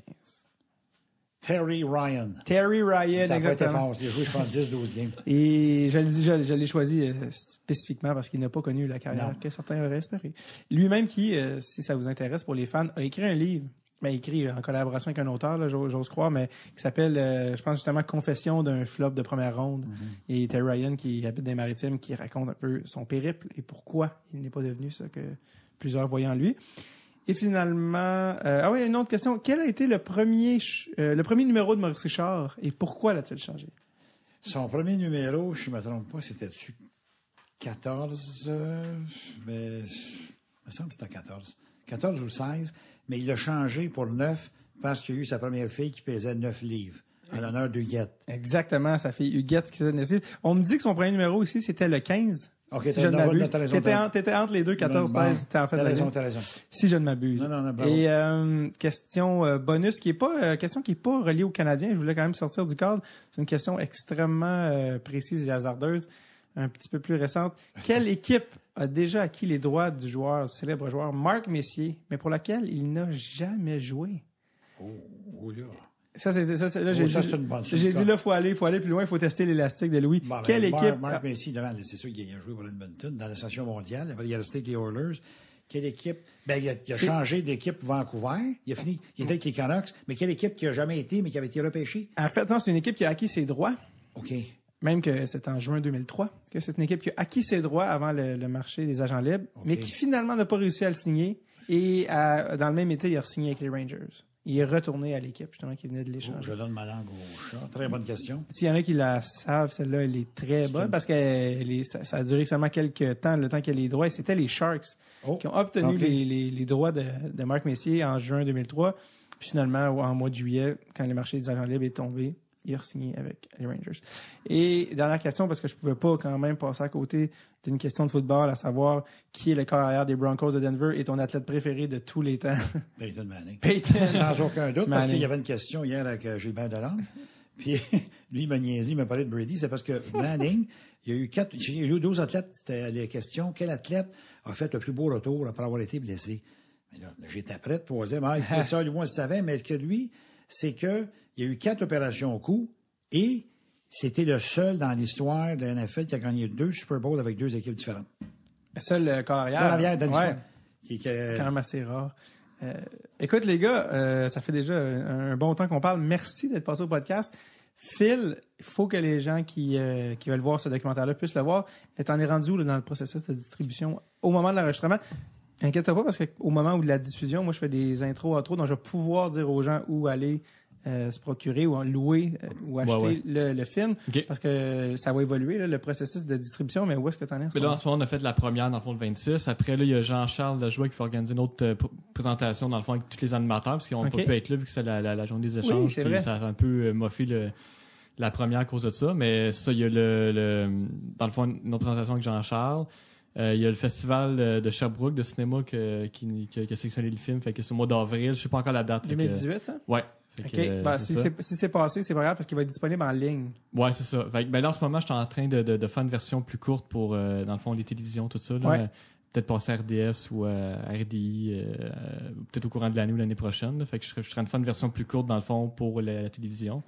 Terry Ryan. Terry Ryan, ça exactement. fort. Il a joué, je pense, 10, 12 games. Et je le dis, je, je l'ai choisi euh, spécifiquement parce qu'il n'a pas connu la carrière Non. que certains auraient espéré. Lui-même qui, euh, si ça vous intéresse pour les fans, a écrit un livre, ben écrit en collaboration avec un auteur, là, j'ose croire, mais qui s'appelle, euh, je pense justement, Confession d'un flop de première ronde. Et Terry Ryan qui habite les maritimes, qui raconte un peu son périple et pourquoi il n'est pas devenu ce que plusieurs voyaient en lui. Et finalement, euh, ah oui, une autre question. Quel a été le premier, euh, le premier numéro de Maurice Richard et pourquoi l'a-t-il changé? Son premier numéro, je ne me trompe pas, c'était-tu 14, euh, mais, il me semble que c'était 14. 14 ou 16, mais il l'a changé pour 9 parce qu'il y a eu sa première fille qui pesait 9 livres, en l'honneur de Huguette. Exactement, sa fille Huguette qui faisait une naissance. On me dit que son premier numéro ici, c'était le 15. Ok, si t'as- je ne m'abuse. T'étais en- entre les deux, 14, Bon, 16, c'était en fait T'as raison, t'as raison. Si je ne m'abuse. Non, non, non, bravo. Et euh, question euh, bonus qui est pas euh, question qui est pas reliée aux Canadiens. Je voulais quand même sortir du cadre. C'est une question extrêmement précise et hasardeuse, un petit peu plus récente. Quelle équipe a déjà acquis les droits du joueur, du célèbre joueur Marc Messier, mais pour laquelle il n'a jamais joué? Oh là. Ça, c'est ça, là, j'ai Oh, dit, j'ai dit là, faut aller, faut aller plus loin, il faut tester l'élastique de Louis. Bon, ben, Quelle Mark- équipe? Mark Messi, devant, c'est sûr qu'il a joué pour Edmonton dans la station mondiale. Après, il a resté avec les Oilers. Quelle équipe? Ben, il a, il a C'est- changé d'équipe Vancouver. Il a fini, il était avec les Canucks. Mais quelle équipe qui a jamais été, mais qui avait été repêchée? En fait, non, c'est une équipe qui a acquis ses droits, OK. même que c'est en juin 2003, que c'est une équipe qui a acquis ses droits avant le, le marché des agents libres, mais qui finalement n'a pas réussi à le signer. Et à- dans le même été, il a signé avec les Rangers. Il est retourné à l'équipe, justement, qui venait de Oh, l'échanger. je donne ma langue au chat. Très bonne question. S'il y en a qui la savent, celle-là, elle est très bonne parce que ça, ça a duré seulement quelques temps, le temps qu'il y a les droits. C'était les Sharks Oh, qui ont obtenu les, les, les droits de, de Marc Messier en juin 2003. Puis finalement, en mois de juillet, quand le marché des agents libres est tombé, il a signé avec les Rangers. Et dernière question, parce que je pouvais pas quand même passer à côté d'une question de football, à savoir qui est le corps arrière des Broncos de Denver et ton athlète préféré de tous les temps? Peyton Manning. Peyton. Sans aucun doute, parce qu'il y avait une question hier avec euh, Gilbert Delande. Puis, lui, il m'a niaisé, il m'a parlé de Brady. C'est parce que Manning, il y a eu quatre, il y a eu 12 athlètes, c'était les questions. Quel athlète a fait le plus beau retour après avoir été blessé? J'étais prêt, troisième. Ah, c'est ça, lui, moi, je savais, mais que lui, c'est que il y a eu quatre opérations au cou et c'était le seul dans l'histoire de la NFL qui a gagné deux Super Bowls avec deux équipes différentes. Le seul euh, corps arrière. Dans l'arrière de l'histoire. Ouais. Qui, qui- quand même assez rare. Euh, écoute les gars, euh, ça fait déjà un, un bon temps qu'on parle. Merci d'être passé au podcast. Phil, il faut que les gens qui, euh, qui veulent voir ce documentaire-là puissent le voir. Et t'en es rendu où, là, dans le processus de distribution au moment de l'enregistrement? Inquiète-toi pas parce qu'au moment où de la diffusion, moi je fais des intros outros, donc je vais pouvoir dire aux gens où aller euh, se procurer ou louer euh, ou acheter ouais. Le, le film parce que ça va évoluer là, le processus de distribution. Mais où est-ce que t'en es? en ce Mais là, en ce moment, on a fait la première, dans le fond, le 26. Après, là, il y a Jean-Charles Lajoie qui va organiser une autre euh, pr- présentation, dans le fond, avec tous les animateurs, parce qu'ils n'ont Ok. pas pu être là, vu que c'est la, la, la journée des échanges. c'est vrai. Ça a un peu moffé le, la première à cause de ça. Mais ça, il y a le, le dans le fond, une autre présentation avec Jean-Charles. Euh, il y a le festival de, de Sherbrooke de cinéma que, qui, qui, a- qui a sélectionné le film. Fait que c'est au mois d'avril. Je sais pas encore la date. fait que- 2018, ça? ouais. OK. que, euh, Ben, si c'est si passé, c'est pas grave parce qu'il va être disponible en ligne. Ouais, c'est ça. Fait que, ben là, en ce moment, je suis en train de, de, de faire une version plus courte pour, euh, dans le fond, les télévisions, tout ça. Là. Ouais. Euh, Peut-être passer à RDS ou à RDI, euh, peut-être au courant de l'année ou l'année prochaine. là. Fait que je je serais en train de faire une version plus courte, dans le fond, pour la, la télévision.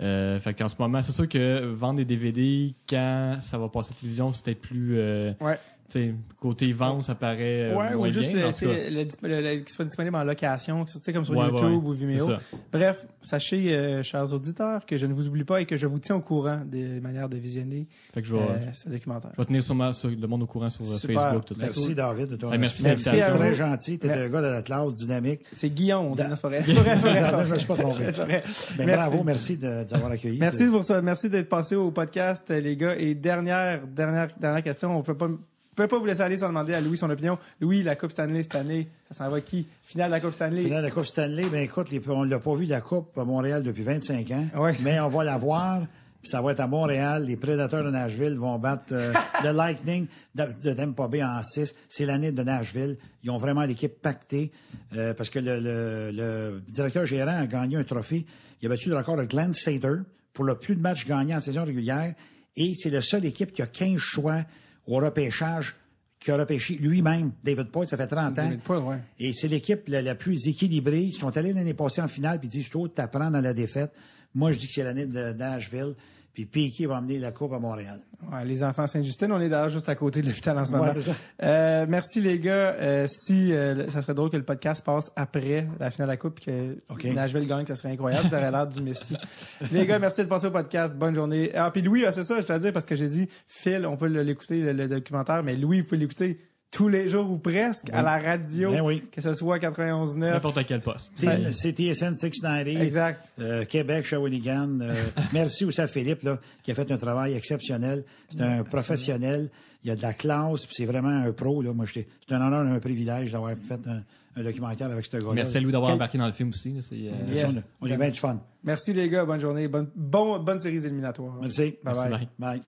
Euh, fait qu'en ce moment, c'est sûr que vendre des DVD quand ça va passer à la télévision, c'est peut-être plus euh, Ouais. Sais, côté vente, ça paraît euh, Ouais, moins ou juste bien. le, le, le- le- qu'il soit disponible en location, que ce soit comme sur Ouais, YouTube ouais, ou Vimeo. ça. Bref, sachez, euh, chers auditeurs, que je ne vous oublie pas et que je vous tiens au courant des manières de visionner Fait que je vais, euh, ce documentaire. je vais tenir sûrement sur le monde au courant sur euh, Super. Facebook, tout ça. Merci, David, de ton Ouais, merci Merci C'est à vous. très gentil. T'es Mer- un gars de la classe dynamique. C'est Guillaume, on dit, Da- non, c'est pas vrai. C'est pas vrai, c'est vrai, c'est pas Je me suis pas trompé. Ben, Merci. bravo, merci t'avoir accueilli. Merci pour ça. Merci d'être passé au podcast, les gars. Et dernière, dernière, dernière question. On peut pas, peut pas vous laisser aller sans demander à Louis son opinion. Louis, la Coupe Stanley cette année, ça s'en va qui? Finale de la Coupe Stanley. Finale de la Coupe Stanley, ben écoute, les- on l'a pas vu la Coupe à Montréal depuis 25 ans, Ouais. mais on va la voir. Puis ça va être à Montréal. Les Prédateurs de Nashville vont battre euh, le Lightning de, de Tampa Bay en 6. C'est l'année de Nashville. Ils ont vraiment l'équipe pactée euh, parce que le, le- le directeur gérant a gagné un trophée. Il a battu le record de Glenn Sater pour le plus de matchs gagnés en saison régulière. Et c'est la seule équipe qui a 15 choix au repêchage qui a repêché lui-même. David Poyle, ça fait 30 ans. David Poyle, ouais. Et c'est l'équipe la, la plus équilibrée. Ils sont allés l'année passée en finale, puis ils disent, trouve, t'apprends dans la défaite. Moi, je dis que c'est l'année de Nashville. Puis Piquet va emmener la Coupe à Montréal. Ouais, les enfants Saint-Justine, on est d'ailleurs juste à côté de l'hôpital en ce Ouais, moment. c'est ça. Euh, merci les gars. Euh, si euh, ça serait drôle que le podcast passe après la finale de la coupe, que OK. Nashville gagne, ça serait incroyable. T'aurais l'air du Messi. les gars, merci de passer au podcast. Bonne journée. Ah puis Louis, ah, c'est ça, je te dire parce que j'ai dit Phil, on peut l'écouter le, le documentaire, mais Louis, il faut l'écouter tous les jours ou presque à la radio, Ben oui. que ce soit 91.9. N'importe quel poste. C'est TSN 690. Exact. euh, Québec, Shawinigan. Euh, merci aussi à Philippe, là, qui a fait un travail exceptionnel. C'est un professionnel. Il a de la classe, puis c'est vraiment un pro. Là. Moi, j'étais- c'est un honneur et un privilège d'avoir fait un, un documentaire avec ce gars-là. Merci à Louis d'avoir Quel- embarqué dans le film aussi. là, c'est, euh, Yes. On, on est bien du fun. Merci les gars, bonne journée, bonne bon, bonne série éliminatoire. Merci. Bye Merci, bye. bye. Bye.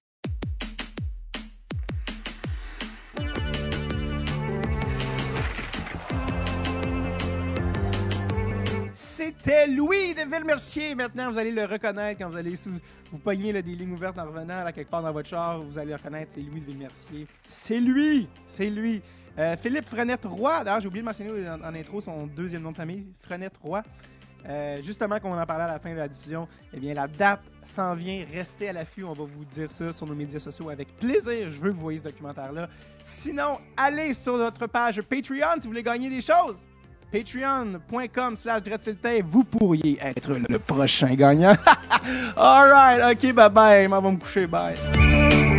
C'était Louis de Villemercier. Maintenant, vous allez le reconnaître quand vous allez vous pogner des lignes ouvertes en revenant là, quelque part dans votre char. Vous allez le reconnaître, c'est Louis de Villemercier. C'est lui! C'est lui! Euh, Philippe Frenette-Roy, d'ailleurs, j'ai oublié de mentionner en, en intro son deuxième nom de famille, Frenette-Roy. Euh, justement, comme on en parlait à la fin de la diffusion, eh bien, la date s'en vient. Restez à l'affût. On va vous dire ça sur nos médias sociaux avec plaisir. Je veux que vous voyez ce documentaire-là. Sinon, allez sur notre page Patreon si vous voulez gagner des choses. Patreon.com slash. Vous pourriez être le prochain gagnant. All right. OK, bye-bye. Je m'en vais me coucher. Bye.